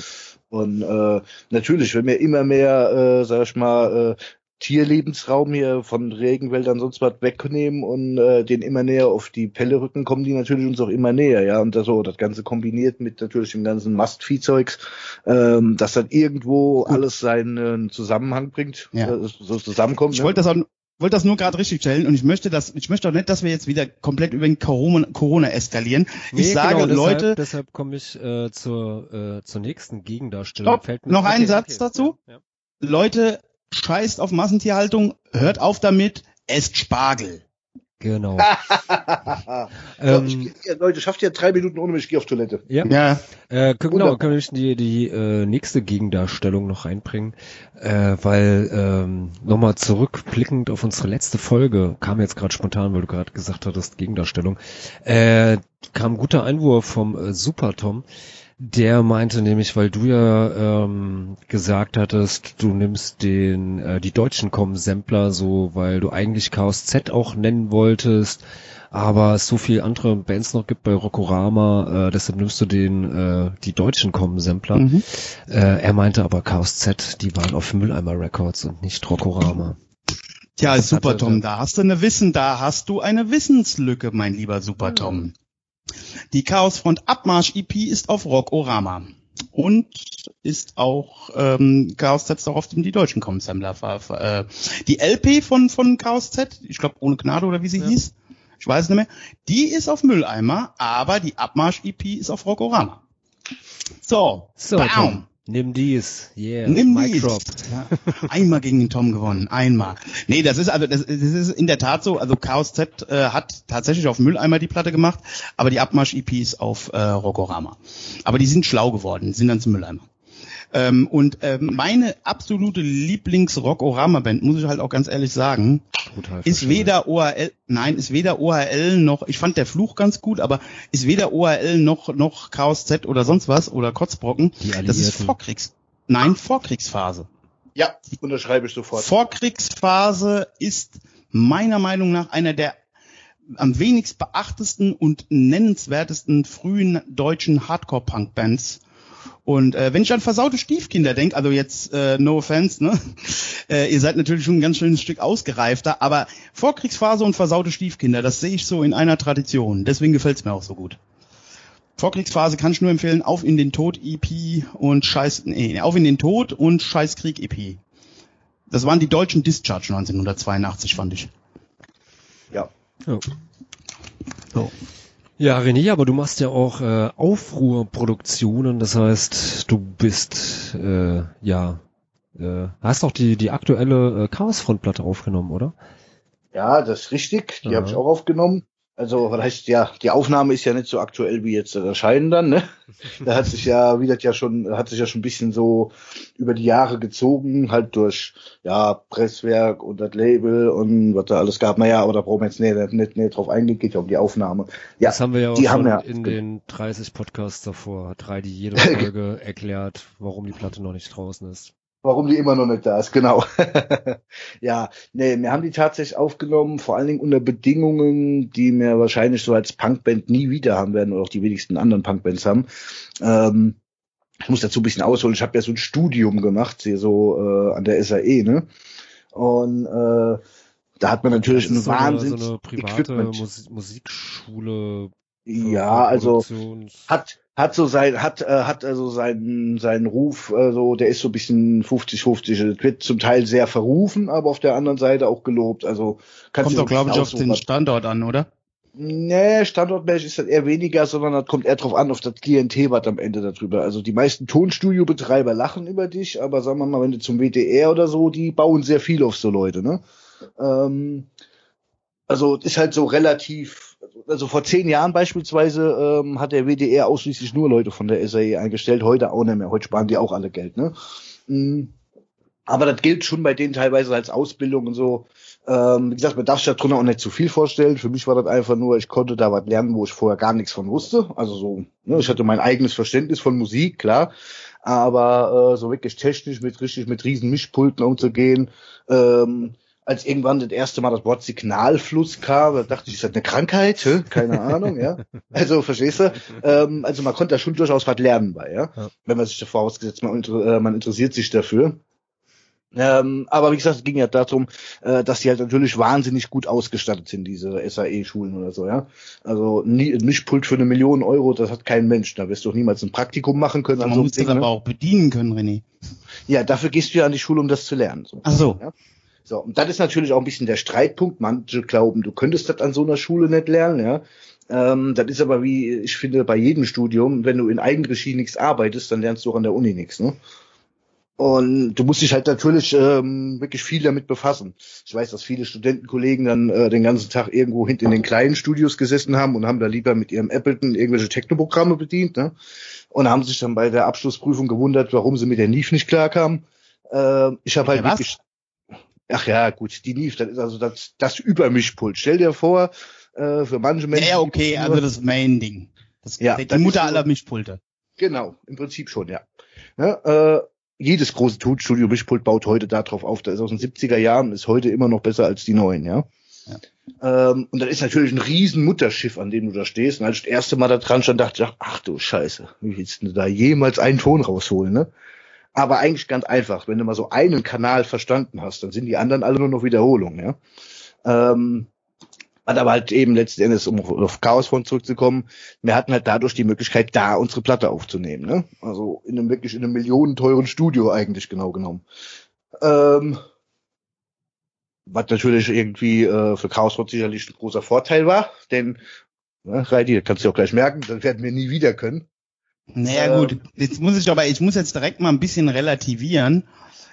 Und äh, natürlich, wenn wir immer mehr, äh, sag ich mal, äh, Tierlebensraum hier von Regenwäldern sonst was wegnehmen und äh, den immer näher auf die Pelle rücken, kommen die natürlich uns auch immer näher, ja. Und das so, das Ganze kombiniert mit natürlich dem ganzen Mastviehzeugs, ähm, dass dann irgendwo alles seinen Zusammenhang bringt, Ja. äh, so zusammenkommt. Ich ne? wollte das auch wollte das nur gerade richtig stellen und ich möchte das, ich möchte auch nicht, dass wir jetzt wieder komplett über den Corona, Corona eskalieren. Nee, ich sage, genau, deshalb, Leute, Deshalb komme ich äh, zur, äh, zur nächsten Gegendarstellung. Stopp, Fällt mir- noch einen Okay, Satz okay, dazu? Ja, ja. Leute, scheißt auf Massentierhaltung, hört auf damit, esst Spargel. Genau. Ähm, ich, ja, Leute, schafft ihr drei Minuten ohne mich, ich geh auf Toilette. ja, Ja, Äh, können, genau, können wir die, die äh, nächste Gegendarstellung noch reinbringen, äh, weil ähm, nochmal zurückblickend auf unsere letzte Folge, kam jetzt gerade spontan, weil du gerade gesagt hattest, Gegendarstellung, äh, kam ein guter Einwurf vom äh, Super Tom, der meinte nämlich, weil du ja ähm, gesagt hattest, du nimmst den äh, die deutschen Com-Sampler so, weil du eigentlich Chaos Z auch nennen wolltest, aber es so viel andere Bands noch gibt bei Rockorama, äh, deshalb nimmst du den äh, die deutschen Com-Sampler. mhm. Äh, er meinte aber Chaos Z, die waren auf Mülleimer Records und nicht Rockorama. Tja, Das Super hatte- Tom, da hast du eine Wissen, da hast du eine Wissenslücke, mein lieber Super Tom. Die Chaosfront Abmarsch EP ist auf Rockorama und ist auch ähm, Chaos Z auch auf dem die deutschen ver- ver- Äh, die LP von von Chaos Z, ich glaube ohne Gnade oder wie sie Ja. hieß, ich weiß nicht mehr, die ist auf Mülleimer, aber die Abmarsch EP ist auf Rockorama. So, So, bam. Nimm dies. Yeah, Nimm Mic dies. Ja, einmal gegen den Tom gewonnen, einmal. Nee, das ist also das, das ist in der Tat so. Also Chaos Z äh, hat tatsächlich auf Mülleimer die Platte gemacht, aber die Abmarsch EP ist auf äh, Rockorama. Aber die sind schlau geworden, sind dann zum Mülleimer. Ähm, und ähm, meine absolute Lieblings-Rockorama-Band, muss ich halt auch ganz ehrlich sagen, Total ist weder OHL, nein, ist weder OHL noch, ich fand der Fluch ganz gut, aber ist weder OHL noch, noch Chaos Z oder sonst was oder Kotzbrocken. Das ist. Vorkriegs, nein, Vorkriegsphase. Ja, unterschreibe ich sofort. Vorkriegsphase ist meiner Meinung nach einer der am wenigst beachtesten und nennenswertesten frühen deutschen Hardcore-Punk-Bands. Und äh, wenn ich an versaute Stiefkinder denke, also jetzt äh, no offense, ne? Äh, ihr seid natürlich schon ein ganz schönes Stück ausgereifter, aber Vorkriegsphase und versaute Stiefkinder, das sehe ich so in einer Tradition. Deswegen gefällt's mir auch so gut. Vorkriegsphase kann ich nur empfehlen, auf in den Tod EP und Scheiß, nee, auf in den Tod und Scheißkrieg EP. Das waren die deutschen Discharge 1982, fand ich. Ja. Ja. So. Ja, René, aber du machst ja auch äh, Aufruhrproduktionen, das heißt, du bist äh, ja äh, hast auch die die aktuelle äh, Chaosfrontplatte aufgenommen, oder? Ja, das ist richtig. Die Ja. habe ich auch aufgenommen. Also, was heißt, ja, die Aufnahme ist ja nicht so aktuell wie jetzt das Erscheinen dann, ne? Da hat sich ja, wie das ja schon, hat sich ja schon ein bisschen so über die Jahre gezogen, halt durch, ja, Presswerk und das Label und was da alles gab. Naja, aber da brauchen wir jetzt nicht, nicht, nicht drauf eingehen, geht ja um die Aufnahme. Ja, das haben wir ja auch die schon haben ja- in den 30 Podcasts davor, hat Reidi jede Folge erklärt, warum die Platte noch nicht draußen ist. Warum die immer noch nicht da ist, genau. ja, nee, wir haben die tatsächlich aufgenommen, vor allen Dingen unter Bedingungen, die wir wahrscheinlich so als Punkband nie wieder haben werden oder auch die wenigsten anderen Punkbands haben. Ähm, ich muss dazu ein bisschen ausholen. Ich habe ja so ein Studium gemacht, hier so äh, an der SAE, ne? Und äh, da hat man natürlich ein so eine, so Wahnsinns eine private Equipment. Mus Musikschule. Ja, also hat hat so sein hat äh, hat also seinen seinen Ruf äh, so der ist so ein bisschen 50 50 Es wird zum Teil sehr verrufen aber auf der anderen Seite auch gelobt also kannst Kommt doch, glaube ich, auf den Standort an, oder? Nee, standortmäßig ist das eher weniger, sondern das kommt eher drauf an, auf das Klientel, was am Ende darüber. Also die meisten Tonstudiobetreiber lachen über dich, aber sagen wir mal, wenn du zum WDR oder so, die bauen sehr viel auf so Leute, ne? Ähm, also ist halt so relativ, also vor zehn Jahren beispielsweise ähm, hat der WDR ausschließlich nur Leute von der SAE eingestellt, heute auch nicht mehr. Heute sparen die auch alle Geld, ne? Mm. Aber das gilt schon bei denen teilweise als Ausbildung und so. Ähm, wie gesagt, man darf sich da drunter auch nicht zu viel vorstellen. Für mich war das einfach nur, ich konnte da was lernen, wo ich vorher gar nichts von wusste. Also so, ne, ich hatte mein eigenes Verständnis von Musik, klar. Aber äh, so wirklich technisch mit richtig mit riesen Mischpulten umzugehen, ähm, als irgendwann das erste Mal das Wort Signalfluss kam, da dachte ich, ist das eine Krankheit? Hä? Keine Ahnung, ja. Also, verstehst du? Ähm, also man konnte da schon durchaus was lernen bei, ja. Ja. Wenn man sich da vorausgesetzt, man, äh, man interessiert sich dafür. Ähm, aber wie gesagt, es ging ja darum, äh, dass die halt natürlich wahnsinnig gut ausgestattet sind, diese SAE-Schulen oder so, ja. Also nie, ein Mischpult für eine Million Euro, das hat kein Mensch. Da wirst du doch niemals ein Praktikum machen können. Man an so muss das Ding, aber ne? auch bedienen können, René. Ja, dafür gehst du ja an die Schule, um das zu lernen. So. Ach so. Ja? So, und das ist natürlich auch ein bisschen der Streitpunkt. Manche glauben, du könntest das an so einer Schule nicht lernen, ja. Ähm, das ist aber wie, ich finde, bei jedem Studium, wenn du in Eigenregie nichts arbeitest, dann lernst du auch an der Uni nichts, ne? Und du musst dich halt natürlich ähm, wirklich viel damit befassen. Ich weiß, dass viele Studentenkollegen dann äh, den ganzen Tag irgendwo hinten in den kleinen Studios gesessen haben und haben da lieber mit ihrem Appleton irgendwelche Technoprogramme bedient, ne? Und haben sich dann bei der Abschlussprüfung gewundert, warum sie mit der NIF nicht klarkamen. Äh, ich habe halt wirklich Ach ja, gut, die NIF, das ist also das, das Übermischpult. Stell dir vor, äh, für manche Ja, Menschen. ja, okay, also das Main-Ding. Das, Ja, die Mutter aller Mischpulte. Genau, im Prinzip schon, ja. ja äh, jedes große Tonstudio Mischpult baut heute darauf auf. Das ist aus den 70er Jahren, ist heute immer noch besser als die neuen, ja. Ähm, und dann ist natürlich ein riesen Mutterschiff, an dem du da stehst. Und als ich das erste Mal da dran stand, dachte ich, ach, ach du Scheiße, wie willst du da jemals einen Ton rausholen, ne? Aber eigentlich ganz einfach. Wenn du mal so einen Kanal verstanden hast, dann sind die anderen alle nur noch Wiederholungen, ja. Ähm, hat aber halt eben letzten Endes, um auf- auf Chaosfront zurückzukommen, wir hatten halt dadurch die Möglichkeit, da unsere Platte aufzunehmen. Ne? Also in einem wirklich in einem millionenteuren Studio eigentlich genau genommen. Ähm, was natürlich irgendwie äh, für Chaosfront sicherlich ein großer Vorteil war, denn ne, Reidi, kannst du auch gleich merken, das werden wir nie wieder können. Naja Ähm. gut, jetzt muss ich aber, ich muss jetzt direkt mal ein bisschen relativieren.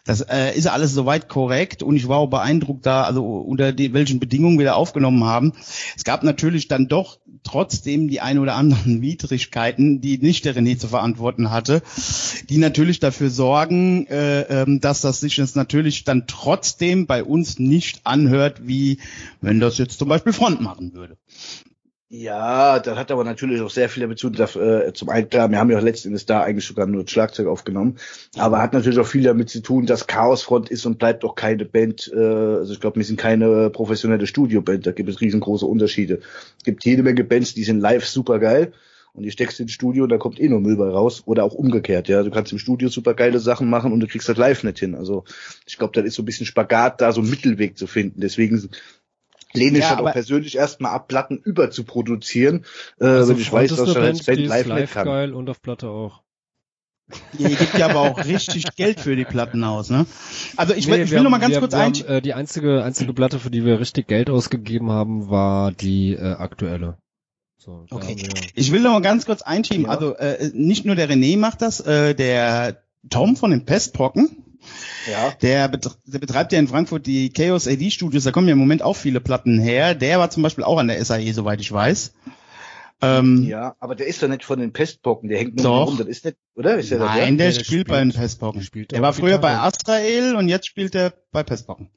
Das äh, ist alles soweit korrekt und ich war auch beeindruckt da, also unter die, welchen Bedingungen wir da aufgenommen haben. Es gab natürlich dann doch trotzdem die ein oder anderen Widrigkeiten, die nicht der René zu verantworten hatte, die natürlich dafür sorgen, äh, ähm, dass das sich jetzt natürlich dann trotzdem bei uns nicht anhört, wie wenn das jetzt zum Beispiel Front machen würde. Ja, das hat aber natürlich auch sehr viel damit zu tun. dass, Äh, zum einen, klar, wir haben ja letzten Endes da eigentlich sogar nur das Schlagzeug aufgenommen, aber hat natürlich auch viel damit zu tun, dass Chaosfront ist und bleibt auch keine Band. Äh, also ich glaube, wir sind keine professionelle Studioband. Da gibt es riesengroße Unterschiede. Es gibt jede Menge Bands, die sind live super geil. Und die steckst ins Studio und da kommt eh nur Müll bei raus. Oder auch umgekehrt, ja. Du kannst im Studio super geile Sachen machen und du kriegst das live nicht hin. Also ich glaube, das ist so ein bisschen Spagat, da so einen Mittelweg zu finden. Deswegen lehne ich Ja, halt auch aber- persönlich erstmal ab, Platten über zu produzieren, äh, Also wenn ich weiß, dass ich als Band, live, live kann. geil und auf Platte auch. Ihr gebt ja aber auch richtig Geld für die Platten aus, ne? Also ich, will- Nee, ich wir will noch mal haben- ganz wir, kurz wir haben, ein. äh, Die einzige, einzige Platte, für die wir richtig Geld ausgegeben haben, war die äh, aktuelle. So, Okay. haben wir- Ich will noch mal ganz kurz einschieben. Ja. Also äh, nicht nur der René macht das, äh, der Tom von den Pestpocken, Ja. der, bet der betreibt ja in Frankfurt die Chaos AD Studios. Da kommen ja im Moment auch viele Platten her. Der war zum Beispiel auch an der SAE, soweit ich weiß. Ähm, Ja, aber der ist doch nicht von den Pestpocken, der hängt nur Doch. rum, das ist nicht, oder? Ist der Nein, der, der spielt, spielt- bei den Pestpocken. der spielt Der war früher bei. Astrael und jetzt spielt er bei Pestpocken.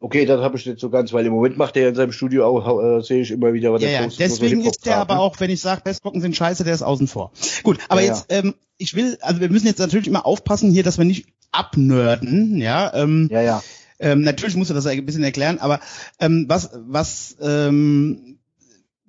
Okay, das habe ich nicht so ganz, weil im Moment macht er ja in seinem Studio auch, äh, sehe ich immer wieder, was Ja, der ja. Deswegen ist der aber ne? auch, wenn ich sage, Pestpocken sind scheiße, der ist außen vor. Gut, aber Ja, jetzt, ähm, ich will, also wir müssen jetzt natürlich immer aufpassen hier, dass wir nicht abnörden, ja. Ähm, Ja, ja. Ähm, natürlich musst du das ein bisschen erklären, aber ähm, was, was ähm,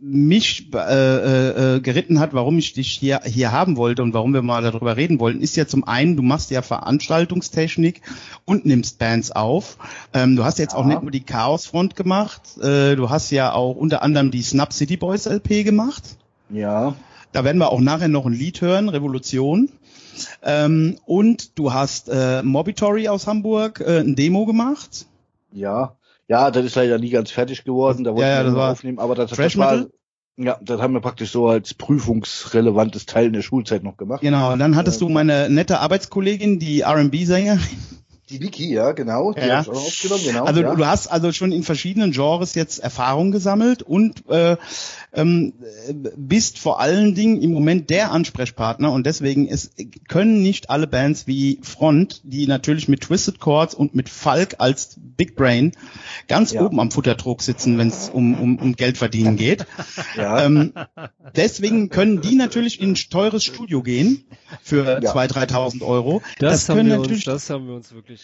mich äh, äh, äh, geritten hat, warum ich dich hier, hier haben wollte und warum wir mal darüber reden wollten, ist ja zum einen, du machst ja Veranstaltungstechnik und nimmst Bands auf. Ähm, du hast jetzt auch Ja. nicht nur die Chaosfront gemacht, äh, du hast ja auch unter anderem die Snap City Boys LP gemacht. Ja. Da werden wir auch nachher noch ein Lied hören, Revolution. Ähm, und du hast äh, Mobitory aus Hamburg äh, ein Demo gemacht. Ja. Ja, das ist leider nie ganz fertig geworden, da wollten Ja, ja, wir das aufnehmen, aber das, das Thrash war, ja, das haben wir praktisch so als prüfungsrelevantes Teil in der Schulzeit noch gemacht. Genau, und dann hattest du meine nette Arbeitskollegin, die R&B-Sängerin. Die Niki, ja, genau, die Ja. auch aufgenommen, genau. Also ja. du hast also schon in verschiedenen Genres jetzt Erfahrung gesammelt und äh, ähm, äh, bist vor allen Dingen im Moment der Ansprechpartner und deswegen ist, können nicht alle Bands wie Front, die natürlich mit Twisted Chords und mit Falk als Big Brain ganz Ja. oben am Futtertrog sitzen, wenn es um, um, um Geld verdienen geht. ja. ähm, deswegen können die natürlich in ein teures Studio gehen für Ja. 2.000, 3.000 Euro. Das, haben können wir uns, natürlich das haben wir uns wirklich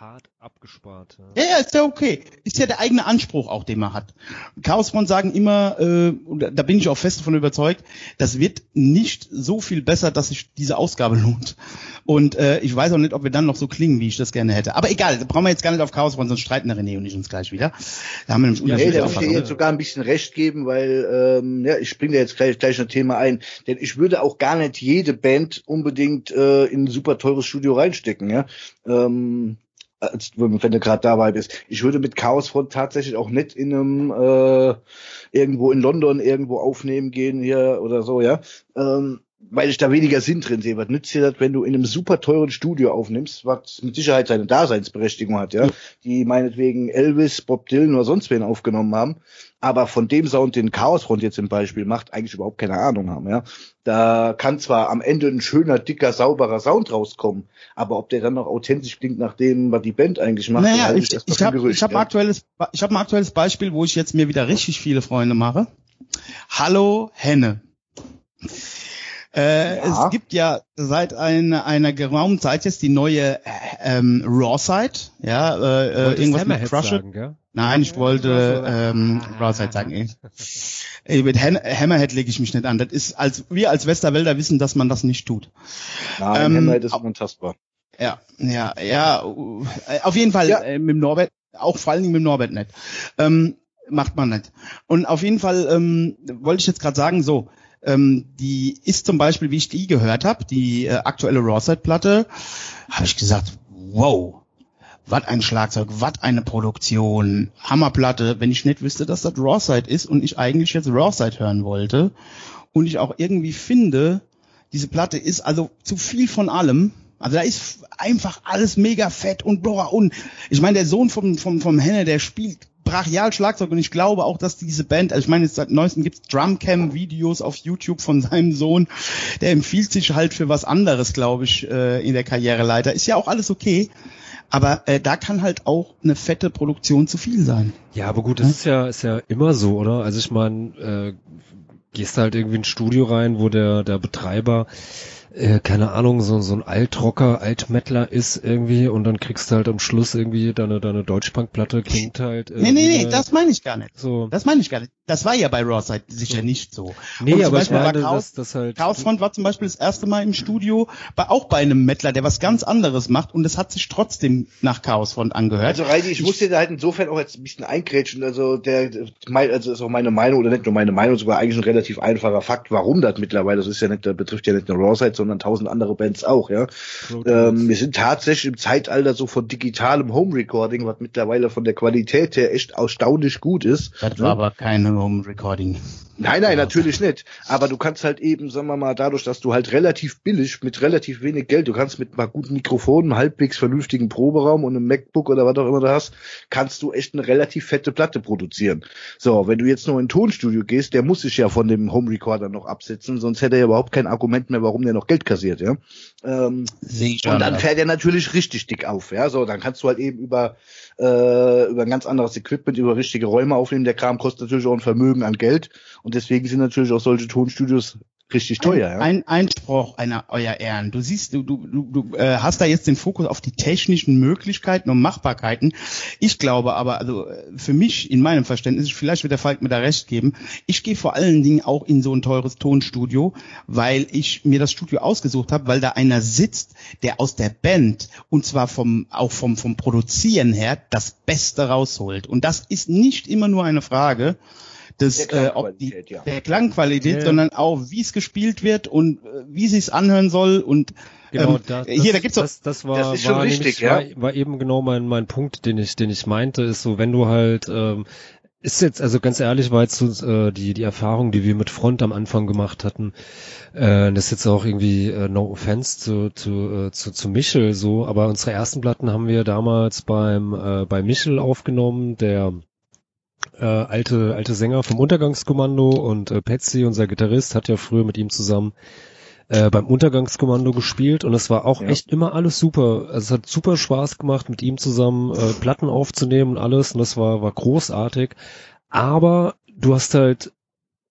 hart abgespart. Ja, ja, ist ja okay. Ist ja der eigene Anspruch auch, den man hat. Chaosfront sagen immer, äh, und da bin ich auch fest davon überzeugt, das wird nicht so viel besser, dass sich diese Ausgabe lohnt. Und äh, ich weiß auch nicht, ob wir dann noch so klingen, wie ich das gerne hätte. Aber egal, da brauchen wir jetzt gar nicht auf Chaosfront, sonst streiten der René und ich uns gleich wieder. Da haben wir nämlich Ja, nee, da muss ich dir jetzt sogar ein bisschen recht geben, weil ähm, ja, ich springe da jetzt gleich, gleich ein Thema ein. Denn ich würde auch gar nicht jede Band unbedingt äh, in ein super teures Studio reinstecken, ja. Ähm, wenn wenn du gerade dabei bist. Ich würde mit Chaosfront tatsächlich auch nicht in einem äh, irgendwo in London irgendwo aufnehmen gehen hier oder so, ja. Ähm, weil ich da weniger Sinn drin sehe. Was nützt dir das, wenn du in einem super teuren Studio aufnimmst, was mit Sicherheit seine Daseinsberechtigung hat, ja? Die meinetwegen Elvis, Bob Dylan oder sonst wen aufgenommen haben, aber von dem Sound, den Chaosfront jetzt im Beispiel macht, eigentlich überhaupt keine Ahnung haben, ja? Da kann zwar am Ende ein schöner, dicker, sauberer Sound rauskommen, aber ob der dann noch authentisch klingt nach dem, was die Band eigentlich macht, Naja, halte ich, ich für habe Gerücht, ich hab ein ja. aktuelles, ich hab ein aktuelles Beispiel, wo ich jetzt mir wieder richtig viele Freunde mache. Hallo Henne. Äh, Ja. Es gibt ja seit einer, einer geraumen Zeit jetzt die neue äh, ähm, Raw-Site, ja, äh, äh, irgendwas mit Hammerhead Crush It. sagen, gell? Nein, ich wollte ähm, Raw-Site sagen. Ey. Ey, mit Hammerhead lege ich mich nicht an. Das ist, als wir als Westerwälder wissen, dass man das nicht tut. Nein, ähm, Hammerhead ist unantastbar. Ja, ja, ja. äh, Auf jeden Fall Ja. äh, mit dem Norbert, auch vor allen Dingen mit dem Norbert nicht. Ähm, macht man nicht. Und auf jeden Fall ähm, wollte ich jetzt gerade sagen, so, ähm, die ist zum Beispiel, wie ich die gehört habe, die äh, aktuelle Rawside-Platte, habe ich gesagt, wow, was ein Schlagzeug, was eine Produktion, Hammerplatte, wenn ich nicht wüsste, dass das Rawside ist und ich eigentlich jetzt Rawside hören wollte und ich auch irgendwie finde, diese Platte ist also zu viel von allem. Also da ist einfach alles mega fett und boah, und ich meine, der Sohn vom, vom, vom Henne, der spielt brachial Schlagzeug und ich glaube auch, dass diese Band, also ich meine, seit neuestem gibt's Drumcam-Videos auf YouTube von seinem Sohn, der empfiehlt sich halt für was anderes, glaube ich, äh, in der Karriereleiter. Ist ja auch alles okay, aber äh, da kann halt auch eine fette Produktion zu viel sein. Ja, aber gut, das ist ja, ist ja immer so, oder? Also ich meine, äh, gehst halt irgendwie in ein Studio rein, wo der, der Betreiber, äh, keine Ahnung, so, so ein Altrocker, Altmettler ist irgendwie und dann kriegst du halt am Schluss irgendwie deine, deine Deutschpunk-Platte klingt halt. Nee, nee, nee, irgendwie das meine ich gar nicht. so. Das meine ich gar nicht. Das war ja bei Rawside sicher nicht so. Nee, Und aber ich Beispiel war meine, Chaos- dass das halt. Chaosfront war zum Beispiel das erste Mal im Studio, bei, auch bei einem Mettler, der was ganz anderes macht und es hat sich trotzdem nach Chaosfront angehört. Also Reini, ich muss dir da halt insofern auch jetzt ein bisschen eingrätschen. Also der, also ist auch meine Meinung oder nicht nur meine Meinung, sogar eigentlich ein relativ einfacher Fakt, warum das mittlerweile. Das ist ja nicht, das betrifft ja nicht nur Rawside, sondern tausend andere Bands auch, ja. Ähm, wir sind tatsächlich im Zeitalter so von digitalem Home Recording, was mittlerweile von der Qualität her echt erstaunlich gut ist. das ne? war aber kein Home Recording. Nein, nein, natürlich nicht. Aber du kannst halt eben, sagen wir mal, dadurch, dass du halt relativ billig, mit relativ wenig Geld, du kannst mit mal guten Mikrofonen, einem halbwegs vernünftigen Proberaum und einem MacBook oder was auch immer du hast, kannst du echt eine relativ fette Platte produzieren. So, wenn du jetzt nur in ein Tonstudio gehst, der muss sich ja von dem Home Recorder noch absetzen, sonst hätte er ja überhaupt kein Argument mehr, warum der noch Geld kassiert, ja. Ähm, und dann fährt er natürlich richtig dick auf, ja. So, dann kannst du halt eben über äh, über ein ganz anderes Equipment, über richtige Räume aufnehmen. Der Kram kostet natürlich auch ein Vermögen an Geld und deswegen sind natürlich auch solche Tonstudios richtig teuer, ja. Ein Einspruch einer euer Ehren. Du siehst, du, du, du, du äh, hast da jetzt den Fokus auf die technischen Möglichkeiten und Machbarkeiten. Ich glaube aber, also äh, für mich in meinem Verständnis, vielleicht wird der Falk mir da recht geben, ich gehe vor allen Dingen auch in so ein teures Tonstudio, weil ich mir das Studio ausgesucht habe, weil da einer sitzt, der aus der Band und zwar vom auch vom vom Produzieren her das Beste rausholt. Und das ist nicht immer nur eine Frage des Der äh, ob die, Klangqualität, ja. der Klangqualität, Ja. sondern auch wie es gespielt wird und äh, wie sich's anhören soll und Genau, ähm, da, das, hier, da gibt's doch, das, das war, Das ist schon war, richtig, nämlich, ja. war, war eben genau mein, mein Punkt, den ich, den ich meinte, ist so, wenn du halt, ähm, ist jetzt, also ganz ehrlich, war jetzt so, äh, die, die Erfahrung, die wir mit Front am Anfang gemacht hatten, äh, das ist jetzt auch irgendwie, äh, no offense zu, zu, äh, zu, zu Michel so, aber unsere ersten Platten haben wir damals beim, äh, bei Michel aufgenommen, der, äh, alte, alte Sänger vom Untergangskommando und äh, Patsy, unser Gitarrist, hat ja früher mit ihm zusammen äh, beim Untergangskommando gespielt und es war auch Ja. echt immer alles super. Also es hat super Spaß gemacht, mit ihm zusammen äh, Platten aufzunehmen und alles und das war, war großartig. Aber du hast halt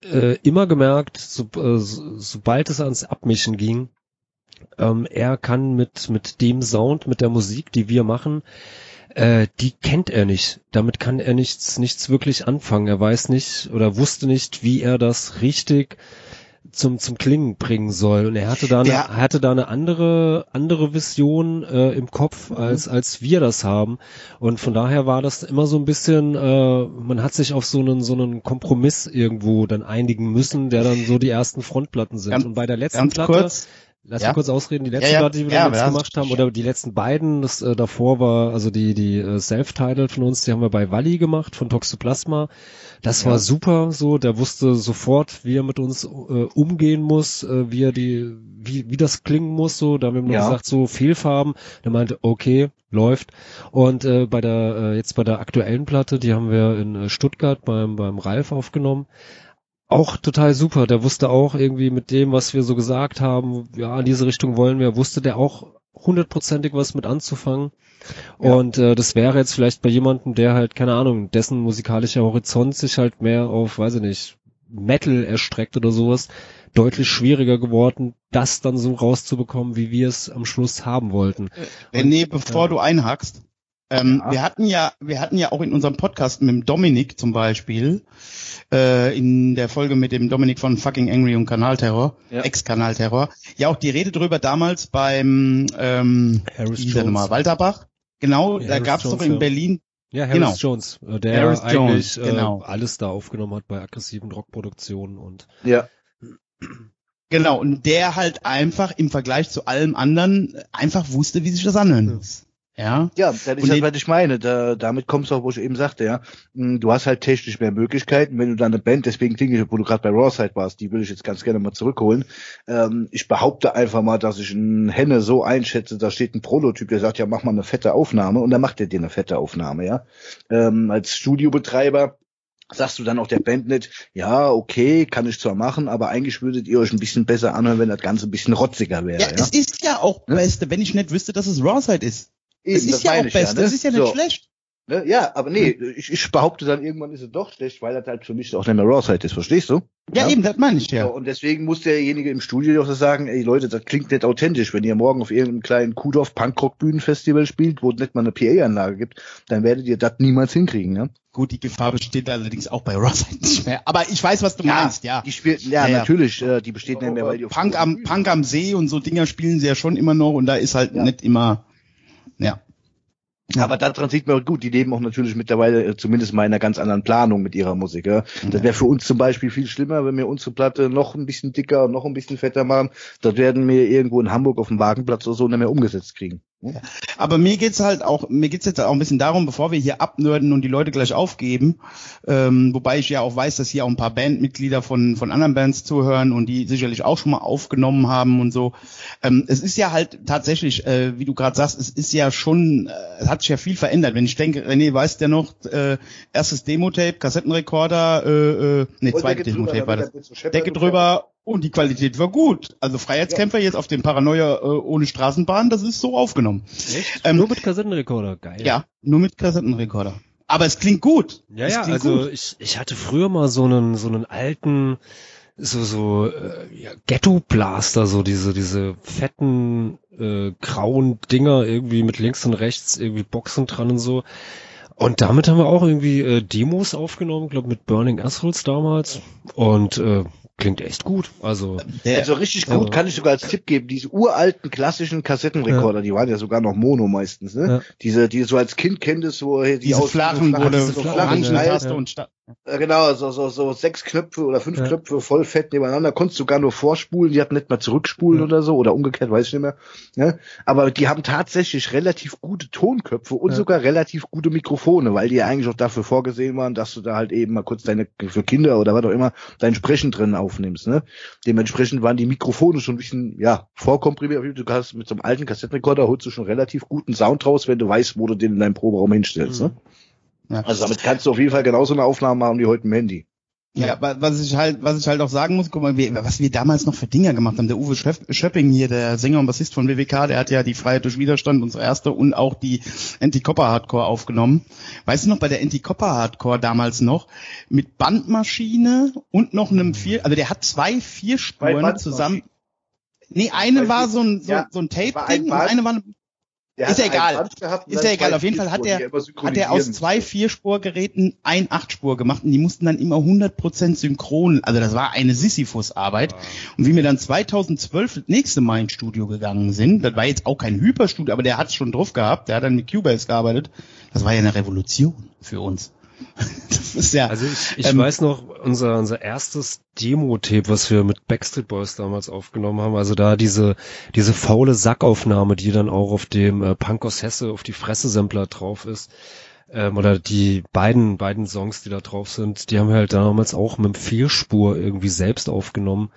äh, immer gemerkt, so, äh, so, sobald es ans Abmischen ging, ähm, er kann mit, mit dem Sound, mit der Musik, die wir machen, äh, die kennt er nicht. Damit kann er nichts, nichts wirklich anfangen. Er weiß nicht oder wusste nicht, wie er das richtig zum zum Klingen bringen soll und er hatte da eine, Der- er hatte da eine andere andere Vision äh, im Kopf Mhm. als als wir das haben und von daher war das immer so ein bisschen äh, man hat sich auf so einen so einen Kompromiss irgendwo dann einigen müssen der dann so die ersten Frontplatten sind Ganz- und bei der letzten Platte kurz, Lass Ja. mich kurz ausreden. Die letzte Ja, ja. Platte, die wir Ja, damals aber gemacht haben, oder die letzten beiden, das äh, davor war, also die die äh, Self-Titled von uns, die haben wir bei Walli gemacht von Toxoplasma. Das war super, so. Der wusste sofort, wie er mit uns äh, umgehen muss, äh, wie er die, wie wie das klingen muss, so. Da haben wir ihm gesagt, so Fehlfarben. Der meinte, okay, läuft. Und äh, bei der äh, jetzt bei der aktuellen Platte, die haben wir in äh, Stuttgart beim beim Ralf aufgenommen auch total super. Der wusste auch irgendwie mit dem, was wir so gesagt haben, ja, in diese Richtung wollen wir, wusste der auch hundertprozentig was mit anzufangen. Ja. Und äh, das wäre jetzt vielleicht bei jemandem, der halt, keine Ahnung, dessen musikalischer Horizont sich halt mehr auf, weiß ich nicht, Metal erstreckt oder sowas, deutlich schwieriger geworden, das dann so rauszubekommen, wie wir es am Schluss haben wollten. René, bevor du einhackst, ähm, Ja. wir hatten ja, wir hatten ja auch in unserem Podcast mit dem Dominik zum Beispiel, äh, in der Folge mit dem Dominik von Fucking Angry und Kanalterror, Ja. Ex-Kanalterror, ja auch die Rede drüber damals beim, ähm, Harris wie er Jones. nochmal, Walterbach. Genau, Ja, da gab's Jones, doch in ja. Berlin, Ja, Harris Genau. Jones, äh, der Harris eigentlich Jones, äh, genau. alles da aufgenommen hat bei aggressiven Rockproduktionen und Ja. genau, und der halt einfach im Vergleich zu allem anderen einfach wusste, wie sich das anhören Ja. muss. Ja. Ja, das ist den- was ich meine. Da, damit kommst du auch, wo ich eben sagte, ja. Mm, Du hast halt technisch mehr Möglichkeiten, wenn du dann eine Band, deswegen klinge ich, wo du gerade bei Rawside warst, die will ich jetzt ganz gerne mal zurückholen. Ähm, ich behaupte einfach mal, dass ich einen Henne so einschätze, da steht ein Prototyp, der sagt, ja, mach mal eine fette Aufnahme und dann macht er dir eine fette Aufnahme, ja. Ähm, als Studiobetreiber sagst du dann auch der Band nicht, ja, okay, kann ich zwar machen, aber eigentlich würdet ihr euch ein bisschen besser anhören, wenn das Ganze ein bisschen rotziger wäre, Ja, ja. es ist ja auch Ne? Beste, wenn ich nicht wüsste, dass es Rawside ist. Eben, es ist das ja auch ich Beste, ne? das ist ja nicht So. schlecht. Ne? Ja, aber nee, ich, ich behaupte dann irgendwann ist es doch schlecht, weil das halt für mich auch nicht mehr Rawside ist, verstehst du? Ja, eben, das meine ich ja. So, und deswegen muss derjenige im Studio doch so sagen, ey Leute, das klingt nicht authentisch. Wenn ihr morgen auf irgendeinem kleinen Kudorf Punkrock Bühnenfestival spielt, wo es nicht mal eine PA-Anlage gibt, dann werdet ihr das niemals hinkriegen, ne? Gut, die Gefahr besteht allerdings auch bei Rawside nicht mehr. Aber ich weiß, was du meinst, ja. Die spielt, ja, Ja, ja. natürlich, äh, die besteht nicht mehr, weil die Punk am, Punk am See und so Dinger spielen sie ja schon immer noch und da ist halt Ja. nicht immer, ja. Aber daran sieht man gut, die leben auch natürlich mittlerweile äh, zumindest mal in einer ganz anderen Planung mit ihrer Musik. Ja. Das wäre für uns zum Beispiel viel schlimmer, wenn wir unsere Platte noch ein bisschen dicker und noch ein bisschen fetter machen. Das werden wir irgendwo in Hamburg auf dem Wagenplatz oder so nicht mehr umgesetzt kriegen. Hm? Aber mir geht's halt auch, mir geht's jetzt auch ein bisschen darum, bevor wir hier abnörden und die Leute gleich aufgeben, ähm, wobei ich ja auch weiß, dass hier auch ein paar Bandmitglieder von, von anderen Bands zuhören und die sicherlich auch schon mal aufgenommen haben und so. Ähm, es ist ja halt tatsächlich, äh, wie du gerade sagst, es ist ja schon, äh, es hat sich ja viel verändert. Wenn ich denke, René, weißt ja noch, äh, erstes Demo-Tape, Kassettenrekorder, äh, äh, nee, Und zweite Decke drüber, Demo-Tape war das. Decke drüber und die Qualität war gut. Also Freiheitskämpfer jetzt auf dem Paranoia äh, ohne Straßenbahn, das ist so aufgenommen. Echt? Ähm, Nur mit Kassettenrekorder, geil. Ja, nur mit Kassettenrekorder. Aber es klingt gut. Ja, es ja, klingt also gut. ich, ich hatte früher mal so einen, so einen alten, so, so, äh, ja, Ghetto-Blaster, so diese, diese fetten, äh, grauen Dinger irgendwie mit links und rechts irgendwie Boxen dran und so. Und damit haben wir auch irgendwie äh, Demos aufgenommen, glaube mit Burning Assholes damals. Und äh, klingt echt gut. Also Der, Also richtig gut Ja. kann ich sogar als Tipp geben, diese uralten klassischen Kassettenrekorder, die waren ja sogar noch Mono meistens, ne? Ja. Diese, die du so als Kind kenntest, wo die diese aus- flachen, so wo du so flachen, flachen ja, ja. und Äh, Genau, so, so, so sechs Knöpfe oder fünf Ja. Knöpfe voll fett nebeneinander, konntest du gar nur vorspulen, die hatten nicht mal zurückspulen Ja. oder so, oder umgekehrt, weiß ich nicht mehr. Ne? Aber die haben tatsächlich relativ gute Tonköpfe und Ja. sogar relativ gute Mikrofone, weil die ja eigentlich auch dafür vorgesehen waren, dass du da halt eben mal kurz deine, für Kinder oder was auch immer, dein Sprechen drin aufnimmst. Ne? Dementsprechend waren die Mikrofone schon ein bisschen, ja, vorkomprimiert. Du kannst mit so einem alten Kassettenrekorder holst du schon relativ guten Sound raus, wenn du weißt, wo du den in deinem Proberaum hinstellst. Mhm. Ne? Ja. Also damit kannst du auf jeden Fall genauso eine Aufnahme machen wie heute im Handy. Ja, was ich halt, was ich halt auch sagen muss, guck mal, was wir damals noch für Dinger gemacht haben. Der Uwe Schöp Schöpping hier, der Sänger und Bassist von WWK, der hat ja die Freiheit durch Widerstand, unsere erste, und auch die Anti-Copper Hardcore aufgenommen. Weißt du noch, bei der Anti-Copper Hardcore damals noch, mit Bandmaschine und noch einem vier, also der hat zwei Vierspuren zusammen. Nee, eine war so ein, so, Ja, so ein Tape-Ding und eine war eine Der Ist ja egal. gehabt Ist ja egal, auf jeden Fall hat immer hat er aus zwei. Vierspurgeräten ein Achtspur gemacht und die mussten dann immer 100% synchron. Also das war eine Sisyphus-Arbeit. Und wie wir dann 2012 das nächste Mal ins Studio gegangen sind, das war jetzt auch kein Hyperstudio, aber der hat es schon drauf gehabt, der hat dann mit Cubase gearbeitet. Das war ja eine Revolution für uns. Das ist ja, Also ich, ich Ähm, weiß noch, unser, unser erstes Demo-Tape, was wir mit Backstreet Boys damals aufgenommen haben, also da diese, diese faule Sackaufnahme, die dann auch auf dem äh, Punk aus Hesse auf die Fresse-Sampler drauf ist, ähm, oder die beiden, beiden Songs, die da drauf sind, die haben wir halt damals auch mit dem Vierspur irgendwie selbst aufgenommen.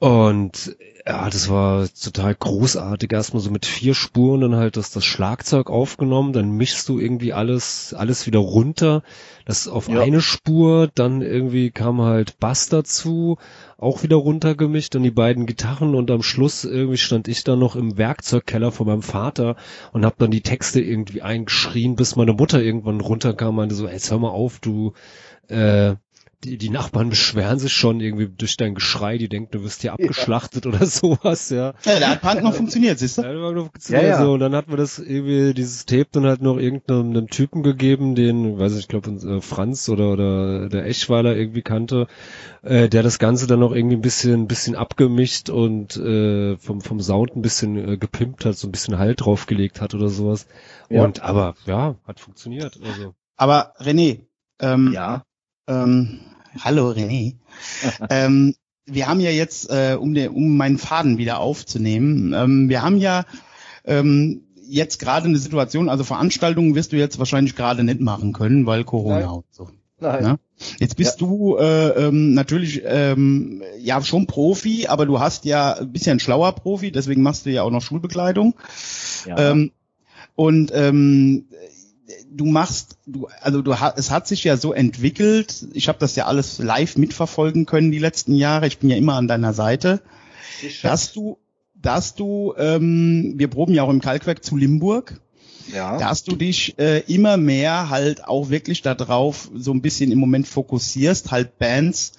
Und ja, das war total großartig. Erstmal so mit vier Spuren dann halt das, das Schlagzeug aufgenommen, dann mischst du irgendwie alles, alles wieder runter. Das auf Ja. eine Spur, dann irgendwie kam halt Bass dazu, auch wieder runtergemischt, dann die beiden Gitarren und am Schluss irgendwie stand ich dann noch im Werkzeugkeller von meinem Vater und hab dann die Texte irgendwie eingeschrien, bis meine Mutter irgendwann runterkam und meinte so, ey, jetzt hör mal auf, du, äh, die, die Nachbarn beschweren sich schon irgendwie durch dein Geschrei, die denken, du wirst hier abgeschlachtet oder sowas, ja. ja, da hat Punk noch funktioniert, siehst du? Ja, noch Ja, ja. So, und dann hatten wir das irgendwie, dieses Tape dann halt noch irgendeinem einem Typen gegeben, den, weiß ich, ich glaube äh, Franz oder oder der Eschweiler irgendwie kannte, äh, der das Ganze dann noch irgendwie ein bisschen, bisschen abgemischt und äh, vom, vom Sound ein bisschen äh, gepimpt hat, so ein bisschen Halt draufgelegt hat oder sowas. Ja. Und aber ja, hat funktioniert. Also. Aber René, ähm, Ja. Ähm, hallo René. ähm, wir haben ja jetzt, äh, um, den, um meinen Faden wieder aufzunehmen, ähm, wir haben ja ähm, jetzt gerade eine Situation, also Veranstaltungen wirst du jetzt wahrscheinlich gerade nicht machen können, weil Corona Nein. und so. Nein. Ja. Jetzt bist du äh, ähm, natürlich ähm, ja schon Profi, aber du hast ja ein bisschen schlauer Profi, deswegen machst du ja auch noch Schulbekleidung. Ja. Ähm, und ähm, du machst, du, also du es hat sich ja so entwickelt. Ich habe das ja alles live mitverfolgen können die letzten Jahre. Ich bin ja immer an deiner Seite, dass du, dass du, ähm, wir proben ja auch im Kalkwerk zu Limburg, ja. dass du dich äh, immer mehr halt auch wirklich darauf so ein bisschen im Moment fokussierst, halt Bands,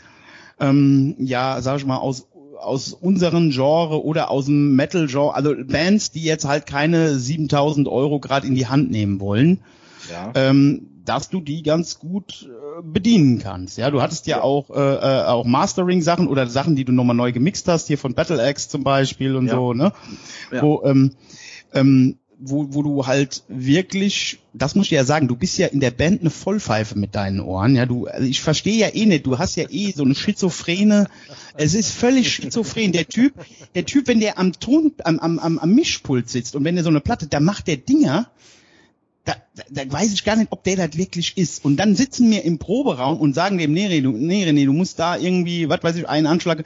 ähm, ja, sag ich mal aus aus unseren Genre oder aus dem Metal-Genre, also Bands, die jetzt halt keine 7000 Euro gerade in die Hand nehmen wollen, ja. ähm, dass du die ganz gut äh, bedienen kannst. Ja, du hattest ja, Ja. auch äh, äh, auch Mastering-Sachen oder Sachen, die du nochmal neu gemixt hast, hier von Battle Axe zum Beispiel und Ja. so, ne? Ja. Wo, ähm, ähm, wo, wo du halt wirklich, das muss ich ja sagen, du bist ja in der Band eine Vollpfeife mit deinen Ohren, ja, du, also ich verstehe ja eh nicht, du hast ja eh so eine schizophrene, es ist völlig schizophren, der Typ, der Typ, wenn der am Ton, am, am, am, am Mischpult sitzt und wenn der so eine Platte, da macht der Dinger, da, da, da weiß ich gar nicht, ob der das wirklich ist. Und dann sitzen wir im Proberaum und sagen dem, nee, René, du, nee, René, du musst da irgendwie, was weiß ich, einen Anschlag.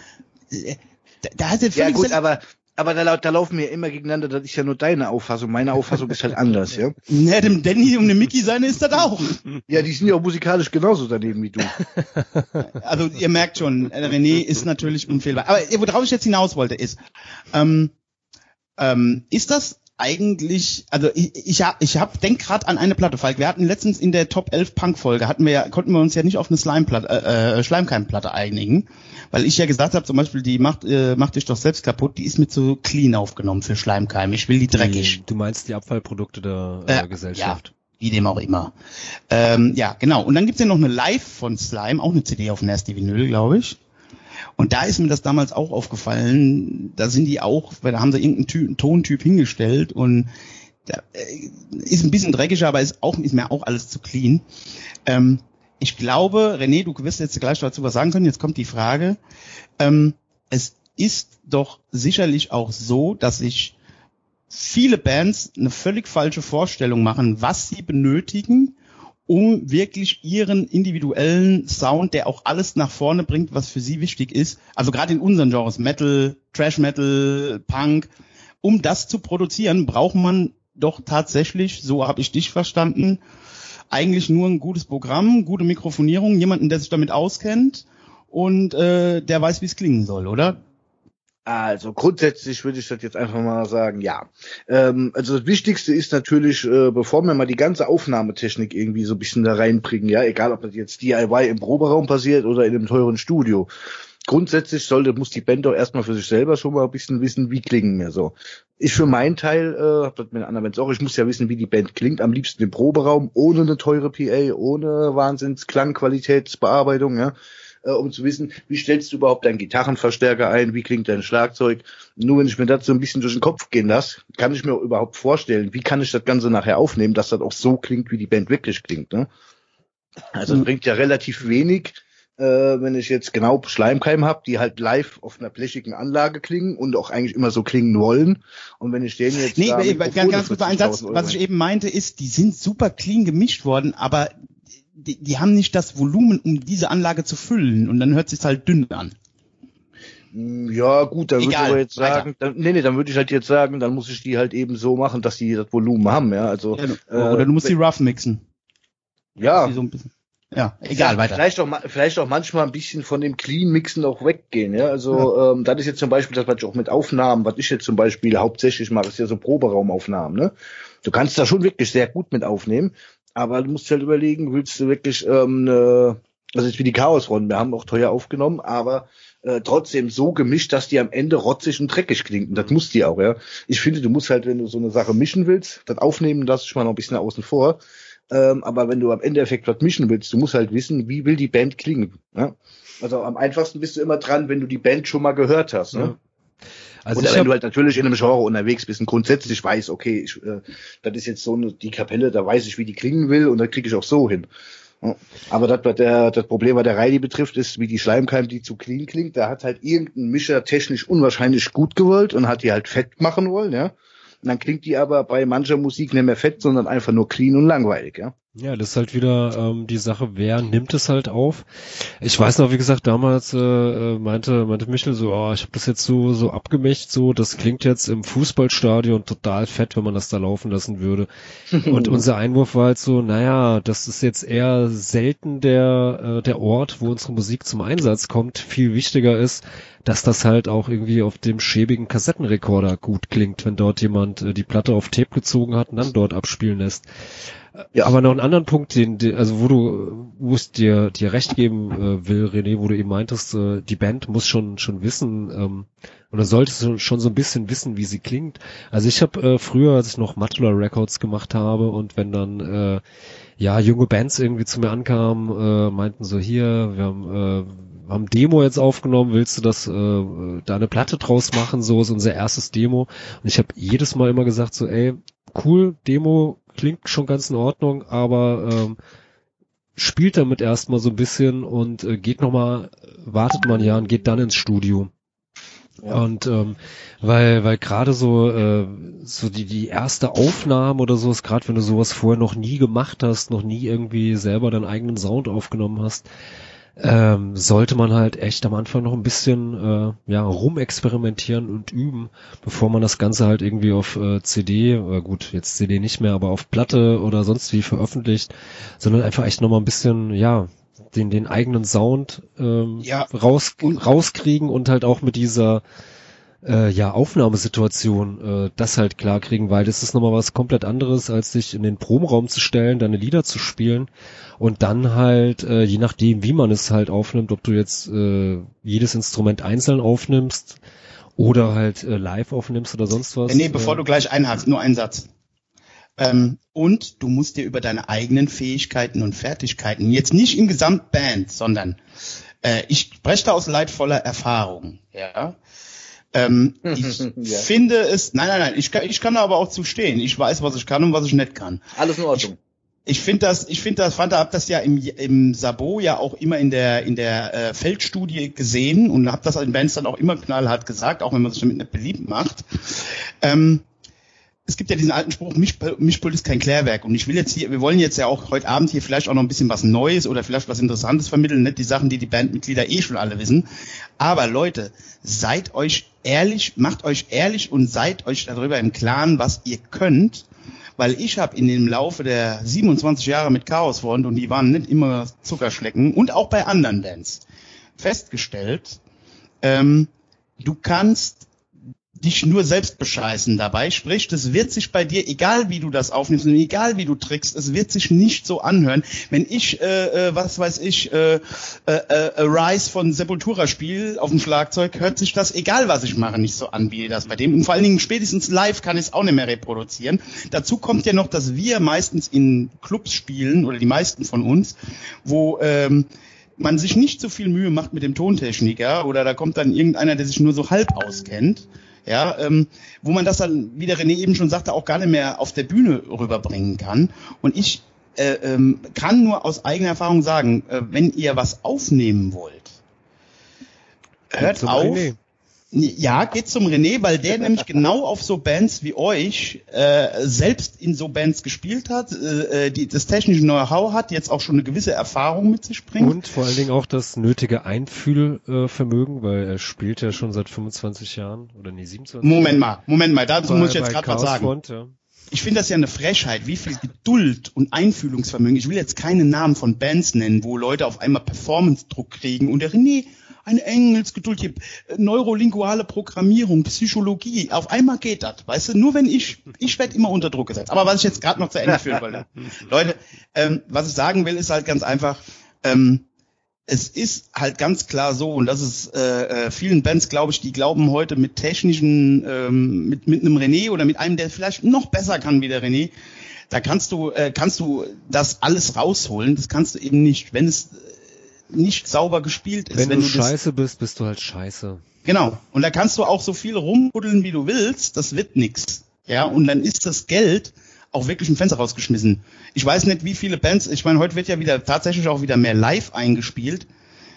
Äh, Da, da er Ja völlig gut, sel- aber aber da, da laufen wir immer gegeneinander, das ist ja nur deine Auffassung. Meine Auffassung ist halt anders, ja. Ne, dem Danny und dem Mickey seine ist das auch. Ja, die sind ja auch musikalisch genauso daneben wie du. Also ihr merkt schon, äh, René ist natürlich unfehlbar. Aber äh, worauf ich jetzt hinaus wollte, ist, ähm, ähm, ist das eigentlich, also ich, ich hab, ich hab, denk gerade an eine Platte, Falk. Wir hatten letztens in der Top 11 Punk-Folge, hatten wir ja, konnten wir uns ja nicht auf eine Slime-Platte, äh, äh, Schleimkeimplatte einigen, weil ich ja gesagt habe, zum Beispiel, die macht, äh, macht dich doch selbst kaputt, die ist mit so clean aufgenommen für Schleimkeim. Ich will die dreckig. Die, du meinst die Abfallprodukte der Äh, äh, Gesellschaft. Wie dem auch immer. Ähm, ja, genau. Und dann gibt's ja noch eine Live von Slime, auch eine CD auf Nasty Vinyl, glaube ich. Und da ist mir das damals auch aufgefallen, da sind die auch, weil da haben sie irgendeinen Ty Tontyp hingestellt und da, äh, ist ein bisschen dreckiger, aber ist auch ist mir auch alles zu clean. Ähm, ich glaube, René, du wirst jetzt gleich dazu was sagen können. Jetzt kommt die Frage. Ähm, es ist doch sicherlich auch so, dass sich viele Bands eine völlig falsche Vorstellung machen, was sie benötigen, um wirklich ihren individuellen Sound, der auch alles nach vorne bringt, was für sie wichtig ist, also gerade in unseren Genres, Metal, Trash Metal, Punk, um das zu produzieren, braucht man doch tatsächlich, so habe ich dich verstanden, eigentlich nur ein gutes Programm, gute Mikrofonierung, jemanden, der sich damit auskennt und äh, der weiß, wie es klingen soll, oder? Also grundsätzlich würde ich das jetzt einfach mal sagen, ja. Ähm, also das Wichtigste ist natürlich, äh, bevor wir mal die ganze Aufnahmetechnik irgendwie so ein bisschen da reinbringen, ja, egal ob das jetzt DIY im Proberaum passiert oder in einem teuren Studio. grundsätzlich sollte, muss die Band doch erstmal für sich selber schon mal ein bisschen wissen, wie klingen wir so. Ich für meinen Teil, äh, hab das mit anderen Bands auch, ich muss ja wissen, wie die Band klingt, am liebsten im Proberaum, ohne eine teure PA, ohne Wahnsinns Klangqualitätsbearbeitung, ja äh, um zu wissen, wie stellst du überhaupt deinen Gitarrenverstärker ein, wie klingt dein Schlagzeug. Nur wenn ich mir das so ein bisschen durch den Kopf gehen lasse, kann ich mir überhaupt vorstellen, wie kann ich das Ganze nachher aufnehmen, dass das auch so klingt, wie die Band wirklich klingt. Ne? Also es mhm. bringt ja relativ wenig, äh, wenn ich jetzt genau Schleimkeim habe, die halt live auf einer blechigen Anlage klingen und auch eigentlich immer so klingen wollen. Und wenn ich den jetzt. Nee, ganz, ganz kurz ein Satz, was ich eben meinte, ist, die sind super clean gemischt worden, aber die, die haben nicht das Volumen, um diese Anlage zu füllen und dann hört es sich halt dünn an. Mm, ja, gut, dann würde ich aber jetzt sagen, dann, nee, nee, dann würde ich halt jetzt sagen, dann muss ich die halt eben so machen, dass die das Volumen haben, ja, also. Ja, äh, oder du musst die rough mixen. Ja. So ja, egal, weiter. Vielleicht auch, vielleicht auch manchmal ein bisschen von dem Clean-Mixen auch weggehen, ja. Also, ja. ähm, das ist jetzt zum Beispiel das, was ich auch mit Aufnahmen, was ich jetzt zum Beispiel hauptsächlich mache, ist ja so Proberaumaufnahmen, ne. Du kannst da schon wirklich sehr gut mit aufnehmen, aber du musst halt überlegen, willst du wirklich, ähm, äh, also jetzt wie die Chaosrunden, wir haben auch teuer aufgenommen, aber äh, trotzdem so gemischt, dass die am Ende rotzig und dreckig klingt. Und das muss die auch, ja. Ich finde, du musst halt, wenn du so eine Sache mischen willst, das aufnehmen, das ich mal noch ein bisschen außen vor. Ähm, aber wenn du am Endeffekt was mischen willst, du musst halt wissen, wie will die Band klingen. Ja? Also am einfachsten bist du immer dran, wenn du die Band schon mal gehört hast. Ne? Also Oder wenn hab, du halt natürlich in einem Genre unterwegs bist und grundsätzlich weißt, okay, ich, äh, das ist jetzt so eine, die Kapelle, da weiß ich, wie die klingen will und da kriege ich auch so hin. Aber das, was der, das Problem, was der Reilly betrifft, ist, wie die Schleimkeim, die zu clean klingt. Da hat halt irgendein Mischer technisch unwahrscheinlich gut gewollt und hat die halt fett machen wollen, ja. Und dann klingt die aber bei mancher Musik nicht mehr fett, sondern einfach nur clean und langweilig, ja. Ja, das ist halt wieder ähm, die Sache, wer nimmt es halt auf. Ich weiß noch, wie gesagt, damals äh, äh meinte meinte Michel so, oh, ich habe das jetzt so so abgemischt, so das klingt jetzt im Fußballstadion total fett, wenn man das da laufen lassen würde. Und unser Einwurf war halt so, naja, das ist jetzt eher selten der äh, der Ort, wo unsere Musik zum Einsatz kommt. Viel wichtiger ist, dass das halt auch irgendwie auf dem schäbigen Kassettenrekorder gut klingt, wenn dort jemand äh, die Platte auf Tape gezogen hat und dann dort abspielen lässt. Ja. Aber noch einen anderen Punkt, den, also wo du, wo es dir, dir recht geben äh, will, René, wo du eben meintest, äh, die Band muss schon schon wissen, ähm, oder solltest du schon so ein bisschen wissen, wie sie klingt. Also ich habe äh, früher, als ich noch Matula Records gemacht habe und wenn dann äh, ja junge Bands irgendwie zu mir ankamen, äh, meinten so hier, wir haben äh, haben Demo jetzt aufgenommen, willst du das äh, da eine Platte draus machen? So ist unser erstes Demo. Und ich habe jedes Mal immer gesagt so, ey, cool, Demo klingt schon ganz in Ordnung, aber ähm, spielt damit erstmal so ein bisschen und äh, geht nochmal, wartet mal ein Jahr und geht dann ins Studio. Ja. Und ähm, weil weil gerade so äh, so die die erste Aufnahme oder so ist gerade wenn du sowas vorher noch nie gemacht hast, noch nie irgendwie selber deinen eigenen Sound aufgenommen hast, ähm, sollte man halt echt am Anfang noch ein bisschen äh, ja rumexperimentieren und üben, bevor man das Ganze halt irgendwie auf äh, CD, äh, gut, jetzt CD nicht mehr, aber auf Platte oder sonst wie veröffentlicht, sondern einfach echt nochmal ein bisschen, ja, den, den eigenen Sound ähm, ja. raus, rauskriegen und halt auch mit dieser äh, ja, Aufnahmesituation äh, das halt klar kriegen, weil das ist nochmal was komplett anderes, als sich in den Probenraum zu stellen, deine Lieder zu spielen und dann halt, äh, je nachdem, wie man es halt aufnimmt, ob du jetzt äh, jedes Instrument einzeln aufnimmst oder halt äh, live aufnimmst oder sonst was. Nee, bevor äh, du gleich einhakst, nur einen Satz. Ähm, und du musst dir über deine eigenen Fähigkeiten und Fertigkeiten, jetzt nicht in Gesamtband, sondern äh, ich spreche da aus leidvoller Erfahrung, ja. Ähm, ich ja. finde es, nein, nein, nein, ich kann, ich kann da aber auch zu stehen. Ich weiß, was ich kann und was ich nicht kann. Alles in Ordnung. Ich, ich finde das, ich finde das, fand hab das ja im, im Sabo ja auch immer in der in der äh, Feldstudie gesehen und habe das in Bands dann auch immer knallhart gesagt, auch wenn man sich damit nicht beliebt macht. Ähm, es gibt ja diesen alten Spruch, Mischpult ist kein Klärwerk. Und ich will jetzt hier, wir wollen jetzt ja auch heute Abend hier vielleicht auch noch ein bisschen was Neues oder vielleicht was Interessantes vermitteln, nicht die Sachen, die die Bandmitglieder eh schon alle wissen. Aber Leute, seid euch ehrlich, macht euch ehrlich und seid euch darüber im Klaren, was ihr könnt. Weil ich habe in dem Laufe der 27 Jahre mit Chaos Front, und die waren nicht immer Zuckerschlecken, und auch bei anderen Bands, festgestellt, ähm, du kannst dich nur selbst bescheißen dabei. Sprich, das wird sich bei dir, egal wie du das aufnimmst und egal wie du trickst, es wird sich nicht so anhören. Wenn ich, äh, äh, was weiß ich, äh, äh, äh, Rise von Sepultura spiele auf dem Schlagzeug, hört sich das, egal was ich mache, nicht so an wie das bei dem. Und vor allen Dingen spätestens live kann ich es auch nicht mehr reproduzieren. Dazu kommt ja noch, dass wir meistens in Clubs spielen, oder die meisten von uns, wo ähm, man sich nicht so viel Mühe macht mit dem Tontechniker oder da kommt dann irgendeiner, der sich nur so halb auskennt ja, ähm, wo man das dann, wie der René eben schon sagte, auch gar nicht mehr auf der Bühne rüberbringen kann. Und ich äh, ähm, kann nur aus eigener Erfahrung sagen, äh, wenn ihr was aufnehmen wollt, hört auf. René. Ja, geht zum René, weil der nämlich genau auf so Bands wie euch äh, selbst in so Bands gespielt hat, äh, die das technische Know-how hat, jetzt auch schon eine gewisse Erfahrung mit sich bringt. Und vor allen Dingen auch das nötige Einfühlvermögen, weil er spielt ja schon seit 25 Jahren oder nee, 27 Moment mal, Moment mal, dazu bei, muss ich jetzt gerade was sagen. Front, ja. Ich finde das ja eine Frechheit, wie viel Geduld und Einfühlungsvermögen. Ich will jetzt keine Namen von Bands nennen, wo Leute auf einmal Performance-Druck kriegen und der René eine Engelsgeduld, hier, neurolinguale Programmierung, Psychologie. Auf einmal geht das, weißt du? Nur wenn ich, ich werde immer unter Druck gesetzt. Aber was ich jetzt gerade noch zu Ende führen wollte, Leute, ähm, was ich sagen will, ist halt ganz einfach. Ähm, es ist halt ganz klar so, und das ist äh, äh, vielen Bands, glaube ich, die glauben heute mit technischen, ähm, mit, mit einem René oder mit einem, der vielleicht noch besser kann wie der René, da kannst du, äh, kannst du das alles rausholen. Das kannst du eben nicht, wenn es nicht sauber gespielt ist. Wenn, wenn du, du scheiße bist, bist du halt scheiße. Genau. Und da kannst du auch so viel rumbuddeln, wie du willst. Das wird nix. Ja, und dann ist das Geld auch wirklich im Fenster rausgeschmissen. Ich weiß nicht, wie viele Bands, ich meine, heute wird ja wieder tatsächlich auch wieder mehr live eingespielt.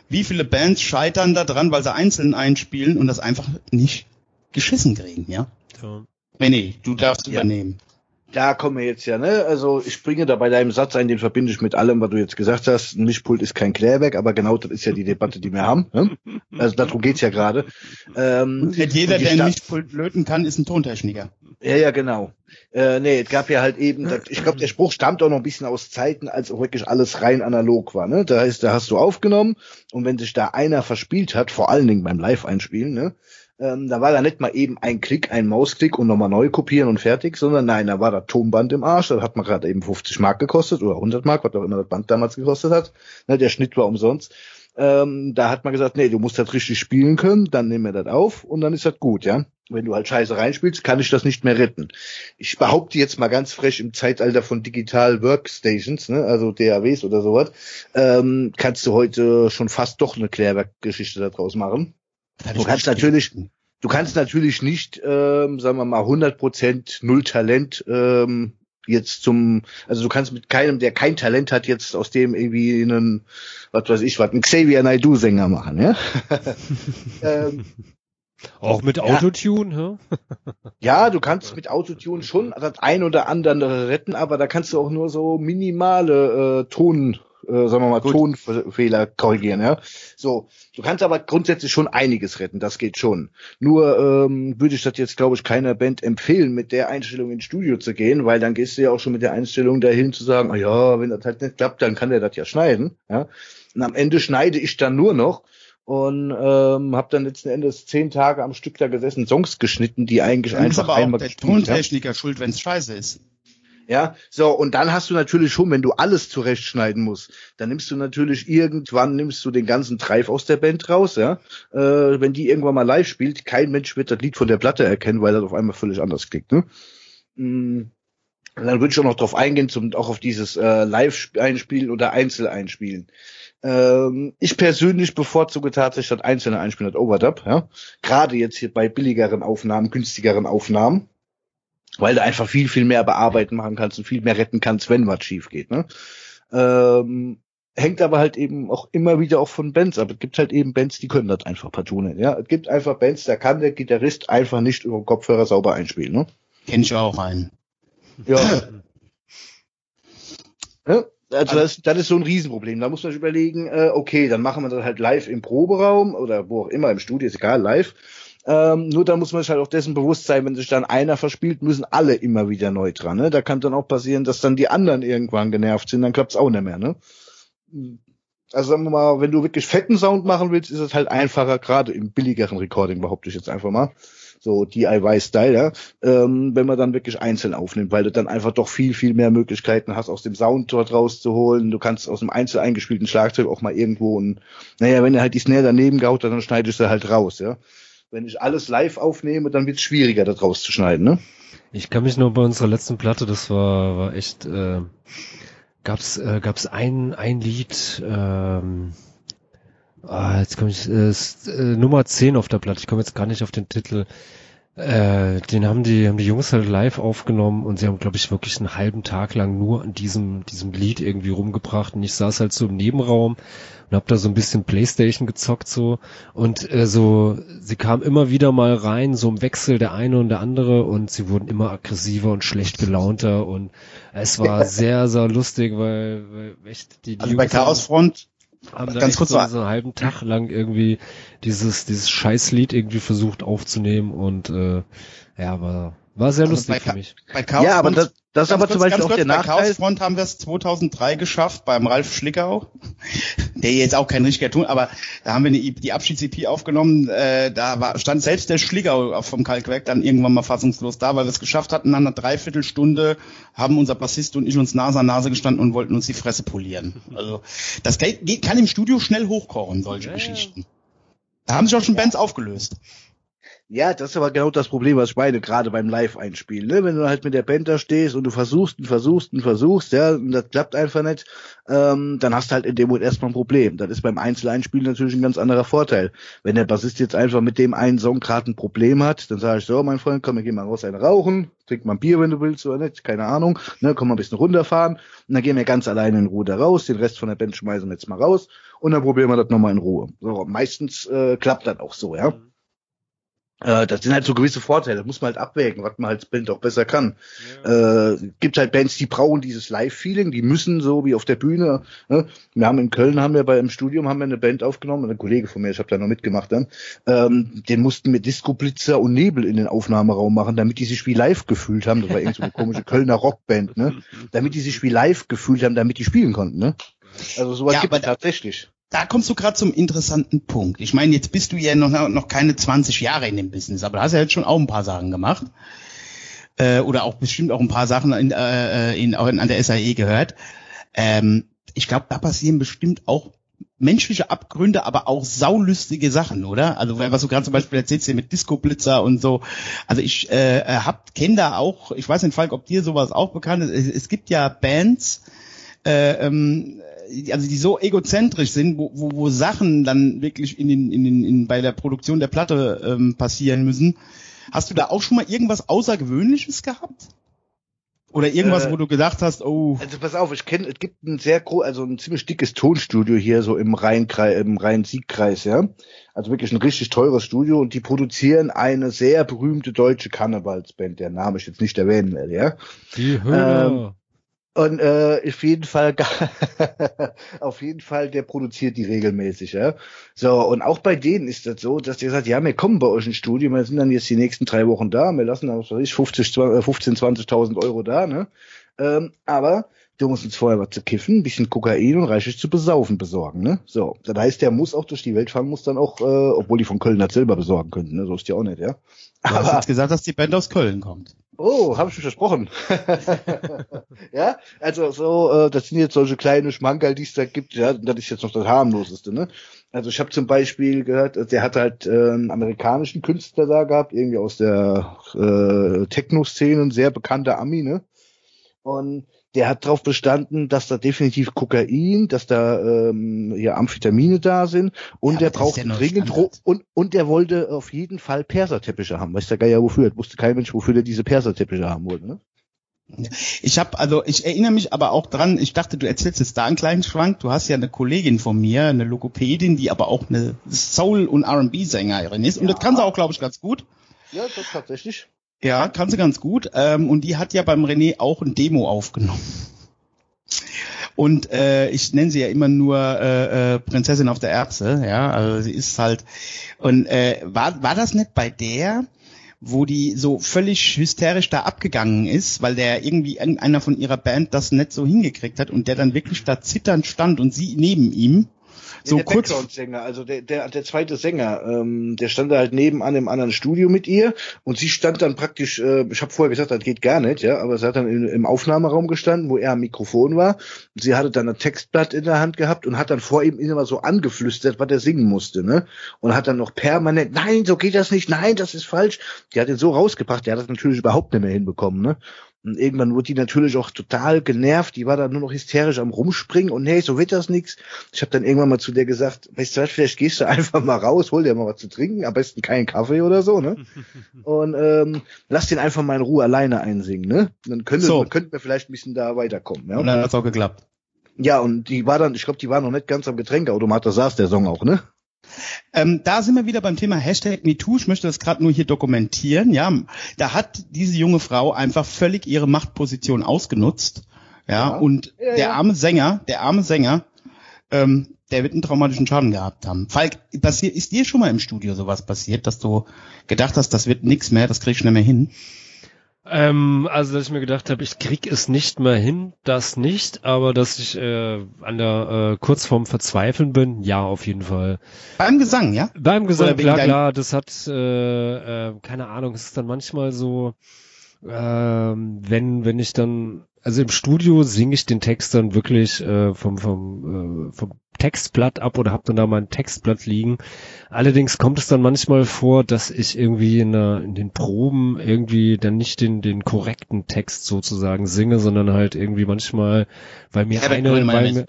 Wie viele Bands scheitern da dran, weil sie einzeln einspielen und das einfach nicht geschissen kriegen, ja? ja. René, du darfst ja. übernehmen. Da kommen wir jetzt ja, ne? Also ich springe da bei deinem Satz ein, den verbinde ich mit allem, was du jetzt gesagt hast. Ein Mischpult ist kein Klärwerk, aber genau das ist ja die Debatte, die wir haben. Ne? Also darum geht's ja gerade. Ähm, und jeder, der ein Mischpult löten kann, ist ein Tontechniker. Ja, ja, genau. Äh, nee, es gab ja halt eben, ich glaube, der Spruch stammt auch noch ein bisschen aus Zeiten, als auch wirklich alles rein analog war. Ne? Da heißt, da hast du aufgenommen und wenn sich da einer verspielt hat, vor allen Dingen beim Live-Einspielen, ne, ähm, da war da nicht mal eben ein Klick, ein Mausklick und nochmal neu kopieren und fertig, sondern nein, da war das Tonband im Arsch, das hat man gerade eben 50 Mark gekostet oder 100 Mark, was auch immer das Band damals gekostet hat. Ne, der Schnitt war umsonst. Ähm, da hat man gesagt, nee, du musst das richtig spielen können, dann nehmen wir das auf und dann ist das gut, ja. Wenn du halt Scheiße reinspielst, kann ich das nicht mehr retten. Ich behaupte jetzt mal ganz frech im Zeitalter von Digital Workstations, ne, also DAWs oder sowas, ähm, kannst du heute schon fast doch eine Klärwerkgeschichte daraus machen. Du kannst natürlich, du kannst natürlich nicht, ähm, sagen wir mal, 100% null Talent ähm, jetzt zum, also du kannst mit keinem, der kein Talent hat, jetzt aus dem irgendwie einen, was weiß ich, was, einen Xavier Naidoo Sänger machen, ja? ähm, auch mit Autotune, ja. ja, du kannst mit Autotune schon das ein oder andere retten, aber da kannst du auch nur so minimale äh, Ton äh, sagen wir mal, Gut. Tonfehler korrigieren, ja. So, du kannst aber grundsätzlich schon einiges retten, das geht schon. Nur ähm, würde ich das jetzt, glaube ich, keiner Band empfehlen, mit der Einstellung ins Studio zu gehen, weil dann gehst du ja auch schon mit der Einstellung dahin zu sagen, ah ja, wenn das halt nicht klappt, dann kann der das ja schneiden, ja. Und am Ende schneide ich dann nur noch und ähm, habe dann letzten Endes zehn Tage am Stück da gesessen, Songs geschnitten, die eigentlich dann einfach ist aber einmal auch der Tontechniker schuld, wenn's scheiße ist. Ja, so, und dann hast du natürlich schon, wenn du alles zurechtschneiden musst, dann nimmst du natürlich irgendwann, nimmst du den ganzen Treif aus der Band raus, ja. Äh, wenn die irgendwann mal live spielt, kein Mensch wird das Lied von der Platte erkennen, weil das auf einmal völlig anders klingt, ne? Mm. Dann würde ich auch noch drauf eingehen, zum, auch auf dieses äh, Live-Einspielen oder Einzel-Einspielen. Ähm, ich persönlich bevorzuge tatsächlich das einzelne Einspielen, das Overdub, ja. Gerade jetzt hier bei billigeren Aufnahmen, günstigeren Aufnahmen weil du einfach viel, viel mehr bearbeiten machen kannst und viel mehr retten kannst, wenn was schief geht. Ne? Ähm, hängt aber halt eben auch immer wieder auch von Bands ab. Es gibt halt eben Bands, die können das einfach partout nicht. Ja? Es gibt einfach Bands, da kann der Gitarrist einfach nicht über den Kopfhörer sauber einspielen. Ne? Kenn ich auch einen. Ja. ja? Also das, das ist so ein Riesenproblem. Da muss man sich überlegen, äh, okay, dann machen wir das halt live im Proberaum oder wo auch immer, im Studio, ist egal, live. Ähm, nur da muss man sich halt auch dessen bewusst sein, wenn sich dann einer verspielt, müssen alle immer wieder neu dran. Ne? Da kann dann auch passieren, dass dann die anderen irgendwann genervt sind, dann klappt's auch nicht mehr. Ne? Also sagen wir mal, wenn du wirklich fetten Sound machen willst, ist es halt einfacher, gerade im billigeren Recording, behaupte ich jetzt einfach mal. so DIY-Style, ja, ähm, wenn man dann wirklich einzeln aufnimmt, weil du dann einfach doch viel, viel mehr Möglichkeiten hast, aus dem Sound dort rauszuholen. Du kannst aus dem einzeln eingespielten Schlagzeug auch mal irgendwo ein, naja, wenn er halt die Snare daneben gehaut hat, dann schneidest du halt raus, ja. Wenn ich alles live aufnehme, dann wird es schwieriger, das rauszuschneiden, ne? Ich kann mich nur bei unserer letzten Platte, das war, war echt, äh, gab's, äh, gab's ein, ein Lied, ähm, ah, jetzt komme ich, äh, äh, Nummer 10 auf der Platte, ich komme jetzt gar nicht auf den Titel, äh, den haben die, haben die Jungs halt live aufgenommen und sie haben, glaube ich, wirklich einen halben Tag lang nur an diesem, diesem Lied irgendwie rumgebracht. Und ich saß halt so im Nebenraum und hab da so ein bisschen Playstation gezockt so. Und äh, so, sie kam immer wieder mal rein, so im Wechsel der eine und der andere. Und sie wurden immer aggressiver und schlecht gelaunter. Und es war sehr, sehr lustig, weil, weil echt die, die Also bei Jungs haben- Chaosfront haben da Ganz kurz so, so einen halben Tag lang irgendwie dieses dieses Scheißlied irgendwie versucht aufzunehmen und äh, ja war war sehr Also lustig bei für mich. bei Chaosfront. Ja, aber das, das ist aber kurz, zum Beispiel auch kurz, der bei Nachteil. Chaosfront haben wir es 2003 geschafft beim Ralf Schlickau, der jetzt auch kein richtiger Ton, aber da haben wir eine, die Abschieds-EP aufgenommen, äh, da war, stand selbst der Schlickau vom Kalkwerk dann irgendwann mal fassungslos da, weil wir es geschafft hatten, nach einer Dreiviertelstunde haben unser Bassist und ich uns Nase an Nase gestanden und wollten uns die Fresse polieren. Also das geht, kann im Studio schnell hochkochen, solche Ja, ja. Geschichten. Da haben sich auch schon Bands aufgelöst. Ja, das ist aber genau das Problem, was ich meine, gerade beim Live-Einspielen. Ne? Wenn du halt mit der Band da stehst und du versuchst und versuchst und versuchst, ja, und das klappt einfach nicht, ähm, dann hast du halt in dem Moment erstmal ein Problem. Das ist beim Einzeleinspielen natürlich ein ganz anderer Vorteil. Wenn der Bassist jetzt einfach mit dem einen Song gerade ein Problem hat, dann sage ich so, mein Freund, komm, wir gehen mal raus, eine rauchen, trink mal ein Bier, wenn du willst, oder nicht, keine Ahnung, ne, komm mal ein bisschen runterfahren, und dann gehen wir ganz alleine in Ruhe da raus, den Rest von der Band schmeißen wir jetzt mal raus, und dann probieren wir das nochmal in Ruhe. So, meistens äh, klappt das auch so, ja. Äh, das sind halt so gewisse Vorteile, das muss man halt abwägen, was man als Band auch besser kann. Äh, gibt halt Bands, die brauchen dieses Live-Feeling, die müssen so wie auf der Bühne. Ne? Wir haben in Köln haben wir bei im Studium haben wir eine Band aufgenommen, ein Kollege von mir, ich habe da noch mitgemacht dann. Ähm, den mussten wir Disco Blitzer und Nebel in den Aufnahmeraum machen, damit die sich wie live gefühlt haben. Das war irgendwie so eine komische Kölner Rockband, ne? Damit die sich wie live gefühlt haben, damit die spielen konnten, ne? Also sowas Ja, gibt es tatsächlich. Da kommst du gerade zum interessanten Punkt. Ich meine, jetzt bist du ja noch, noch keine 20 Jahre in dem Business, aber du hast ja jetzt schon auch ein paar Sachen gemacht. Äh, oder auch bestimmt auch ein paar Sachen in, äh, in, auch in, an der SAE gehört. Ähm, ich glaube, da passieren bestimmt auch menschliche Abgründe, aber auch saulustige Sachen, oder? Also was du gerade zum Beispiel erzählst hier mit Disco-Blitzer und so. Also ich äh, hab kenne da auch, ich weiß nicht, Falk, ob dir sowas auch bekannt ist. Es, es gibt ja Bands, äh, ähm, die- also die so egozentrisch sind, wo, wo, wo Sachen dann wirklich in den, in den, in, bei der Produktion der Platte ähm, passieren müssen. Hast du da auch schon mal irgendwas Außergewöhnliches gehabt? Oder irgendwas, Äh, wo du gedacht hast, oh, Also pass auf, ich kenne, es gibt ein sehr groß, also ein ziemlich dickes Tonstudio hier so im Rhein-Kreis, im Rhein-Sieg-Kreis, ja. Also wirklich ein richtig teures Studio und die produzieren eine sehr berühmte deutsche Karnevalsband, der Name ich jetzt nicht erwähnen werde, ja. Die Höhner. Und äh, auf jeden Fall, auf jeden Fall, der produziert die regelmäßig, ja. So, und auch bei denen ist das so, dass der sagt, ja, wir kommen bei euch ins Studio, wir sind dann jetzt die nächsten drei Wochen da, wir lassen dann, was weiß ich, 50, 20, äh, 15, 20.000 Euro da, ne? Ähm, aber du musst uns vorher was zu kiffen, ein bisschen Kokain und reichlich zu besaufen besorgen, ne? So, das heißt, der muss auch durch die Welt fahren, muss dann auch, äh, obwohl die von Köln das selber besorgen könnten, ne? So ist die auch nicht, ja. du hast jetzt gesagt, dass die Band aus Köln kommt. Oh, habe ich mir versprochen. ja, also so, äh, das sind jetzt solche kleine Schmankerl, die es da gibt. Ja, das ist jetzt noch das harmloseste, ne? Also ich habe zum Beispiel gehört, äh, der hat halt äh, einen amerikanischen Künstler da gehabt, irgendwie aus der äh, Techno-Szene, ein sehr bekannter Ami, ne? Und der hat darauf bestanden, dass da definitiv Kokain, dass da ähm, ja Amphetamine da sind und Ja, der braucht ja dringend und und der wollte auf jeden Fall Perserteppiche haben. Weiß der Geier wofür? Das wusste kein Mensch, wofür der diese Perserteppiche haben wollte. Ne? Ich habe also ich erinnere mich aber auch dran, ich dachte, du erzählst jetzt da einen kleinen Schwank. Du hast ja eine Kollegin von mir, eine Logopädin, die aber auch eine Soul- und R&B-Sängerin ist. Und das kann sie auch, glaube ich, ganz gut. Ja, das tatsächlich. Ja, kann sie ganz gut. Ähm, und die hat ja beim René auch ein Demo aufgenommen. Und äh, ich nenne sie ja immer nur äh, äh, Prinzessin auf der Erbse, ja, also sie ist halt. Und äh, war, war das nicht bei der, wo die so völlig hysterisch da abgegangen ist, weil der irgendwie irgendeiner von ihrer Band das nicht so hingekriegt hat und der dann wirklich da zitternd stand und sie neben ihm So der kurz. Background-Sänger, also der, der, der zweite Sänger, ähm, der stand da halt nebenan im anderen Studio mit ihr und sie stand dann praktisch, äh, ich habe vorher gesagt, das geht gar nicht, ja, aber sie hat dann in, im Aufnahmeraum gestanden, wo er am Mikrofon war. Sie hatte dann ein Textblatt in der Hand gehabt und hat dann vor ihm immer so angeflüstert, was er singen musste, ne? Und hat dann noch permanent, nein, so geht das nicht, nein, das ist falsch. Die hat ihn so rausgebracht, der hat das natürlich überhaupt nicht mehr hinbekommen, ne? Und irgendwann wurde die natürlich auch total genervt. Die war dann nur noch hysterisch am Rumspringen und nee, so wird das nix. Ich habe dann irgendwann mal zu der gesagt, weißt du was, vielleicht gehst du einfach mal raus, hol dir mal was zu trinken, am besten keinen Kaffee oder so, ne? und ähm, lass den einfach mal in Ruhe alleine einsingen, ne? Dann könnte, So. könnten wir vielleicht ein bisschen da weiterkommen, ja? Und dann hat's auch geklappt. Ja, und die war dann, ich glaube, die war noch nicht ganz am Getränkeautomat, da saß der Song auch, ne? Ähm, da sind wir wieder beim Thema Hashtag MeToo. Ich möchte das gerade nur hier dokumentieren. Ja, da hat diese junge Frau einfach völlig ihre Machtposition ausgenutzt. Ja, Ja. und Ja, der ja. arme Sänger, der arme Sänger, ähm, der wird einen traumatischen Schaden gehabt haben. Falk, passiert, ist dir schon mal im Studio sowas passiert, dass du gedacht hast, das wird nix mehr, das krieg ich nicht mehr hin? Ähm, also, dass ich mir gedacht habe, ich krieg es nicht mehr hin, das nicht, aber dass ich äh, an der äh, kurz vorm Verzweifeln bin, ja, auf jeden Fall. Beim Gesang, ja? Beim Gesang, klar, klar, das hat, äh, äh, keine Ahnung, es ist dann manchmal so, ähm, wenn, wenn ich dann, also im Studio singe ich den Text dann wirklich äh, vom, vom, äh, vom Textblatt ab oder hab dann da mein Textblatt liegen. Allerdings kommt es dann manchmal vor, dass ich irgendwie in, der, in den Proben irgendwie dann nicht den, den korrekten Text sozusagen singe, sondern halt irgendwie manchmal, weil mir eine, weil mir,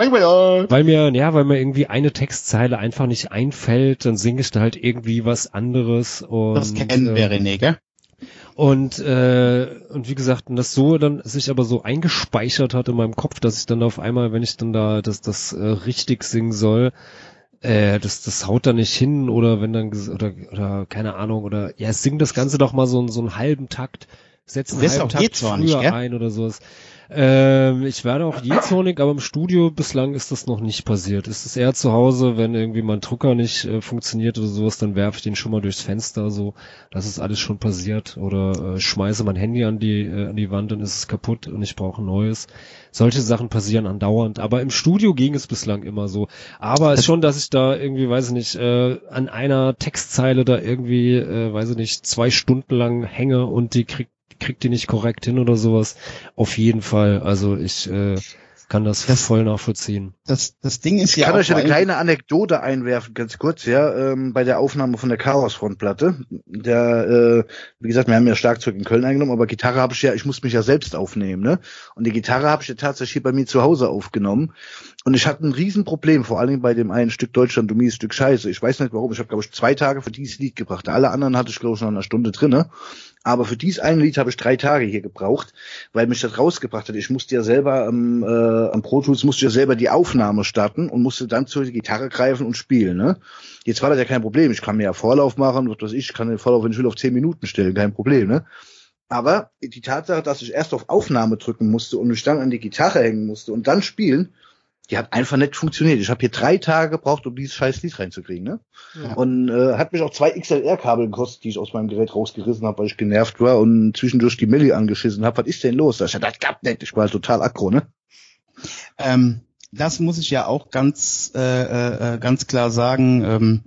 weil mir, ja, weil mir irgendwie eine Textzeile einfach nicht einfällt, dann singe ich da halt irgendwie was anderes und Das kennen wir, René, gell? Und äh, und wie gesagt, und das so dann sich aber so eingespeichert hat in meinem Kopf, dass ich dann auf einmal, wenn ich dann da das das äh, richtig singen soll, äh, das das haut da nicht hin oder wenn dann oder oder keine Ahnung oder ja, sing das Ganze doch mal so so einen halben Takt, setz einen halben Takt früher gell? ein oder sowas. Ähm, ich werde auch jähzornig, aber im Studio bislang ist das noch nicht passiert. Ist es eher zu Hause, wenn irgendwie mein Drucker nicht äh, funktioniert oder sowas, dann werfe ich den schon mal durchs Fenster, so, das ist alles schon passiert. Oder äh, schmeiße mein Handy an die, äh, an die Wand, dann ist es kaputt und ich brauche ein neues. Solche Sachen passieren andauernd. Aber im Studio ging es bislang immer so. Aber es ist schon, dass ich da irgendwie, weiß ich nicht, äh, an einer Textzeile da irgendwie, äh, weiß ich nicht, zwei Stunden lang hänge und die kriegt kriegt die nicht korrekt hin oder sowas. Auf jeden Fall. Also ich äh, kann das, Das- voll nachvollziehen. Das, das Ding ist Ich ja kann auch euch eine allem- kleine Anekdote einwerfen, ganz kurz, ja, ähm, bei der Aufnahme von der Chaos-Frontplatte. Der, äh, wie gesagt, wir haben ja Schlagzeug in Köln eingenommen, aber Gitarre habe ich ja, ich muss mich ja selbst aufnehmen, ne? Und die Gitarre habe ich ja tatsächlich hier bei mir zu Hause aufgenommen. Und ich hatte ein Riesenproblem, vor allen Dingen bei dem einen Stück Deutschland, du mieses Stück Scheiße. Ich weiß nicht warum, ich habe, glaube ich, zwei Tage für dieses Lied gebracht. Alle anderen hatte ich, glaube ich, noch eine Stunde drinne. Aber für dieses eine Lied habe ich drei Tage hier gebraucht, weil mich das rausgebracht hat. Ich musste ja selber am, äh, am Pro Tools musste ja selber die Aufnahme starten und musste dann zur Gitarre greifen und spielen. Ne? Jetzt war das ja kein Problem. Ich kann mir ja Vorlauf machen, was weiß ich, ich kann den Vorlauf, wenn ich will, auf zehn Minuten stellen, kein Problem. Ne? Aber die Tatsache, dass ich erst auf Aufnahme drücken musste und mich dann an die Gitarre hängen musste und dann spielen, die hat einfach nicht funktioniert. Ich habe hier drei Tage gebraucht, um dieses scheiß Lied reinzukriegen. Ne? Ja. Und äh, hat mich auch zwei XLR-Kabel gekostet, die ich aus meinem Gerät rausgerissen habe, weil ich genervt war und zwischendurch die Milli angeschissen habe. Was ist denn los? Ich dachte, das gab nicht. Ich war halt total aggro, ne? Ähm, das muss ich ja auch ganz äh, äh, ganz klar sagen. Ähm,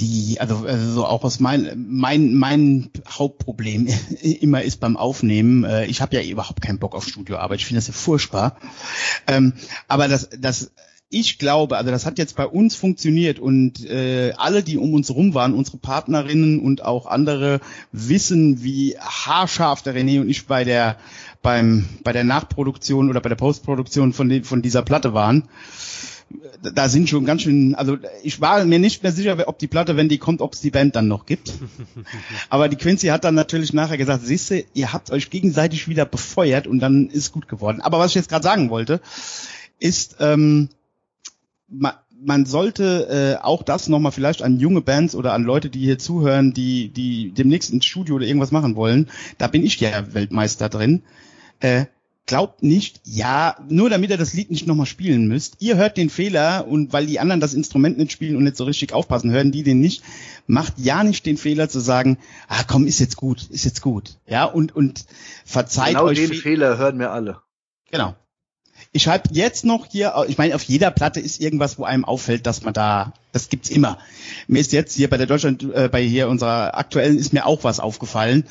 die, also, also so auch aus mein mein mein Hauptproblem immer ist beim Aufnehmen. Äh, ich habe ja überhaupt keinen Bock auf Studioarbeit. Ich finde das ja furchtbar. Ähm, aber das das ich glaube, also das hat jetzt bei uns funktioniert und äh, alle, die um uns rum waren, unsere Partnerinnen und auch andere, wissen, wie haarscharf der René und ich bei der beim bei der Nachproduktion oder bei der Postproduktion von von dieser Platte waren. Da sind schon ganz schön, also ich war mir nicht mehr sicher, ob die Platte, wenn die kommt, ob es die Band dann noch gibt. Aber die Quincy hat dann natürlich nachher gesagt, siehste, ihr habt euch gegenseitig wieder befeuert und dann ist gut geworden. Aber was ich jetzt gerade sagen wollte, ist, ähm, man, man sollte äh, auch das nochmal vielleicht an junge Bands oder an Leute, die hier zuhören, die, die demnächst ins Studio oder irgendwas machen wollen, da bin ich ja Weltmeister drin. Äh, glaubt nicht, ja, nur damit ihr das Lied nicht nochmal spielen müsst. Ihr hört den Fehler und weil die anderen das Instrument nicht spielen und nicht so richtig aufpassen, hören die den nicht. Macht ja nicht den Fehler zu sagen, ah komm, ist jetzt gut, ist jetzt gut. Ja, und, und verzeiht genau euch. den Fe- Fehler hören wir alle. Genau. ich habe jetzt noch hier, ich meine, auf jeder Platte ist irgendwas, wo einem auffällt, dass man da, das gibt's immer. Mir ist jetzt hier bei der Deutschland, äh, bei hier unserer aktuellen ist mir auch was aufgefallen.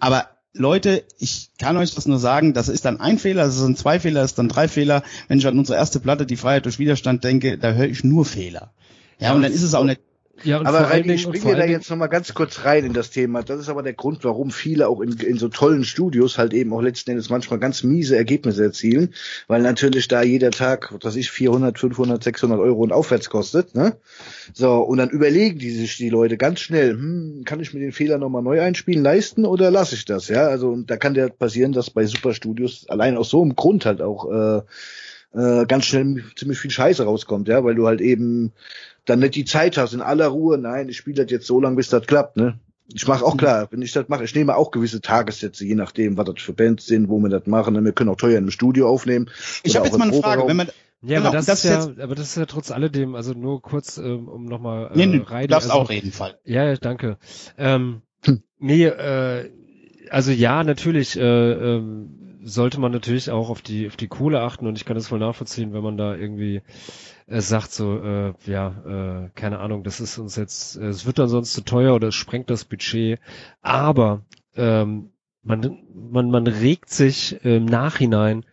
Aber Leute, ich kann euch das nur sagen, das ist dann ein Fehler, das sind zwei Fehler, das ist dann drei Fehler. Wenn ich an unsere erste Platte, die Freiheit durch Widerstand denke, da höre ich nur Fehler. Ja, und dann ist es auch nicht ja, aber Reini, ich springe da jetzt nochmal ganz kurz rein in das Thema. Das ist aber der Grund, warum viele auch in, in so tollen Studios halt eben auch letzten Endes manchmal ganz miese Ergebnisse erzielen, weil natürlich da jeder Tag, was weiß ich, 400, 500, 600 Euro und aufwärts kostet. Ne? So, und dann überlegen die sich die Leute ganz schnell, hm, kann ich mir den Fehler nochmal neu einspielen, leisten oder lasse ich das? Ja, also und da kann der passieren, dass bei Superstudios allein aus so einem Grund halt auch äh, äh, ganz schnell ziemlich viel Scheiße rauskommt, ja, weil du halt eben dann nicht die Zeit hast in aller Ruhe, nein, ich spiele das jetzt so lange, bis das klappt, ne? Ich mache auch klar, wenn ich das mache, ich nehme auch gewisse Tagessätze, je nachdem, was das für Bands sind, wo wir das machen. Ne? Wir können auch teuer im Studio aufnehmen. Ich habe jetzt mal eine Frage, wenn man ja, genau, aber das, das, ist ja, aber das ist ja trotz alledem, also nur kurz, ähm, um nochmal äh, nee, nee, rein. Du darfst also, auch reden, Fall. Ja, ja, danke. Ähm, hm. Nee, äh, also ja, natürlich äh, ähm, sollte man natürlich auch auf die auf die Kohle achten und ich kann das voll nachvollziehen, wenn man da irgendwie äh, sagt so, äh, ja, äh, keine Ahnung, das ist uns jetzt, äh, es wird dann sonst zu teuer oder es sprengt das Budget, aber ähm, man, man, man regt sich im Nachhinein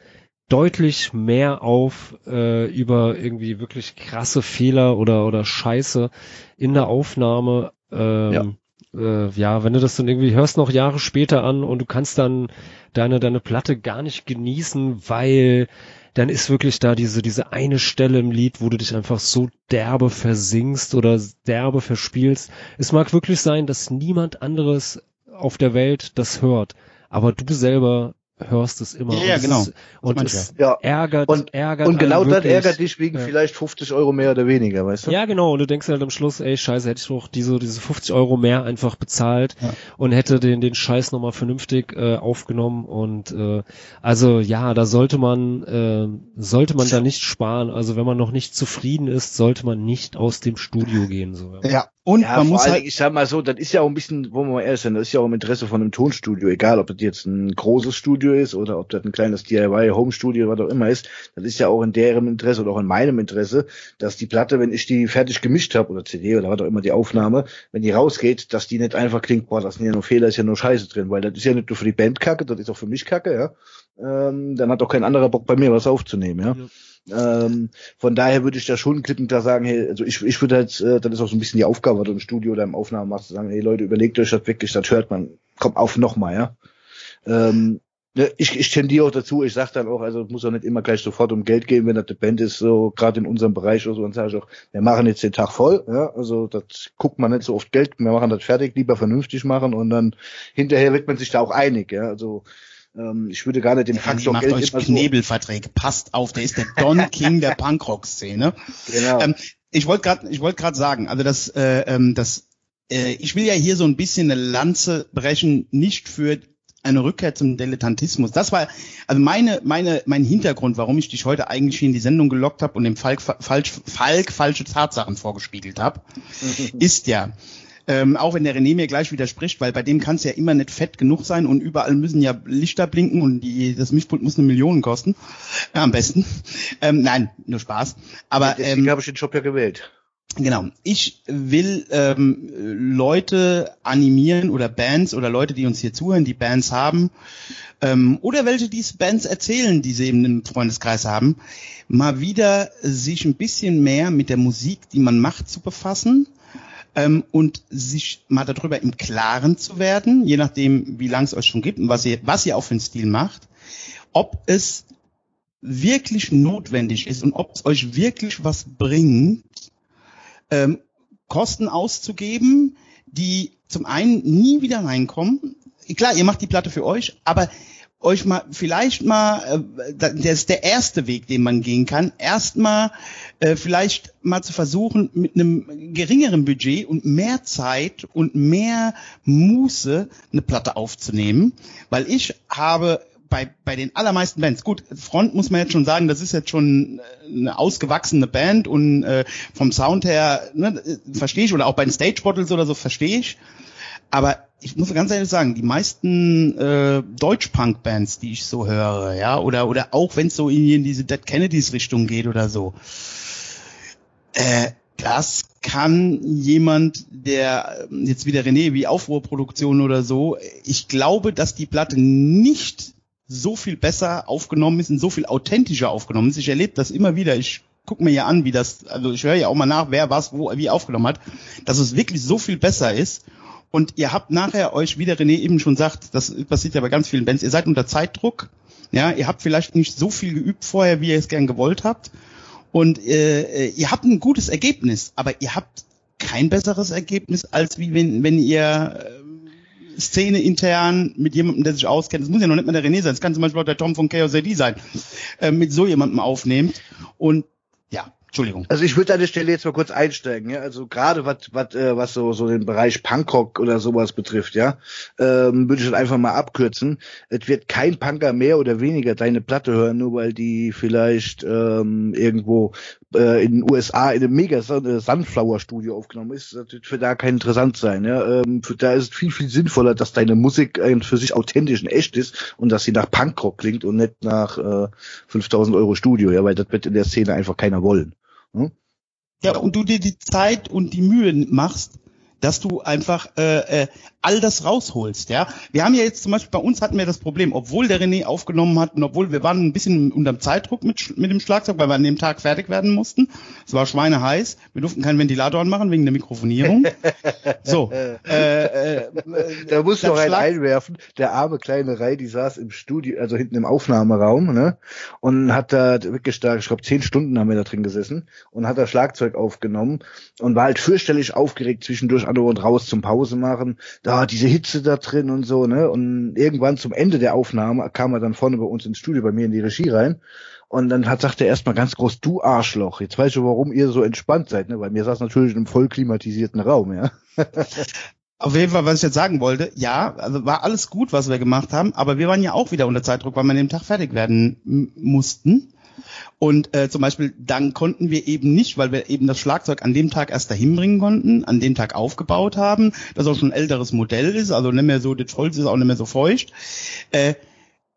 deutlich mehr auf äh, über irgendwie wirklich krasse Fehler oder oder Scheiße in der Aufnahme. Ähm, ja äh, ja, wenn du das dann irgendwie hörst noch Jahre später an und du kannst dann deine, deine Platte gar nicht genießen, weil dann ist wirklich da diese, diese eine Stelle im Lied, wo du dich einfach so derbe versingst oder derbe verspielst. Es mag wirklich sein, dass niemand anderes auf der Welt das hört, aber du selber hörst es immer. Ja, ja genau. Ist, und es ja. ärgert, und, ärgert. Und genau das ärgert dich wegen ja. vielleicht 50 Euro mehr oder weniger, weißt du? Ja, genau. Und du denkst halt am Schluss, ey, scheiße, hätte ich doch diese, diese 50 Euro mehr einfach bezahlt ja. und hätte den, den Scheiß nochmal vernünftig äh, aufgenommen. Und äh, also ja, da sollte man, äh, sollte man da nicht sparen. Also wenn man noch nicht zufrieden ist, sollte man nicht aus dem Studio gehen. So. Ja, und ja, man muss halt, ich sag mal so, das ist ja auch ein bisschen, wo man mal ehrlich sein, das ist ja auch im Interesse von einem Tonstudio, egal ob das jetzt ein großes Studio ist oder ob das ein kleines DIY Home Studio, was auch immer ist, das ist ja auch in deren Interesse oder auch in meinem Interesse, dass die Platte, wenn ich die fertig gemischt habe oder CD oder was auch immer die Aufnahme, wenn die rausgeht, dass die nicht einfach klingt, boah, das sind ja nur Fehler, ist ja nur Scheiße drin, weil das ist ja nicht nur für die Band Kacke, das ist auch für mich Kacke, ja. Ähm, dann hat auch kein anderer Bock bei mir was aufzunehmen, ja. ja. Ähm, von daher würde ich da schon klipp und klar sagen, hey, also ich, ich würde halt, äh, das ist auch so ein bisschen die Aufgabe, was du im Studio oder im Aufnahmen machst, zu sagen, hey Leute, überlegt euch das wirklich, das hört man, kommt auf nochmal, ja. Ähm, ne, ich, ich tendiere auch dazu, ich sag dann auch, also muss auch nicht immer gleich sofort um Geld gehen, wenn das eine Band ist, so gerade in unserem Bereich oder so, dann sage ich auch, wir machen jetzt den Tag voll, ja, also das guckt man nicht so oft Geld, wir machen das fertig, lieber vernünftig machen und dann hinterher wird man sich da auch einig, ja, also ähm, ich würde gar nicht den ja, Faktor macht Geld euch Knebelverträge. Passt auf, der ist der Don King der Punkrock-Szene. Genau. Ähm, ich wollte gerade, ich wollte gerade sagen, also das, äh, ähm, das, äh, ich will ja hier so ein bisschen eine Lanze brechen, nicht für eine Rückkehr zum Dilettantismus. Das war also meine meine mein Hintergrund, warum ich dich heute eigentlich hier in die Sendung gelockt habe und dem Falk falsch Falk falsche Tatsachen vorgespiegelt habe, ist ja, ähm, auch wenn der René mir gleich widerspricht, weil bei dem kann es ja immer nicht fett genug sein und überall müssen ja Lichter blinken und die, das Mischpult muss eine Million kosten. Ja, am besten. Ähm, nein, nur Spaß. Aber deswegen ähm, habe ich den Job ja gewählt. Genau. Ich will ähm, Leute animieren oder Bands oder Leute, die uns hier zuhören, die Bands haben ähm, oder welche die Bands erzählen, die sie eben im Freundeskreis haben, mal wieder sich ein bisschen mehr mit der Musik, die man macht, zu befassen ähm, und sich mal darüber im Klaren zu werden, je nachdem, wie lange es euch schon gibt und was ihr, was ihr auch für einen Stil macht, ob es wirklich notwendig ist und ob es euch wirklich was bringt, ähm, Kosten auszugeben, die zum einen nie wieder reinkommen. Klar, ihr macht die Platte für euch, aber euch mal vielleicht mal, äh, das ist der erste Weg, den man gehen kann, erstmal äh, vielleicht mal zu versuchen, mit einem geringeren Budget und mehr Zeit und mehr Muße eine Platte aufzunehmen, weil ich habe bei, bei den allermeisten Bands, gut, Front muss man jetzt schon sagen, das ist jetzt schon äh, eine ausgewachsene Band und äh, vom Sound her ne, verstehe ich, oder auch bei den Stage Bottles oder so verstehe ich, aber ich muss ganz ehrlich sagen, die meisten äh, Deutsch-Punk-Bands, die ich so höre, ja, oder oder auch wenn es so in, diese Dead Kennedys Richtung geht oder so, äh, das kann jemand, der ähm, jetzt wieder René wie Aufruhrproduktion oder so, ich glaube, dass die Platte nicht so viel besser aufgenommen ist und so viel authentischer aufgenommen ist. Ich erlebe das immer wieder. Ich gucke mir ja an, wie das, also ich höre ja auch mal nach, wer was wo wie aufgenommen hat, dass es wirklich so viel besser ist. Und ihr habt nachher euch, wie der René eben schon sagt, das passiert ja bei ganz vielen Bands, ihr seid unter Zeitdruck. Ja, ihr habt vielleicht nicht so viel geübt vorher, wie ihr es gern gewollt habt. Und äh, ihr habt ein gutes Ergebnis, aber ihr habt kein besseres Ergebnis, als wie wenn, wenn ihr äh, Szene intern mit jemandem, der sich auskennt, das muss ja noch nicht mal der René sein, das kann zum Beispiel auch der Tom von Chaos AD sein, äh, mit so jemandem aufnehmt. Und Entschuldigung. Also ich würde an der Stelle jetzt mal kurz einsteigen, ja. Also gerade was was äh, was so so den Bereich Punkrock oder sowas betrifft, ja, ähm, würde ich das einfach mal abkürzen. Es wird kein Punker mehr oder weniger deine Platte hören, nur weil die vielleicht ähm, irgendwo äh, in den USA in einem mega äh, Sunflower Studio aufgenommen ist. Das wird für da kein interessant sein. Ja. Ähm, für da ist es viel viel sinnvoller, dass deine Musik für sich authentisch und echt ist und dass sie nach Punkrock klingt und nicht nach äh, 5000 Euro Studio, ja, weil das wird in der Szene einfach keiner wollen. Hm? Ja, und du dir die Zeit und die Mühe machst, dass du einfach äh, äh, all das rausholst, ja. Wir haben ja jetzt zum Beispiel bei uns hatten wir das Problem, obwohl der René aufgenommen hat und obwohl wir waren ein bisschen unterm Zeitdruck mit, mit dem Schlagzeug, weil wir an dem Tag fertig werden mussten. Es war schweineheiß. Wir durften keinen Ventilator anmachen wegen der Mikrofonierung. so. Äh, äh, da musst du noch einen einwerfen. Der arme kleine Rai, die saß im Studio, also hinten im Aufnahmeraum, ne? Und hat da wirklich da, ich glaube, zehn Stunden haben wir da drin gesessen und hat da Schlagzeug aufgenommen und war halt fürchterlich aufgeregt zwischendurch an und raus zum Pause machen. Da diese Hitze da drin und so, ne? Und irgendwann zum Ende der Aufnahme kam er dann vorne bei uns ins Studio, bei mir in die Regie rein. Und dann hat, sagt er erstmal ganz groß, du Arschloch, jetzt weißt du, warum ihr so entspannt seid, ne? Weil mir saß natürlich in einem voll klimatisierten Raum, ja. Auf jeden Fall, was ich jetzt sagen wollte, ja, also war alles gut, was wir gemacht haben, aber wir waren ja auch wieder unter Zeitdruck, weil wir an dem Tag fertig werden mussten. Und äh, zum Beispiel dann konnten wir eben nicht, weil wir eben das Schlagzeug an dem Tag erst dahin bringen konnten, an dem Tag aufgebaut haben, das auch schon ein älteres Modell ist, also nicht mehr so, das Holz ist auch nicht mehr so feucht, äh,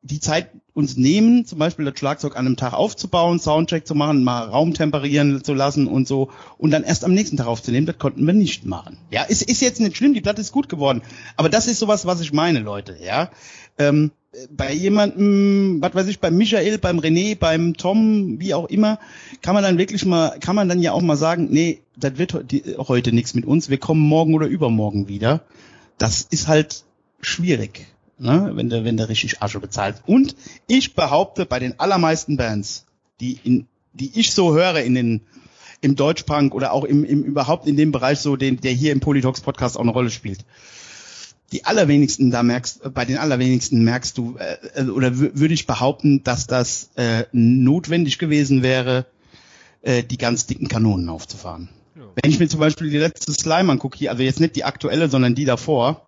die Zeit uns nehmen, zum Beispiel das Schlagzeug an einem Tag aufzubauen, Soundcheck zu machen, mal Raum temperieren zu lassen und so und dann erst am nächsten Tag aufzunehmen, das konnten wir nicht machen. Ja, ist, ist jetzt nicht schlimm, die Platte ist gut geworden, aber das ist sowas, was ich meine, Leute, ja. Ähm, bei jemandem, was weiß ich, beim Michael, beim René, beim Tom, wie auch immer, kann man dann wirklich mal, kann man dann ja auch mal sagen, nee, das wird heute nichts mit uns, wir kommen morgen oder übermorgen wieder. Das ist halt schwierig, ne, wenn der, wenn der richtig Asche bezahlt. Und ich behaupte, bei den allermeisten Bands, die in, die ich so höre in den, im Deutschpunk oder auch im, im überhaupt in dem Bereich so, den, der hier im Polytalks Podcast auch eine Rolle spielt, die allerwenigsten da merkst, bei den allerwenigsten merkst du, äh, oder würde ich behaupten, dass das äh, notwendig gewesen wäre, äh, die ganz dicken Kanonen aufzufahren. Ja. Wenn ich mir zum Beispiel die letzte Slime angucke, also jetzt nicht die aktuelle, sondern die davor,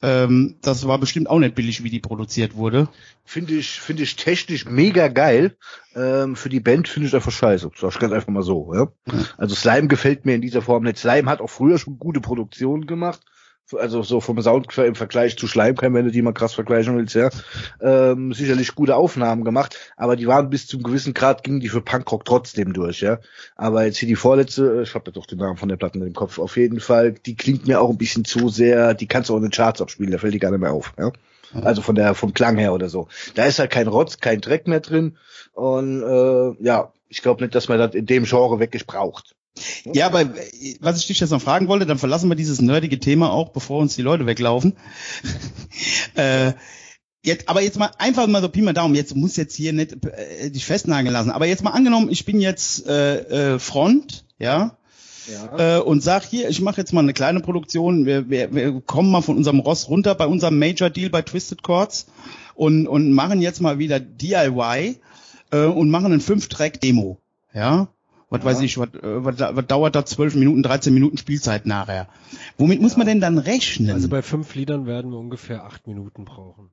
ähm, das war bestimmt auch nicht billig, wie die produziert wurde. Finde ich, finde ich technisch mega geil. Ähm, für die Band finde ich einfach scheiße. Sag ich ganz einfach mal so. Ja? Also Slime gefällt mir in dieser Form nicht. Slime hat auch früher schon gute Produktionen gemacht also so vom Sound im Vergleich zu Schleimkeim, wenn du die mal krass vergleichen willst, ja, ähm, sicherlich gute Aufnahmen gemacht, aber die waren bis zum gewissen Grad, gingen die für Punkrock trotzdem durch, ja. Aber jetzt hier die vorletzte, ich habe ja doch den Namen von der Platte im Kopf, auf jeden Fall, die klingt mir auch ein bisschen zu sehr, die kannst du auch in den Charts abspielen, da fällt die gar nicht mehr auf, ja. Also von der, vom Klang her oder so. Da ist halt kein Rotz, kein Dreck mehr drin und äh, ja, ich glaube nicht, dass man das in dem Genre wirklich braucht. Ja, aber was ich dich jetzt noch fragen wollte, dann verlassen wir dieses nerdige Thema auch, bevor uns die Leute weglaufen. äh, jetzt, aber jetzt mal einfach mal so Pi mal Daumen, jetzt muss jetzt hier nicht äh, dich festnageln lassen. Aber jetzt mal angenommen, ich bin jetzt äh, äh, Front, ja, ja. Äh, und sag hier, ich mache jetzt mal eine kleine Produktion. Wir, wir, wir kommen mal von unserem Ross runter bei unserem Major Deal bei Twisted Chords und und machen jetzt mal wieder DIY äh, und machen einen fünf Track Demo, ja was ja. weiß ich, was, äh, was, was dauert da 12 Minuten, 13 Minuten Spielzeit nachher? Womit ja. muss man denn dann rechnen? Also bei fünf Liedern werden wir ungefähr acht Minuten brauchen.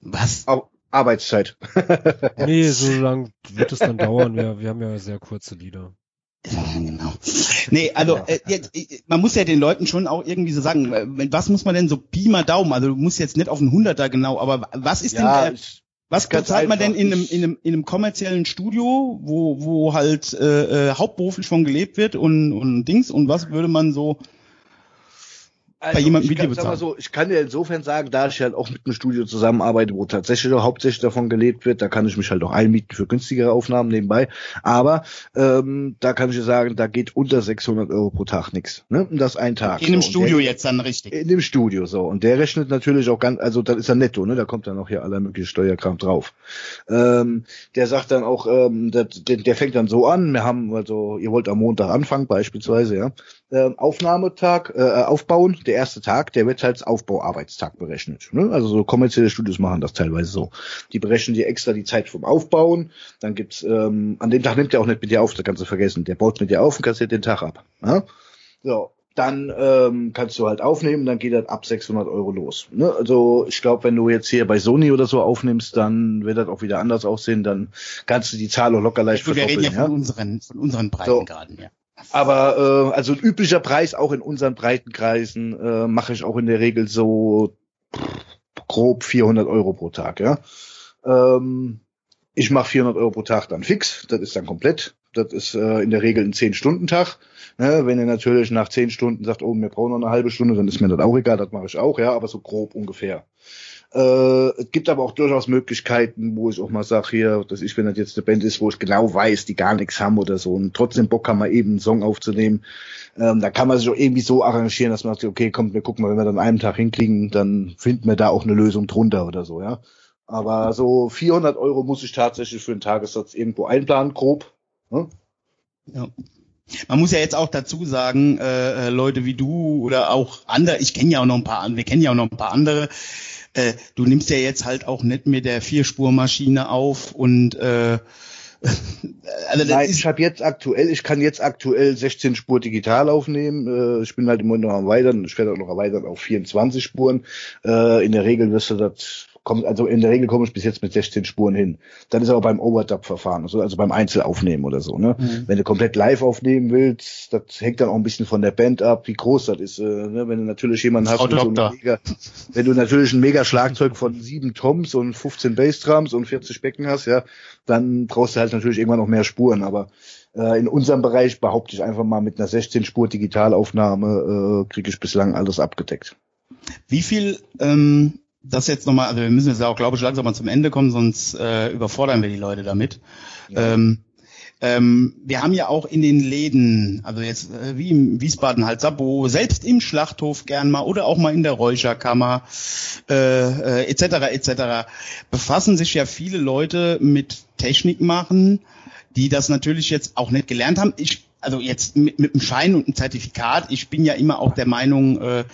Was? Arbeitszeit. nee, so lang wird es dann dauern. Wir, wir haben ja sehr kurze Lieder. Ja, genau. Nee, also äh, jetzt, äh, man muss ja den Leuten schon auch irgendwie so sagen, äh, was muss man denn so Pi mal Daumen, also du musst jetzt nicht auf einen Hunderter genau, aber was ist Ja, denn der, was bezahlt man denn in einem, in einem, in einem kommerziellen Studio, wo, wo halt äh, äh, hauptberuflich von gelebt wird und, und Dings? Und was würde man so Also, jemandem ich wie dir bezahlen. so, ich kann dir insofern sagen, da ich halt auch mit einem Studio zusammenarbeite, wo tatsächlich hauptsächlich davon gelebt wird, da kann ich mich halt auch einmieten für günstigere Aufnahmen nebenbei. Aber ähm, da kann ich dir sagen, da geht unter 600 Euro pro Tag nichts. Ne? Und das ein Tag. in so. Und Studio der, jetzt dann richtig? In dem Studio so. Und der rechnet natürlich auch ganz, also das ist ja netto, ne? Da kommt dann auch hier aller mögliche Steuerkram drauf. Ähm, der sagt dann auch, ähm, der, der fängt dann so an, wir haben, also, ihr wollt am Montag anfangen, beispielsweise, ja. Ähm, Aufnahmetag, äh, aufbauen, der erste Tag, der wird halt als Aufbauarbeitstag berechnet. Ne? Also so kommerzielle Studios machen das teilweise so. Die berechnen dir extra die Zeit vom Aufbauen, dann gibt's, ähm, an dem Tag nimmt er auch nicht mit dir auf, das kannst du vergessen. Der baut mit dir auf und kassiert den Tag ab. Ja? So, dann ähm, kannst du halt aufnehmen, dann geht das ab 600 Euro los. Ne? Also ich glaube, wenn du jetzt hier bei Sony oder so aufnimmst, dann wird das auch wieder anders aussehen. Dann kannst du die Zahl auch locker leicht Wir reden ja verdoppeln. von Ja? unseren, von unseren So. Breitengraden, ja. Aber äh, also ein üblicher Preis auch in unseren Breitenkreisen äh, mache ich auch in der Regel so grob 400 Euro pro Tag. Ja, ähm, ich mache 400 Euro pro Tag dann fix. Das ist dann komplett. Das ist äh, in der Regel ein 10-Stunden-Tag. Ne, wenn ihr natürlich nach 10 Stunden sagt, oh, wir brauchen noch eine halbe Stunde, dann ist mir das auch egal, das mache ich auch, ja, aber so grob ungefähr. Äh, es gibt aber auch durchaus Möglichkeiten, wo ich auch mal sage, hier, dass ich, wenn das jetzt eine Band ist, wo ich genau weiß, die gar nichts haben oder so und trotzdem Bock haben, mal eben einen Song aufzunehmen, ähm, da kann man sich auch irgendwie so arrangieren, dass man sagt, okay, kommt, wir gucken mal, wenn wir dann an einem Tag hinkriegen, dann finden wir da auch eine Lösung drunter oder so, ja. Aber so 400 Euro muss ich tatsächlich für einen Tagessatz irgendwo einplanen, grob. Ne? Ja. Man muss ja jetzt auch dazu sagen, äh, äh, Leute wie du oder auch andere, ich kenne ja auch noch ein paar, wir kennen ja auch noch ein paar andere, äh, du nimmst ja jetzt halt auch nicht mit der Vierspurmaschine auf und äh, also Nein, ich habe jetzt aktuell, ich kann jetzt aktuell 16 Spur digital aufnehmen. Äh, ich bin halt im Moment noch am Erweitern. Ich werde auch noch erweitern auf 24 Spuren. Äh, in der Regel wirst du das kommt, also in der Regel komme ich bis jetzt mit 16 Spuren hin. Dann ist aber beim Overdub-Verfahren, also, also beim Einzelaufnehmen oder so. Ne? Mhm. Wenn du komplett live aufnehmen willst, das hängt dann auch ein bisschen von der Band ab, wie groß das ist. Äh, ne? Wenn du natürlich jemanden hast, so mega, wenn du natürlich ein mega Schlagzeug von sieben Toms und 15 Bassdrums und 40 Becken hast, ja, dann brauchst du halt natürlich irgendwann noch mehr Spuren. Aber äh, in unserem Bereich behaupte ich einfach mal mit einer 16 Spur Digitalaufnahme äh, kriege ich bislang alles abgedeckt. Wie viel, ähm, das jetzt nochmal, also wir müssen jetzt auch, glaube ich, langsam mal zum Ende kommen, sonst äh, überfordern wir die Leute damit. Ja. Ähm, ähm, wir haben ja auch in den Läden, also jetzt äh, wie im Wiesbaden halt Sabo, selbst im Schlachthof gern mal oder auch mal in der Räucherkammer äh, äh, etc. etc. befassen sich ja viele Leute mit Technik machen, die das natürlich jetzt auch nicht gelernt haben. Ich also jetzt mit, mit einem Schein und einem Zertifikat, ich bin ja immer auch der Meinung, äh,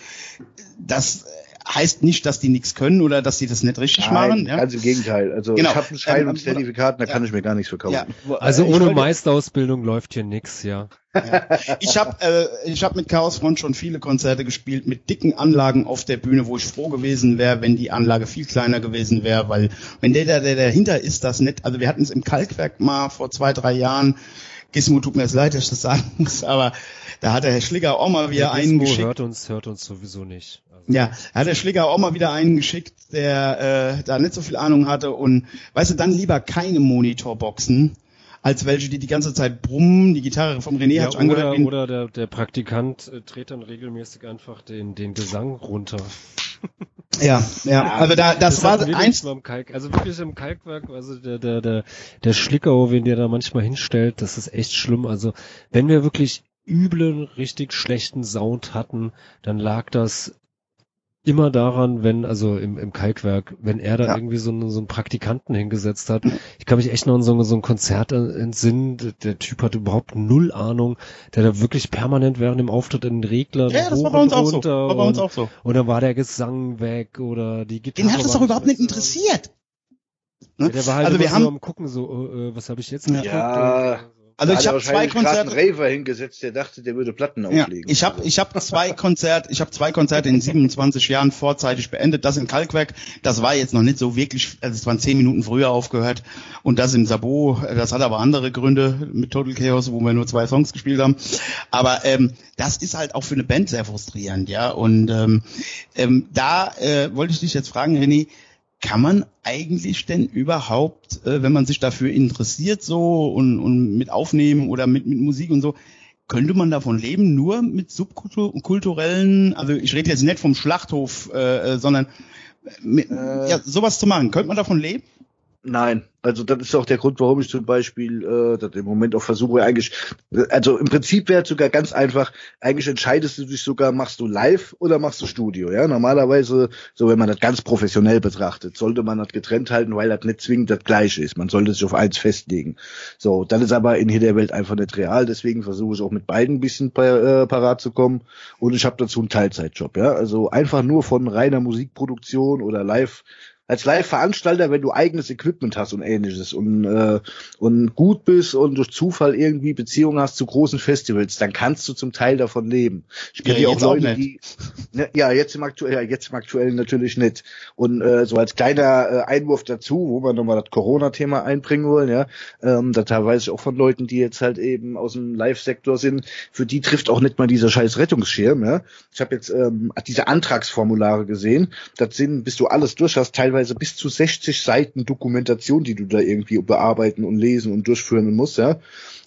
das heißt nicht, dass die nichts können oder dass die das nicht richtig machen. Ja? ganz im Gegenteil. Also Genau. ich habe einen Schein Ähm, und ein Zertifikat, da kann ich mir gar nichts verkaufen. Ja, Also äh, ohne wollte- Meisterausbildung läuft hier nix, ja. Ich habe äh, ich hab mit Chaos Front schon viele Konzerte gespielt mit dicken Anlagen auf der Bühne, wo ich froh gewesen wäre, wenn die Anlage viel kleiner gewesen wäre, weil wenn der, der, der dahinter ist, das nicht. Also wir hatten es im Kalkwerk mal vor zwei, drei Jahren. Gizmo tut mir jetzt leid, dass ich das sagen muss, aber da hat der Herr Schligger auch mal wieder Der einen geschickt. hört uns, hört uns sowieso nicht. Also, Ja, da hat der Schläger auch mal wieder einen geschickt, der äh, da nicht so viel Ahnung hatte und weißt du, dann lieber keine Monitorboxen, als welche, die die ganze Zeit brummen. Die Gitarre vom René Ja, hat schon angehört. oder, oder der, der Praktikant äh, dreht dann regelmäßig einfach den, den Gesang runter. ja, ja, also da, das, war hatten wir eins, letztes Mal im Kalk, also wirklich im Kalkwerk, also der, der, der, der Schlickau, wen der da manchmal hinstellt, das ist echt schlimm. Also wenn wir wirklich üblen, richtig schlechten Sound hatten, dann lag das immer daran, wenn, also im, im Kalkwerk, wenn er da Ja. irgendwie so einen, so einen Praktikanten hingesetzt hat. Ich kann mich echt noch an so, so ein Konzert entsinnen. Der, Typ hatte überhaupt null Ahnung. Der da wirklich permanent während dem Auftritt in den Regler ja, das war bei uns auch so. runter War bei uns und, auch so. und dann war der Gesang weg oder die Gitarre. Den hat das doch überhaupt nicht interessiert. Ja, Ne? der war halt also wir haben, am gucken, so, äh, äh, was habe ich jetzt Ja. Also Da ich habe zwei Konzerte. Raver hingesetzt, der dachte, der würde Platten Ja, auflegen. ich habe ich hab zwei Konzerte, ich habe zwei Konzerte in 27 Jahren vorzeitig beendet. Das in Kalkwerk, das war jetzt noch nicht so wirklich, also es waren zehn Minuten früher aufgehört. Und das im Sabo, das hat aber andere Gründe mit Total Chaos, wo wir nur zwei Songs gespielt haben. Aber ähm, das ist halt auch für eine Band sehr frustrierend, ja. Und ähm, ähm, da äh, wollte ich dich jetzt fragen, René, kann man eigentlich denn überhaupt, äh, wenn man sich dafür interessiert so und, und mit Aufnehmen oder mit, mit Musik und so, könnte man davon leben, nur mit subkulturellen, also ich rede jetzt nicht vom Schlachthof, äh, äh, sondern mit, Äh. ja, sowas zu machen, könnte man davon leben? Nein, also das ist auch der Grund, warum ich zum Beispiel äh, das im Moment auch versuche eigentlich, also im Prinzip wäre es sogar ganz einfach, eigentlich entscheidest du dich sogar, machst du live oder machst du Studio, ja, normalerweise, so wenn man das ganz professionell betrachtet, sollte man das getrennt halten, weil das nicht zwingend das gleiche ist, man sollte sich auf eins festlegen. So, das ist aber in hier der Welt einfach nicht real, deswegen versuche ich auch mit beiden ein bisschen par äh, parat zu kommen. Und ich habe dazu einen Teilzeitjob, ja, also einfach nur von reiner Musikproduktion oder live als Live-Veranstalter, wenn du eigenes Equipment hast und ähnliches und, äh, und gut bist und durch Zufall irgendwie Beziehungen hast zu großen Festivals, dann kannst du zum Teil davon leben. Ich kenne Ja, auch jetzt auch Leute, die ne, ja jetzt im aktuellen, ja, jetzt im aktuellen natürlich nicht. Und äh, so als kleiner äh, Einwurf dazu, wo wir nochmal das Corona-Thema einbringen wollen, ja, ähm, da teilweise ich auch von Leuten, die jetzt halt eben aus dem Live-Sektor sind, für die trifft auch nicht mal dieser scheiß Rettungsschirm, ja. Ich habe jetzt ähm, diese Antragsformulare gesehen, das sind, bis du alles durch hast, teilweise bis zu 60 Seiten Dokumentation, die du da irgendwie bearbeiten und lesen und durchführen musst, ja.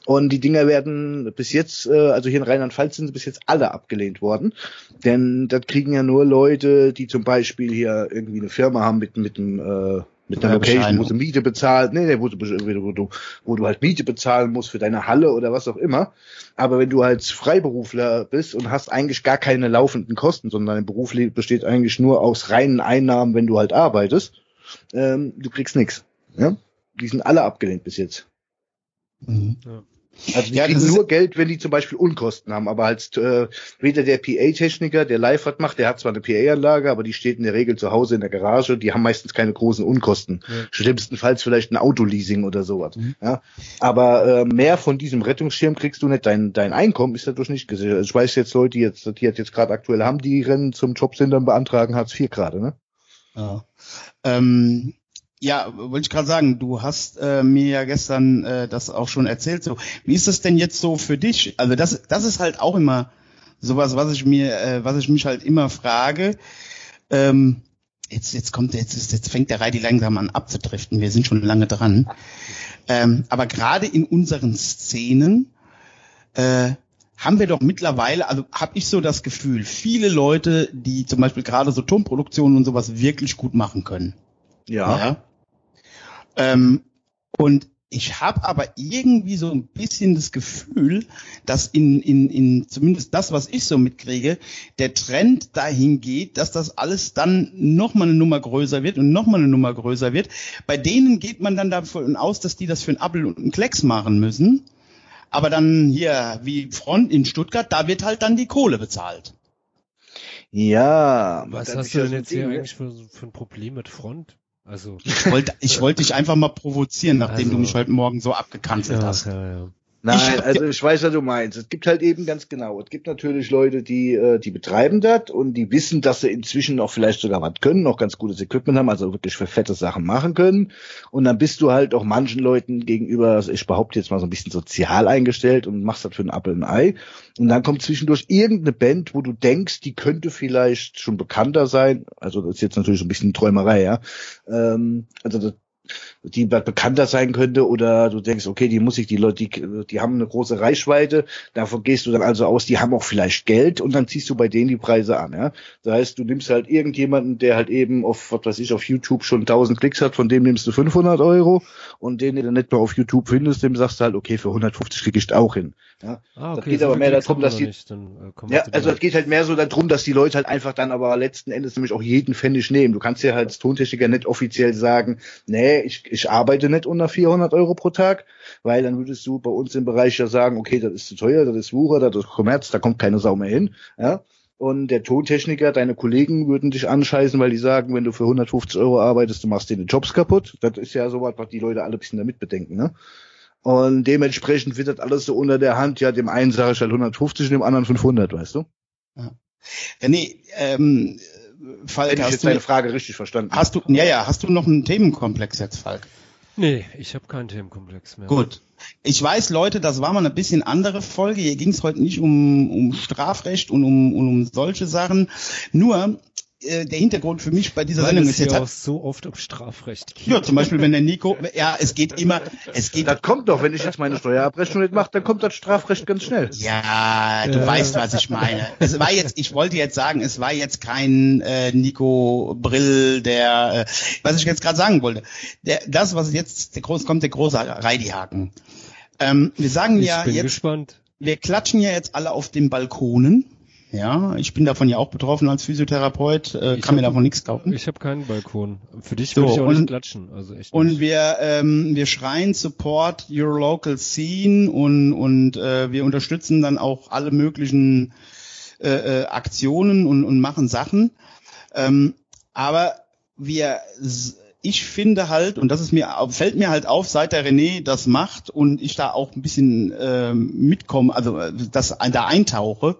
Und die Dinger werden bis jetzt, äh, also hier in Rheinland-Pfalz sind sie bis jetzt alle abgelehnt worden. Denn das kriegen ja nur Leute, die zum Beispiel hier irgendwie eine Firma haben mit, mit einem, äh, mit einer Location, wo sie Miete bezahlt, nee, nee, wo du, wo, du, wo du halt Miete bezahlen musst für deine Halle oder was auch immer. Aber wenn du als Freiberufler bist und hast eigentlich gar keine laufenden Kosten, sondern dein Beruf besteht eigentlich nur aus reinen Einnahmen, wenn du halt arbeitest, ähm, du kriegst nichts. Ja? Die sind alle abgelehnt bis jetzt. Mhm. Also die Ja, kriegen nur Geld, wenn die zum Beispiel Unkosten haben. Aber als äh, weder der PA-Techniker, der live was macht, der hat zwar eine PA-Anlage, aber die steht in der Regel zu Hause in der Garage. Die haben meistens keine großen Unkosten. Ja. Schlimmstenfalls vielleicht ein Autoleasing oder sowas. Mhm. Ja, aber äh, mehr von diesem Rettungsschirm kriegst du nicht. Dein dein Einkommen ist dadurch nicht gesichert. Also ich weiß jetzt Leute, die jetzt die jetzt gerade aktuell haben, die rennen zum Jobcenter und beantragen Hartz IV gerade. Ne? Ja. Ähm, ja, wollte ich gerade sagen, du hast äh, mir ja gestern äh, das auch schon erzählt. So, wie ist das denn jetzt so für dich? Also das, das ist halt auch immer sowas, was ich mir, äh, was ich mich halt immer frage. Ähm, jetzt, jetzt kommt, jetzt, ist- jetzt fängt der Reidi langsam an abzudriften. Wir sind schon lange dran. Ähm, aber gerade in unseren Szenen äh, haben wir doch mittlerweile, also habe ich so das Gefühl, viele Leute, die zum Beispiel gerade so Tonproduktionen und sowas wirklich gut machen können. Ja. Ähm, und ich habe aber irgendwie so ein bisschen das Gefühl, dass in, in, in zumindest das, was ich so mitkriege, der Trend dahin geht, dass das alles dann nochmal eine Nummer größer wird und nochmal eine Nummer größer wird. Bei denen geht man dann davon aus, dass die das für einen Appel und einen Klecks machen müssen. Aber dann hier, wie Front in Stuttgart, da wird halt dann die Kohle bezahlt. Ja. Was hast du denn jetzt hier ne? eigentlich für, für ein Problem mit Front? Also, Ich wollte, ich wollte dich einfach mal provozieren, nachdem Also- du mich heute Morgen so abgekanzelt ja, hast. ja, ja. Nein, Ich- also ich weiß, was du meinst. Es gibt halt eben ganz genau. Es gibt natürlich Leute, die äh, die betreiben das und die wissen, dass sie inzwischen auch vielleicht sogar was können, auch ganz gutes Equipment haben, also wirklich für fette Sachen machen können. Und dann bist du halt auch manchen Leuten gegenüber, also ich behaupte jetzt mal so ein bisschen sozial eingestellt und machst das für ein Apfel und ein Ei. Und dann kommt zwischendurch irgendeine Band, wo du denkst, die könnte vielleicht schon bekannter sein. Also das ist jetzt natürlich so ein bisschen Träumerei, ja. Ähm, also das die be- bekannter sein könnte oder du denkst, okay, die Musik, die Leute, die, die haben eine große Reichweite, davon gehst du dann also aus, die haben auch vielleicht Geld und dann ziehst du bei denen die Preise an, ja. Das heißt, du nimmst halt irgendjemanden, der halt eben auf, was weiß ich, auf YouTube schon 1000 Klicks hat, von dem nimmst du 500 Euro und den, den du nicht mehr auf YouTube findest, dem sagst du halt, okay, für 150 krieg ich auch hin, ja. Ah, Das okay, geht so aber mehr darum, dass die- nicht, dann, äh, Ja, also es geht halt mehr so darum, dass die Leute halt einfach dann aber letzten Endes nämlich auch jeden Pfennig nehmen. Du kannst ja halt als Tontechniker nicht offiziell sagen, nee, ich, ich arbeite nicht unter 400 Euro pro Tag, weil dann würdest du bei uns im Bereich ja sagen, okay, das ist zu teuer, das ist Wucher, das ist Kommerz, da kommt keine Sau mehr hin, ja. Und der Tontechniker, deine Kollegen würden dich anscheißen, weil die sagen, wenn du für 150 Euro arbeitest, du machst dir die Jobs kaputt. Das ist ja sowas, was die Leute alle ein bisschen damit bedenken, ne? Und dementsprechend wird das alles so unter der Hand. Ja, dem einen sage ich halt 150 und dem anderen 500, weißt du? Ja. René, ähm, Falk, Hätte ich hast jetzt du, deine Frage richtig verstanden. hast du, ja, ja, hast du noch einen Themenkomplex jetzt, Falk? Nee, ich habe keinen Themenkomplex mehr. Gut. Ich weiß, Leute, das war mal eine bisschen andere Folge. Hier ging es heute nicht um, um Strafrecht und um, und um solche Sachen. Nur äh, der Hintergrund für mich bei dieser Weil Sendung es ist jetzt halt, auch so oft um Strafrecht geht. ja, zum Beispiel, wenn der Nico, ja, es geht immer, es geht Das kommt doch, wenn ich jetzt meine Steuerabrechnung nicht mache, dann kommt das Strafrecht ganz schnell. Ja, du Ja. weißt, was ich meine. Es war jetzt, ich wollte jetzt sagen, es war jetzt kein äh, Nico Brill, der, äh, was ich jetzt gerade sagen wollte. Der, das, was jetzt der groß kommt, der große Reidihaken. Ähm, wir sagen Ich ja bin jetzt, gespannt. wir klatschen ja jetzt alle auf den Balkonen. Ja, ich bin davon ja auch betroffen als Physiotherapeut, äh, kann mir davon nichts kaufen. Ich habe keinen Balkon. Für dich So, würde ich auch und- nicht klatschen. Also echt Und nicht. wir, ähm, wir schreien Support your local scene und, und äh, wir unterstützen dann auch alle möglichen äh, äh, Aktionen und, und machen Sachen. Ähm, aber wir, ich finde halt, und das ist mir, fällt mir halt auf, seit der René das macht und ich da auch ein bisschen ähm, mitkomme, also äh, das da eintauche,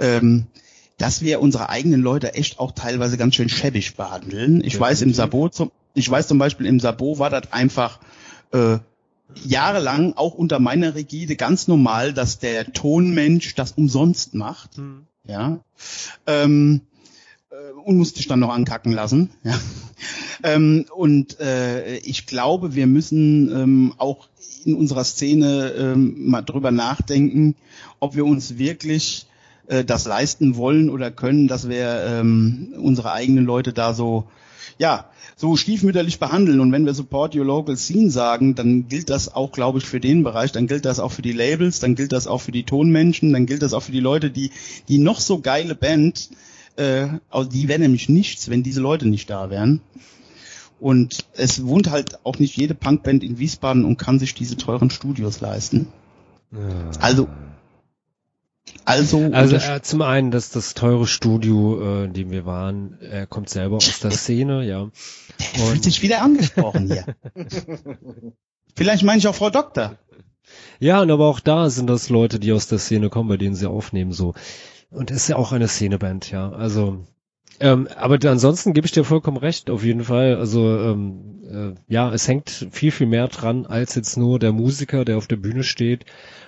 ähm, dass wir unsere eigenen Leute echt auch teilweise ganz schön schäbig behandeln. Ich weiß im Definitiv. Sabo zum, ich weiß zum Beispiel im Sabo war das einfach äh, jahrelang auch unter meiner Rigide ganz normal, dass der Tonmensch das umsonst macht, Hm. ja, ähm, äh, und musste sich dann noch ankacken lassen, ja. Ähm, und äh, ich glaube, wir müssen ähm, auch in unserer Szene ähm, mal drüber nachdenken, ob wir uns wirklich äh, das leisten wollen oder können, dass wir ähm, unsere eigenen Leute da so, ja, so stiefmütterlich behandeln. Und wenn wir Support Your Local Scene sagen, dann gilt das auch, glaube ich, für den Bereich, dann gilt das auch für die Labels, dann gilt das auch für die Tonmenschen, dann gilt das auch für die Leute, die die noch so geile Band, äh, also die wäre nämlich nichts, wenn diese Leute nicht da wären. Und es wohnt halt auch nicht jede Punkband in Wiesbaden und kann sich diese teuren Studios leisten. Ja. Also, Also, Also äh, zum einen, dass das teure Studio, äh, in dem wir waren, er kommt selber aus der Szene, ja. der fühlt sich wieder angesprochen hier. Vielleicht meine ich auch Frau Doktor. Ja, und aber auch da sind das Leute, die aus der Szene kommen, bei denen sie aufnehmen, so. Und es ist ja auch eine Szeneband, ja. Also, ähm, aber ansonsten gebe ich dir vollkommen recht, auf jeden Fall. Also, ähm, äh, ja, es hängt viel, viel mehr dran, als jetzt nur der Musiker, der auf der Bühne steht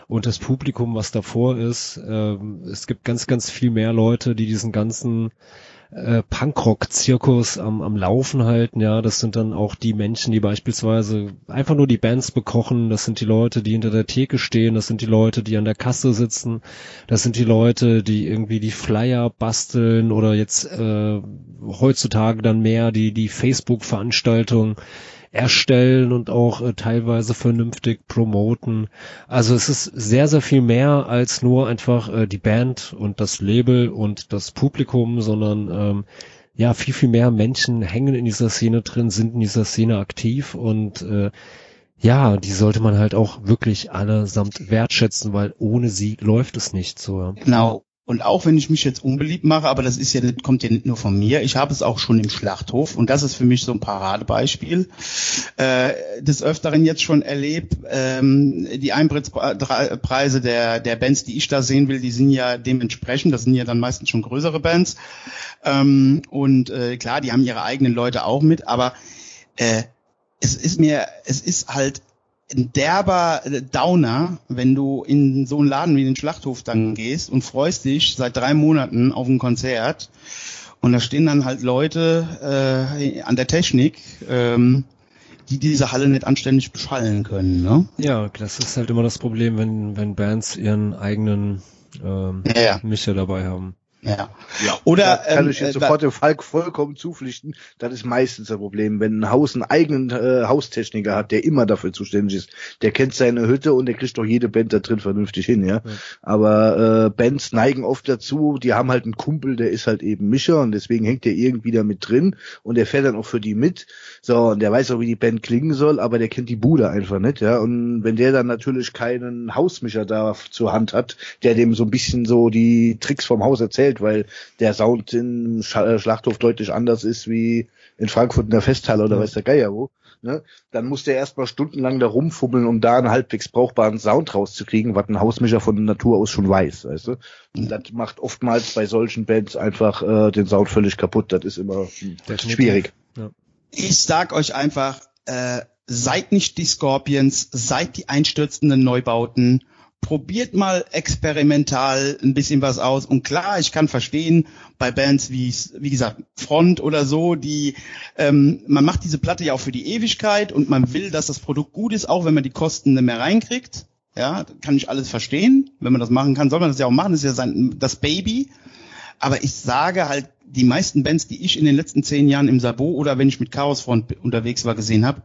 und das Publikum, was davor ist. Ähm, es gibt ganz, ganz viel mehr Leute, die diesen ganzen äh, Punkrock-Zirkus am, am Laufen halten, ja, das sind dann auch die Menschen, die beispielsweise einfach nur die Bands bekochen, das sind die Leute, die hinter der Theke stehen, das sind die Leute, die an der Kasse sitzen, das sind die Leute, die irgendwie die Flyer basteln oder jetzt äh, heutzutage dann mehr die, die Facebook-Veranstaltungen erstellen und auch äh, teilweise vernünftig promoten. Also es ist sehr, sehr viel mehr als nur einfach äh, die Band und das Label und das Publikum, sondern ähm, ja, viel, viel mehr Menschen hängen in dieser Szene drin, sind in dieser Szene aktiv und äh, ja, die sollte man halt auch wirklich allesamt wertschätzen, weil ohne sie läuft es nicht so. Genau. Und auch wenn ich mich jetzt unbeliebt mache, aber das ist ja, nicht- kommt ja nicht nur von mir. Ich habe es auch schon im Schlachthof und das ist für mich so ein Paradebeispiel. Äh, des Öfteren jetzt schon erlebt. Ähm, die Eintrittspreise der, der Bands, die ich da sehen will, die sind ja dementsprechend. Das sind ja dann meistens schon größere Bands. Ähm, und äh, klar, die haben ihre eigenen Leute auch mit, aber äh, es ist mir, es ist halt ein derber Downer, wenn du in so einen Laden wie den Schlachthof dann gehst und freust dich seit drei Monaten auf ein Konzert und da stehen dann halt Leute äh, an der Technik, ähm, die diese Halle nicht anständig beschallen können. Ne? Ja, das ist halt immer das Problem, wenn, wenn Bands ihren eigenen ähm, Ja, ja. Mischer dabei haben. Ja. Ja, Oder, da kann ähm, ich jetzt äh, sofort dem Falk vollkommen zupflichten. Das ist meistens das Problem, wenn ein Haus einen eigenen äh, Haustechniker hat, der immer dafür zuständig ist. Der kennt seine Hütte und der kriegt doch jede Band da drin vernünftig hin, ja. Ja. Aber äh, Bands neigen oft dazu, die haben halt einen Kumpel, der ist halt eben Mischer und deswegen hängt der irgendwie da mit drin und der fährt dann auch für die mit. So, und der weiß auch, wie die Band klingen soll, aber der kennt die Bude einfach nicht, ja. Und wenn der dann natürlich keinen Hausmischer da zur Hand hat, der dem so ein bisschen so die Tricks vom Haus erzählt, weil der Sound im Sch äh, Schlachthof deutlich anders ist wie in Frankfurt in der Festhalle oder Ja. weiß der Geier wo, ne, dann muss der erstmal stundenlang da rumfummeln, um da einen halbwegs brauchbaren Sound rauszukriegen, was ein Hausmischer von der Natur aus schon weiß, weißt du. Und das macht oftmals bei solchen Bands einfach äh, den Sound völlig kaputt. Das ist immer hm, schwierig. Ja. Ich sag euch einfach, äh, seid nicht die Scorpions, seid die einstürzenden Neubauten probiert mal experimental ein bisschen was aus. Und klar, ich kann verstehen, bei Bands wie, wie gesagt, Front oder so, die, ähm, man macht diese Platte ja auch für die Ewigkeit und man will, dass das Produkt gut ist, auch wenn man die Kosten nicht mehr reinkriegt. Ja, kann ich alles verstehen. Wenn man das machen kann, soll man das ja auch machen. Das ist ja sein, das Baby. Aber ich sage halt, die meisten Bands, die ich in den letzten zehn Jahren im Sabo oder wenn ich mit Chaos Front unterwegs war, gesehen habe,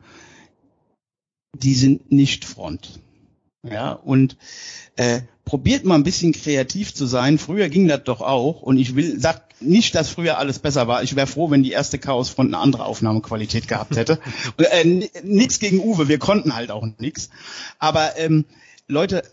die sind nicht Front. Ja, und äh, probiert mal ein bisschen kreativ zu sein. Früher ging das doch auch. Und ich will, sag nicht, dass früher alles besser war. Ich wäre froh, wenn die erste Chaosfront eine andere Aufnahmequalität gehabt hätte. äh, nix gegen Uwe, wir konnten halt auch nix. Aber ähm, Leute,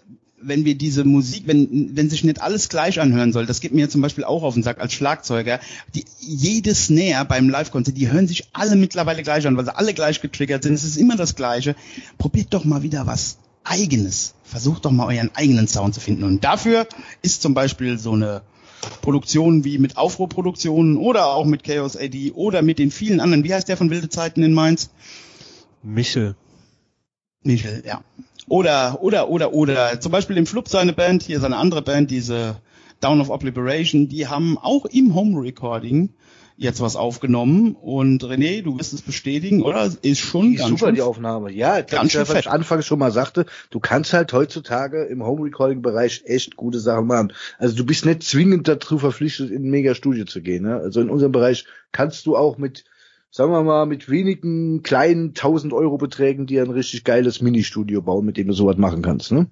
wenn wir diese Musik, wenn, wenn sich nicht alles gleich anhören soll, das geht mir zum Beispiel auch auf den Sack als Schlagzeuger, die, jede Snare beim Live-Konzert, die hören sich alle mittlerweile gleich an, weil sie alle gleich getriggert sind. Es ist immer das Gleiche. Probiert doch mal wieder was eigenes. Versucht doch mal euren eigenen Sound zu finden. Und dafür ist zum Beispiel so eine Produktion wie mit Aufruhrproduktionen oder auch mit Chaos AD oder mit den vielen anderen. Wie heißt der von Wilde Zeiten in Mainz? Michel. Michel, ja. Oder, oder, oder, oder. Zum Beispiel im Flub seine Band, hier seine andere Band, diese Down of Obliteration, die haben auch im Home Recording jetzt was aufgenommen und René, du wirst es bestätigen, oder? Ist schon die ganz super schön die Aufnahme. Ja, ganz schön was ich anfangs schon mal sagte, du kannst halt heutzutage im Home Recording Bereich echt gute Sachen machen. Also du bist nicht zwingend dazu verpflichtet in ein Mega Studio zu gehen, ne? Also in unserem Bereich kannst du auch mit sagen wir mal, mit wenigen kleinen 1000 Euro Beträgen dir ein richtig geiles Ministudio bauen, mit dem du sowas machen kannst, ne?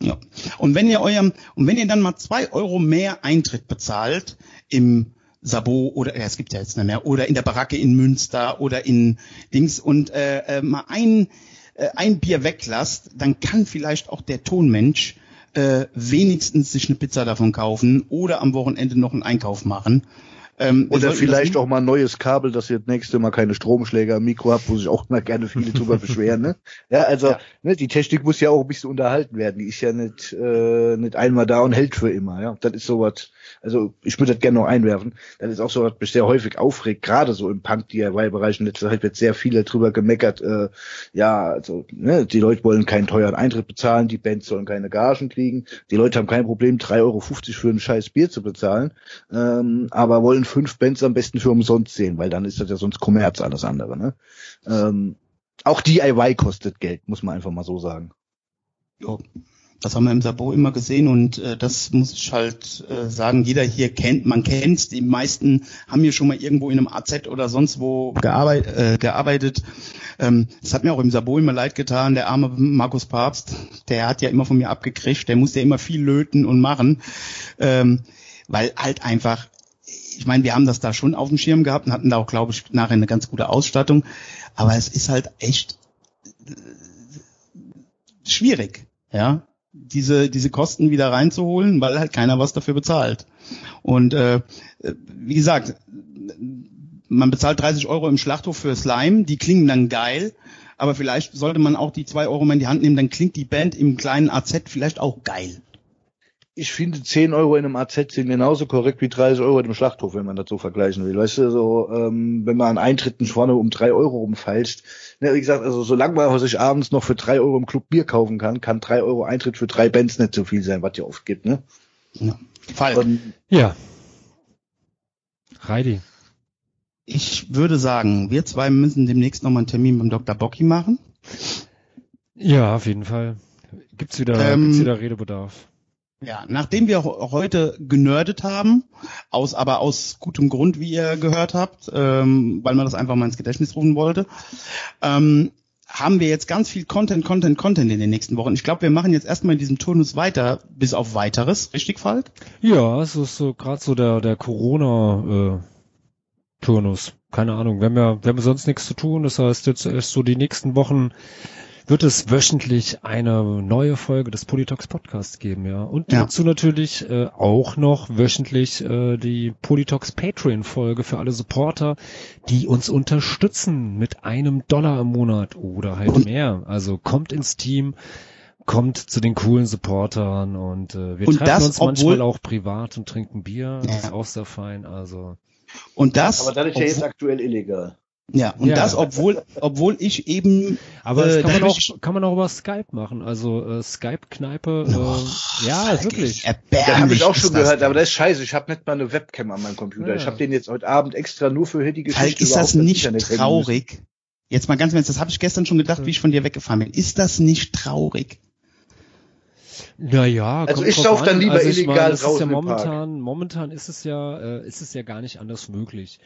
Ja. Und wenn ihr eurem, und wenn ihr dann mal zwei Euro mehr Eintritt bezahlt im Sabo oder ja, es gibt ja jetzt nicht mehr oder in der Baracke in Münster oder in Dings und äh, äh, mal ein äh, ein Bier weglasst, dann kann vielleicht auch der Tonmensch äh, wenigstens sich eine Pizza davon kaufen oder am Wochenende noch einen Einkauf machen. Ähm, Oder vielleicht auch mal ein neues Kabel, dass ihr das nächste Mal keine Stromschläger am Mikro habt, wo sich auch mal gerne viele drüber beschweren. Ne? Ja, also ja. Ne, die Technik muss ja auch ein bisschen unterhalten werden. Die ist ja nicht, äh, nicht einmal da und hält für immer. Ja, Das ist sowas, also ich würde das gerne noch einwerfen. Das ist auch so, was mich sehr häufig aufregt, gerade so im Punk-DIY-Bereich. In letzter Zeit wird sehr viel darüber gemeckert. Äh, ja, also ne, die Leute wollen keinen teuren Eintritt bezahlen, die Bands sollen keine Gagen kriegen. Die Leute haben kein Problem, 3,50 Euro für ein scheiß Bier zu bezahlen, ähm, aber wollen fünf Bands am besten für umsonst sehen, weil dann ist das ja sonst Kommerz alles andere. Ne? Ähm, auch DIY kostet Geld, muss man einfach mal so sagen. Jo. Das haben wir im Sabo immer gesehen und äh, das muss ich halt äh, sagen, jeder hier kennt, man kennt's, die meisten haben hier schon mal irgendwo in einem AZ oder sonst wo gearbeit, äh, gearbeitet. Ähm, es hat mir auch im Sabo immer leid getan, der arme Markus Papst, der hat ja immer von mir abgekriegt, der musste ja immer viel löten und machen, ähm, weil halt einfach, ich meine, wir haben das da schon auf dem Schirm gehabt und hatten da auch, glaube ich, nachher eine ganz gute Ausstattung, aber es ist halt echt äh, schwierig, ja diese, diese Kosten wieder reinzuholen, weil halt keiner was dafür bezahlt. Und äh, wie gesagt, man bezahlt 30 Euro im Schlachthof für Slime, die klingen dann geil, aber vielleicht sollte man auch die zwei Euro mal in die Hand nehmen, dann klingt die Band im kleinen AZ vielleicht auch geil ich finde 10 Euro in einem AZ sind genauso korrekt wie 30 Euro in einem Schlachthof, wenn man das so vergleichen will. Weißt du, so, ähm, wenn man an Eintritten vorne um 3 Euro rumfeilscht, ne, wie gesagt, also solange man sich abends noch für 3 Euro im Club Bier kaufen kann, kann 3 Euro Eintritt für drei Bands nicht so viel sein, was ja oft gibt, ne? Ja. Fall. Und, ja. Reidi. Ich würde sagen, wir zwei müssen demnächst nochmal einen Termin beim Dr. Bocki machen. Ja, auf jeden Fall. Gibt's wieder, ähm, gibt's wieder Redebedarf. Ja, nachdem wir heute genördet haben, aus aber aus gutem Grund, wie ihr gehört habt, ähm, weil man das einfach mal ins Gedächtnis rufen wollte, ähm, haben wir jetzt ganz viel Content, Content, Content in den nächsten Wochen. Ich glaube, wir machen jetzt erstmal in diesem Turnus weiter, bis auf weiteres, richtig, Falk? Ja, es ist so gerade so der der Corona äh, Turnus. Keine Ahnung. Wir haben ja, wir haben sonst nichts zu tun. Das heißt, jetzt erst so die nächsten Wochen wird es wöchentlich eine neue Folge des Politox Podcasts geben, ja. Und Ja. dazu natürlich äh, auch noch wöchentlich äh, die Politox Patreon Folge für alle Supporter, die uns unterstützen mit einem Dollar im Monat oder halt mehr. Also kommt ins Team, kommt zu den coolen Supportern und äh, wir Und treffen das, uns manchmal auch privat und trinken Bier. Das Ja. ist auch sehr fein. Also Und das, Aber das ist ja jetzt aktuell illegal. Ja, und Ja. das, obwohl, obwohl ich eben, Aber Äh, das kann man, auch, kann man auch über Skype machen. Also äh, Skype-Kneipe, äh, ja, wirklich. Erbärmlich Da habe ich auch schon gehört, aber das ist scheiße. Ich habe nicht mal eine Webcam an meinem Computer. Ja. Ich habe den jetzt heute Abend extra nur für die Geschichte Falk, ist das nicht Internet traurig? Jetzt mal ganz im Ernst, das habe ich gestern schon gedacht, wie ich von dir weggefahren bin. Ist das nicht traurig? Naja, Also kommt ich drauf sauf dann an. lieber also illegal meine, es ist ja momentan, momentan ist es ja, äh, ist es ja gar nicht anders möglich.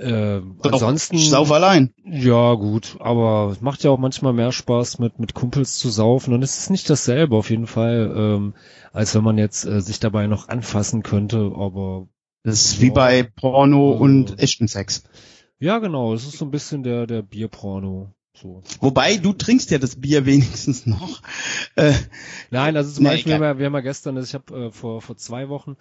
Äh, Doch, ansonsten, sauf allein. ja gut, aber es macht ja auch manchmal mehr Spaß mit mit Kumpels zu saufen und es ist nicht dasselbe auf jeden Fall, ähm, als wenn man jetzt äh, sich dabei noch anfassen könnte. Aber Das ist wie Ja. bei Porno Also- und echten Sex. ja genau, es ist so ein bisschen der der Bierporno. So. Wobei, du trinkst ja das Bier wenigstens noch. Äh, Nein, also zum Nee, Beispiel, wir haben, ja, wir haben ja gestern, also ich habe äh, vor vor zwei Wochen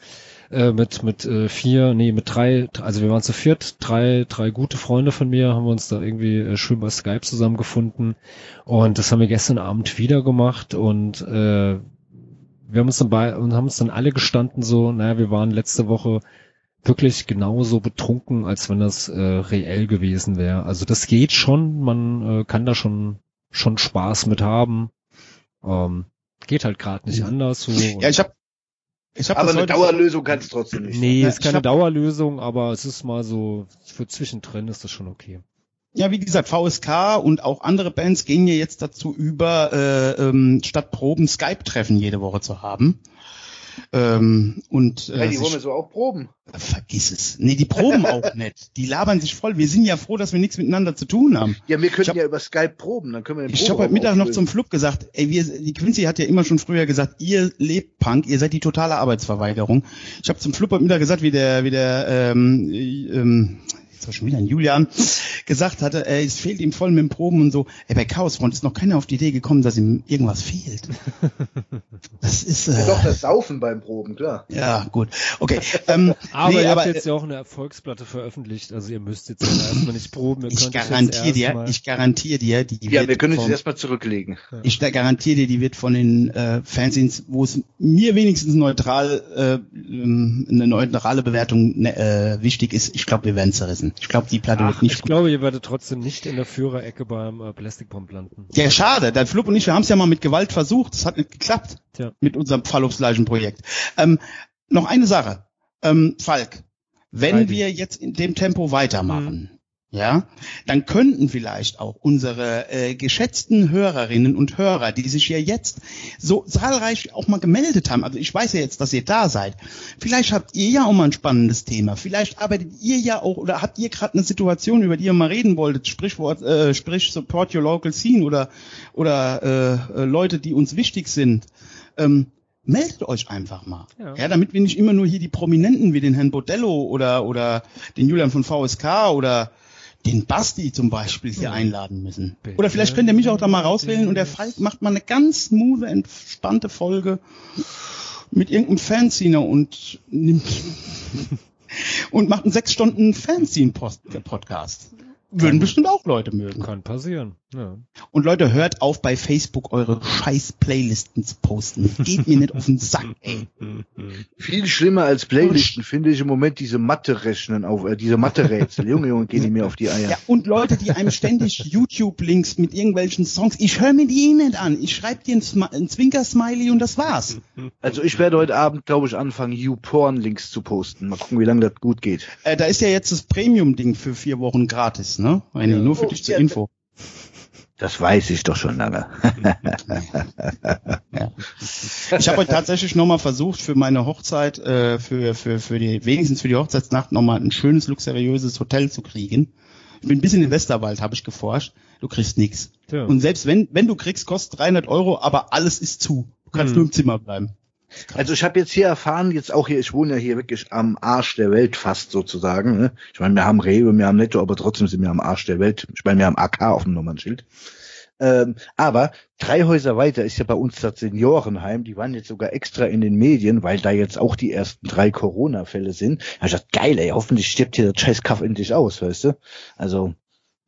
äh, mit mit äh, vier, nee, mit drei, also wir waren zu viert, drei drei gute Freunde von mir, haben wir uns da irgendwie äh, schön bei Skype zusammengefunden und das haben wir gestern Abend wieder gemacht und äh, wir haben uns dann bei und haben uns dann alle gestanden so, naja, wir waren letzte Woche wirklich genauso betrunken, als wenn das äh, reell gewesen wäre. Also das geht schon, man äh, kann da schon schon Spaß mit haben. Ähm, geht halt gerade nicht Ja. anders so. ja, ich habe ich hab Aber eine Dauerlösung kann es trotzdem nicht. nee, Ja, ist keine hab- Dauerlösung, aber es ist mal so für zwischendrin ist das schon okay. Ja, wie gesagt, VSK und auch andere Bands gehen ja jetzt dazu über, äh, ähm, statt Proben Skype-Treffen jede Woche zu haben. Ähm, und Ja, äh, die wollen wir so auch proben. vergiss es. Nee, die proben auch nicht. Die labern sich voll. Wir sind ja froh, dass wir nichts miteinander zu tun haben. Ja, wir können ja über Skype proben, dann können wir den Ich habe heute Mittag noch zum Flug gesagt, ey, wir, die Quincy hat ja immer schon früher gesagt, ihr lebt Punk, ihr seid die totale Arbeitsverweigerung. Ich habe zum Flug heute Mittag gesagt, wie der, wie der, ähm, äh, ähm, war schon wieder ein Julian, gesagt hatte, ey, es fehlt ihm voll mit dem Proben und so. Ey, bei Chaosfront ist noch keiner auf die Idee gekommen, dass ihm irgendwas fehlt. Das ist, äh, Ja, doch, das Saufen beim Proben, klar. ja, gut. Okay. Ähm, Aber nee, ihr aber habt jetzt ja auch eine Erfolgsplatte veröffentlicht, also ihr müsst jetzt erstmal nicht proben. Ihr ich garantiere dir, ich garantiere dir, die Ja, wird wir können jetzt erstmal zurücklegen. Ich garantiere dir, die wird von den äh, Fanzines, wo es mir wenigstens neutral äh, ähm, eine neutrale Bewertung ne, äh, wichtig ist. Ich glaube, wir werden zerrissen. Ich glaube, die Platte Ach, wird nicht ich glaube, ihr werdet trotzdem nicht in der Führerecke beim äh, Plastic Bomb landen. Ja, schade. Der Flup und ich, wir haben es ja mal mit Gewalt versucht. Das hat nicht geklappt Tja. mit unserem Fallobsleichen-Projekt. Ähm, noch eine Sache. Ähm, Falk, wenn Freilich. wir jetzt in dem Tempo weitermachen, ja, dann könnten vielleicht auch unsere äh, geschätzten Hörerinnen und Hörer, die sich ja jetzt so zahlreich auch mal gemeldet haben, also ich weiß ja jetzt, dass ihr da seid, vielleicht habt ihr ja auch mal ein spannendes Thema, vielleicht arbeitet ihr ja auch oder habt ihr gerade eine Situation, über die ihr mal reden wolltet, Sprichwort, äh, sprich Support Your Local Scene oder oder äh, äh, Leute, die uns wichtig sind. Ähm, meldet euch einfach mal. Ja. Ja. damit wir nicht immer nur hier die Prominenten wie den Herrn Bodello oder, oder den Julian von VSK oder den Basti zum Beispiel hier Ja. einladen müssen. Bitte. Oder vielleicht könnt ihr mich auch da mal rauswählen und der Falk macht mal eine ganz smooth, entspannte Folge mit irgendeinem Fanziner und nimmt und macht einen sechs Stunden Fanzine-Podcast. Würden bestimmt auch Leute mögen. Kann passieren. Ja. Und Leute, hört auf bei Facebook eure scheiß Playlisten zu posten. Geht mir nicht auf den Sack, ey. Viel schlimmer als Playlisten finde ich im Moment diese Mathe-Rechnen auf, äh, diese Mathe-Rätsel. Junge, Junge, gehen die mir auf die Eier. Ja, und Leute, die einem ständig YouTube-Links mit irgendwelchen Songs, ich höre mir die eh nicht an. Ich schreibe dir ein, Smi- ein Zwinker-Smiley und das war's. Also ich werde heute Abend, glaube ich, anfangen, YouPorn-Links zu posten. Mal gucken, wie lange das gut geht. Äh, da ist ja jetzt das Premium-Ding für vier Wochen gratis, ne? Reini, nur für Oh, dich zur ja, Info. Das weiß ich doch schon lange. Ja. Ich habe heute tatsächlich nochmal versucht, für meine Hochzeit, äh, für, für, für die, wenigstens für die Hochzeitsnacht nochmal ein schönes, luxuriöses Hotel zu kriegen. Ich bin ein bisschen in Westerwald, habe ich geforscht. Du kriegst nix. Tja. Und selbst wenn, wenn du kriegst, kostet 300 Euro, aber alles ist zu. Du kannst Mhm. nur im Zimmer bleiben. Also ich habe jetzt hier erfahren, jetzt auch hier, ich wohne ja hier wirklich am Arsch der Welt fast sozusagen. Ne? Ich meine, wir haben Rewe, wir haben Netto, aber trotzdem sind wir am Arsch der Welt. Ich meine, wir haben AK auf dem Nummernschild. Ähm, aber drei Häuser weiter ist ja bei uns das Seniorenheim. Die waren jetzt sogar extra in den Medien, weil da jetzt auch die ersten drei Corona-Fälle sind. Da hab ich gedacht, geil, ey, hoffentlich stirbt hier der scheiß Kaff endlich aus, weißt du? Also,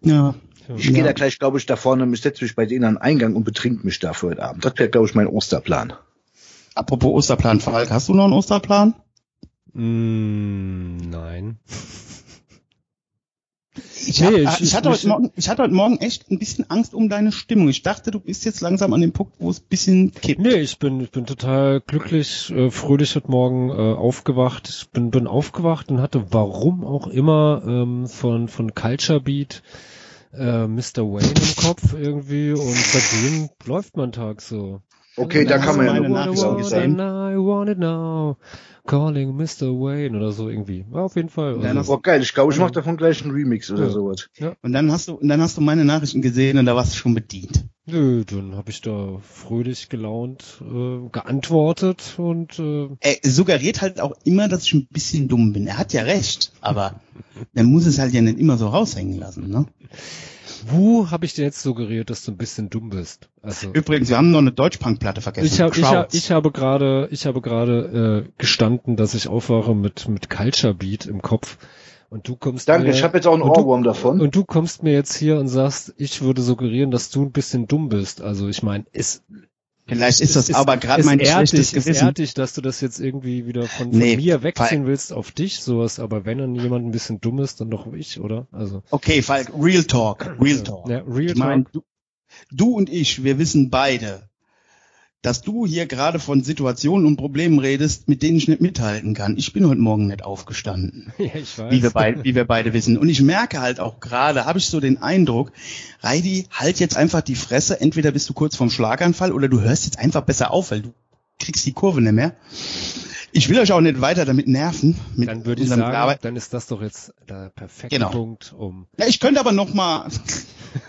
Ja. ich Ja. gehe da gleich, glaube ich, da vorne, setze mich bei denen an den Eingang und betrink mich da für heute Abend. Das wäre, glaube ich, mein Osterplan. Apropos Osterplan, Falk, hast du noch einen Osterplan? Mm, nein. Ich, hab, ich- ich, ich hatte heute Morgen, ich hatte heute Morgen echt ein bisschen Angst um deine Stimmung. Ich dachte, du bist jetzt langsam an dem Punkt, wo es ein bisschen kippt. Nee, ich bin, ich bin total glücklich, äh, fröhlich heute Morgen äh, aufgewacht. Ich bin, bin aufgewacht und hatte warum auch immer ähm, von, von Culture Beat äh, Mr. Wayne im Kopf irgendwie und seitdem läuft mein Tag so. Okay, da Dann kann man ja hast noch Nachricht sagen. I want it now. Calling Mr. Wayne oder so irgendwie. Ja, auf jeden Fall. Dann Also, Boah, geil, ich glaube, ich mache davon gleich einen Remix oder Ja. sowas. Und dann hast du, und dann hast du meine Nachrichten gesehen und da warst du schon bedient. nö, dann habe ich da fröhlich gelaunt äh, geantwortet und äh, Er suggeriert halt auch immer, dass ich ein bisschen dumm bin. Er hat ja recht, aber er muss es halt ja nicht immer so raushängen lassen, ne? Wo habe ich dir jetzt suggeriert, dass du ein bisschen dumm bist? Also Übrigens, wir haben noch eine Deutschpunk-Platte vergessen. Ich, hab, ich, hab, ich habe gerade, ich habe gerade äh, gestanden, dass ich aufwache mit mit Culture Beat im Kopf und du kommst Danke, mir, ich habe jetzt auch einen und du- Ohrwurm davon. und du kommst mir jetzt hier und sagst, ich würde suggerieren, dass du ein bisschen dumm bist. Also ich meine, ist Vielleicht ist das ist- aber gerade mein ehrlich, schlechtes ist Gewissen. ehrlich, dass du das jetzt irgendwie wieder von, von Nee, mir wegziehen Falk. willst auf dich, sowas. Aber wenn dann jemand ein bisschen dumm ist, dann doch ich, oder? Also Okay, Falk, Real Talk, Real Talk. ja, Real Ich mein, Talk. du, du und ich, wir wissen beide, dass du hier gerade von Situationen und Problemen redest, mit denen ich nicht mithalten kann. Ich bin heute Morgen nicht aufgestanden, Ja, ich weiß. wie wir, beid, wie wir beide wissen. Und ich merke halt auch gerade, habe ich so den Eindruck, Reidi, halt jetzt einfach die Fresse, entweder bist du kurz vorm Schlaganfall oder du hörst jetzt einfach besser auf, weil du kriegst die Kurve nicht mehr. Ich will euch auch nicht weiter damit nerven. Mit dann würde ich sagen, Arbeit. dann ist das doch jetzt der perfekte Genau. Punkt, um. Ja, ich könnte aber noch mal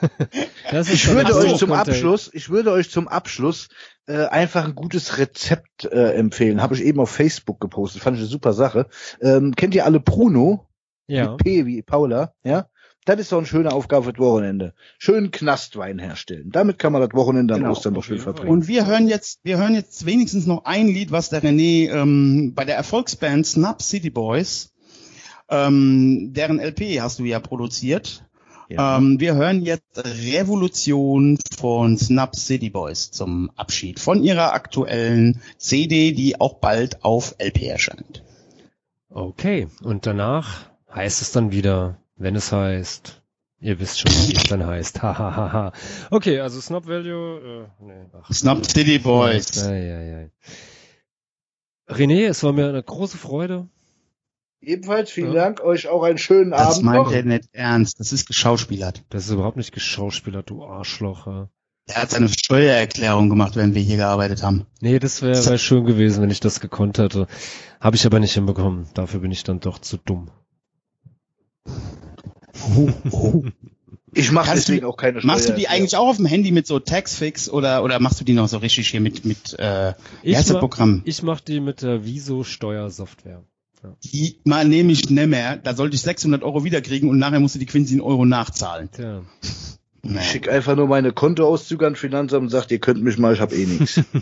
Das ist Ich würde euch zum Content. Abschluss, ich würde euch zum Abschluss äh, einfach ein gutes Rezept äh, empfehlen. Habe ich eben auf Facebook gepostet, fand ich eine super Sache. Ähm, kennt ihr alle Pruno? Ja. Mit P wie Paula, ja? Das ist doch eine schöne Aufgabe für das Wochenende. Schön Knastwein herstellen. Damit kann man das Wochenende an Genau, Ostern noch schön verbringen. Und wir hören jetzt, wir hören jetzt wenigstens noch ein Lied, was der René ähm, bei der Erfolgsband Snap City Boys, ähm, deren LP hast du ja produziert. Ja. Ähm, wir hören jetzt Revolution von Snap City Boys zum Abschied von ihrer aktuellen CD, die auch bald auf LP erscheint. Okay. Und danach heißt es dann wieder, wenn es heißt, ihr wisst schon, wie es dann heißt. Hahaha. okay, also Snap Value, äh, nee, ach. Snap City Boys. Ei, ei, ei. René, es war mir eine große Freude. Ebenfalls vielen Ja. Dank, euch auch einen schönen Das Abend meint noch. er nicht ernst. Das ist geschauspielert. Das ist überhaupt nicht geschauspielert, du Arschloch. ja. Er hat seine Steuererklärung gemacht, wenn wir hier gearbeitet haben. Nee, das wäre wär schön gewesen, wenn ich das gekonnt hätte. Habe ich aber nicht hinbekommen. Dafür bin ich dann doch zu dumm. Ich mache deswegen du- auch keine Machst du die eigentlich auch auf dem Handy mit so Taxfix oder oder machst du die noch so richtig hier mit mit äh, wie Ich heißt das ma- Programm? Ich mache die mit der Viso Steuersoftware. Die mal nehme ich nicht mehr. Da sollte ich 600 Euro wiederkriegen und nachher musst du die Quincy in Euro nachzahlen. Tja. Nee. Ich schick einfach nur meine Kontoauszüge an Finanzamt und sag, ihr könnt mich mal, ich hab eh nichts.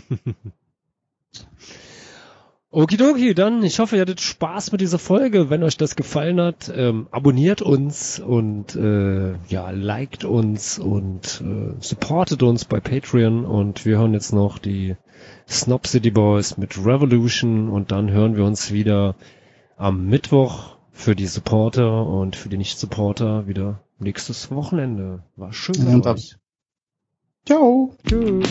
Okidoki, dann, ich hoffe, ihr hattet Spaß mit dieser Folge. Wenn euch das gefallen hat, ähm, abonniert uns und äh, ja, liked uns und äh, supportet uns bei Patreon und wir hören jetzt noch die Snob City Boys mit Revolution und dann hören wir uns wieder am Mittwoch für die Supporter und für die Nicht-Supporter wieder nächstes Wochenende. War schön. Und. Ciao. Tschüss.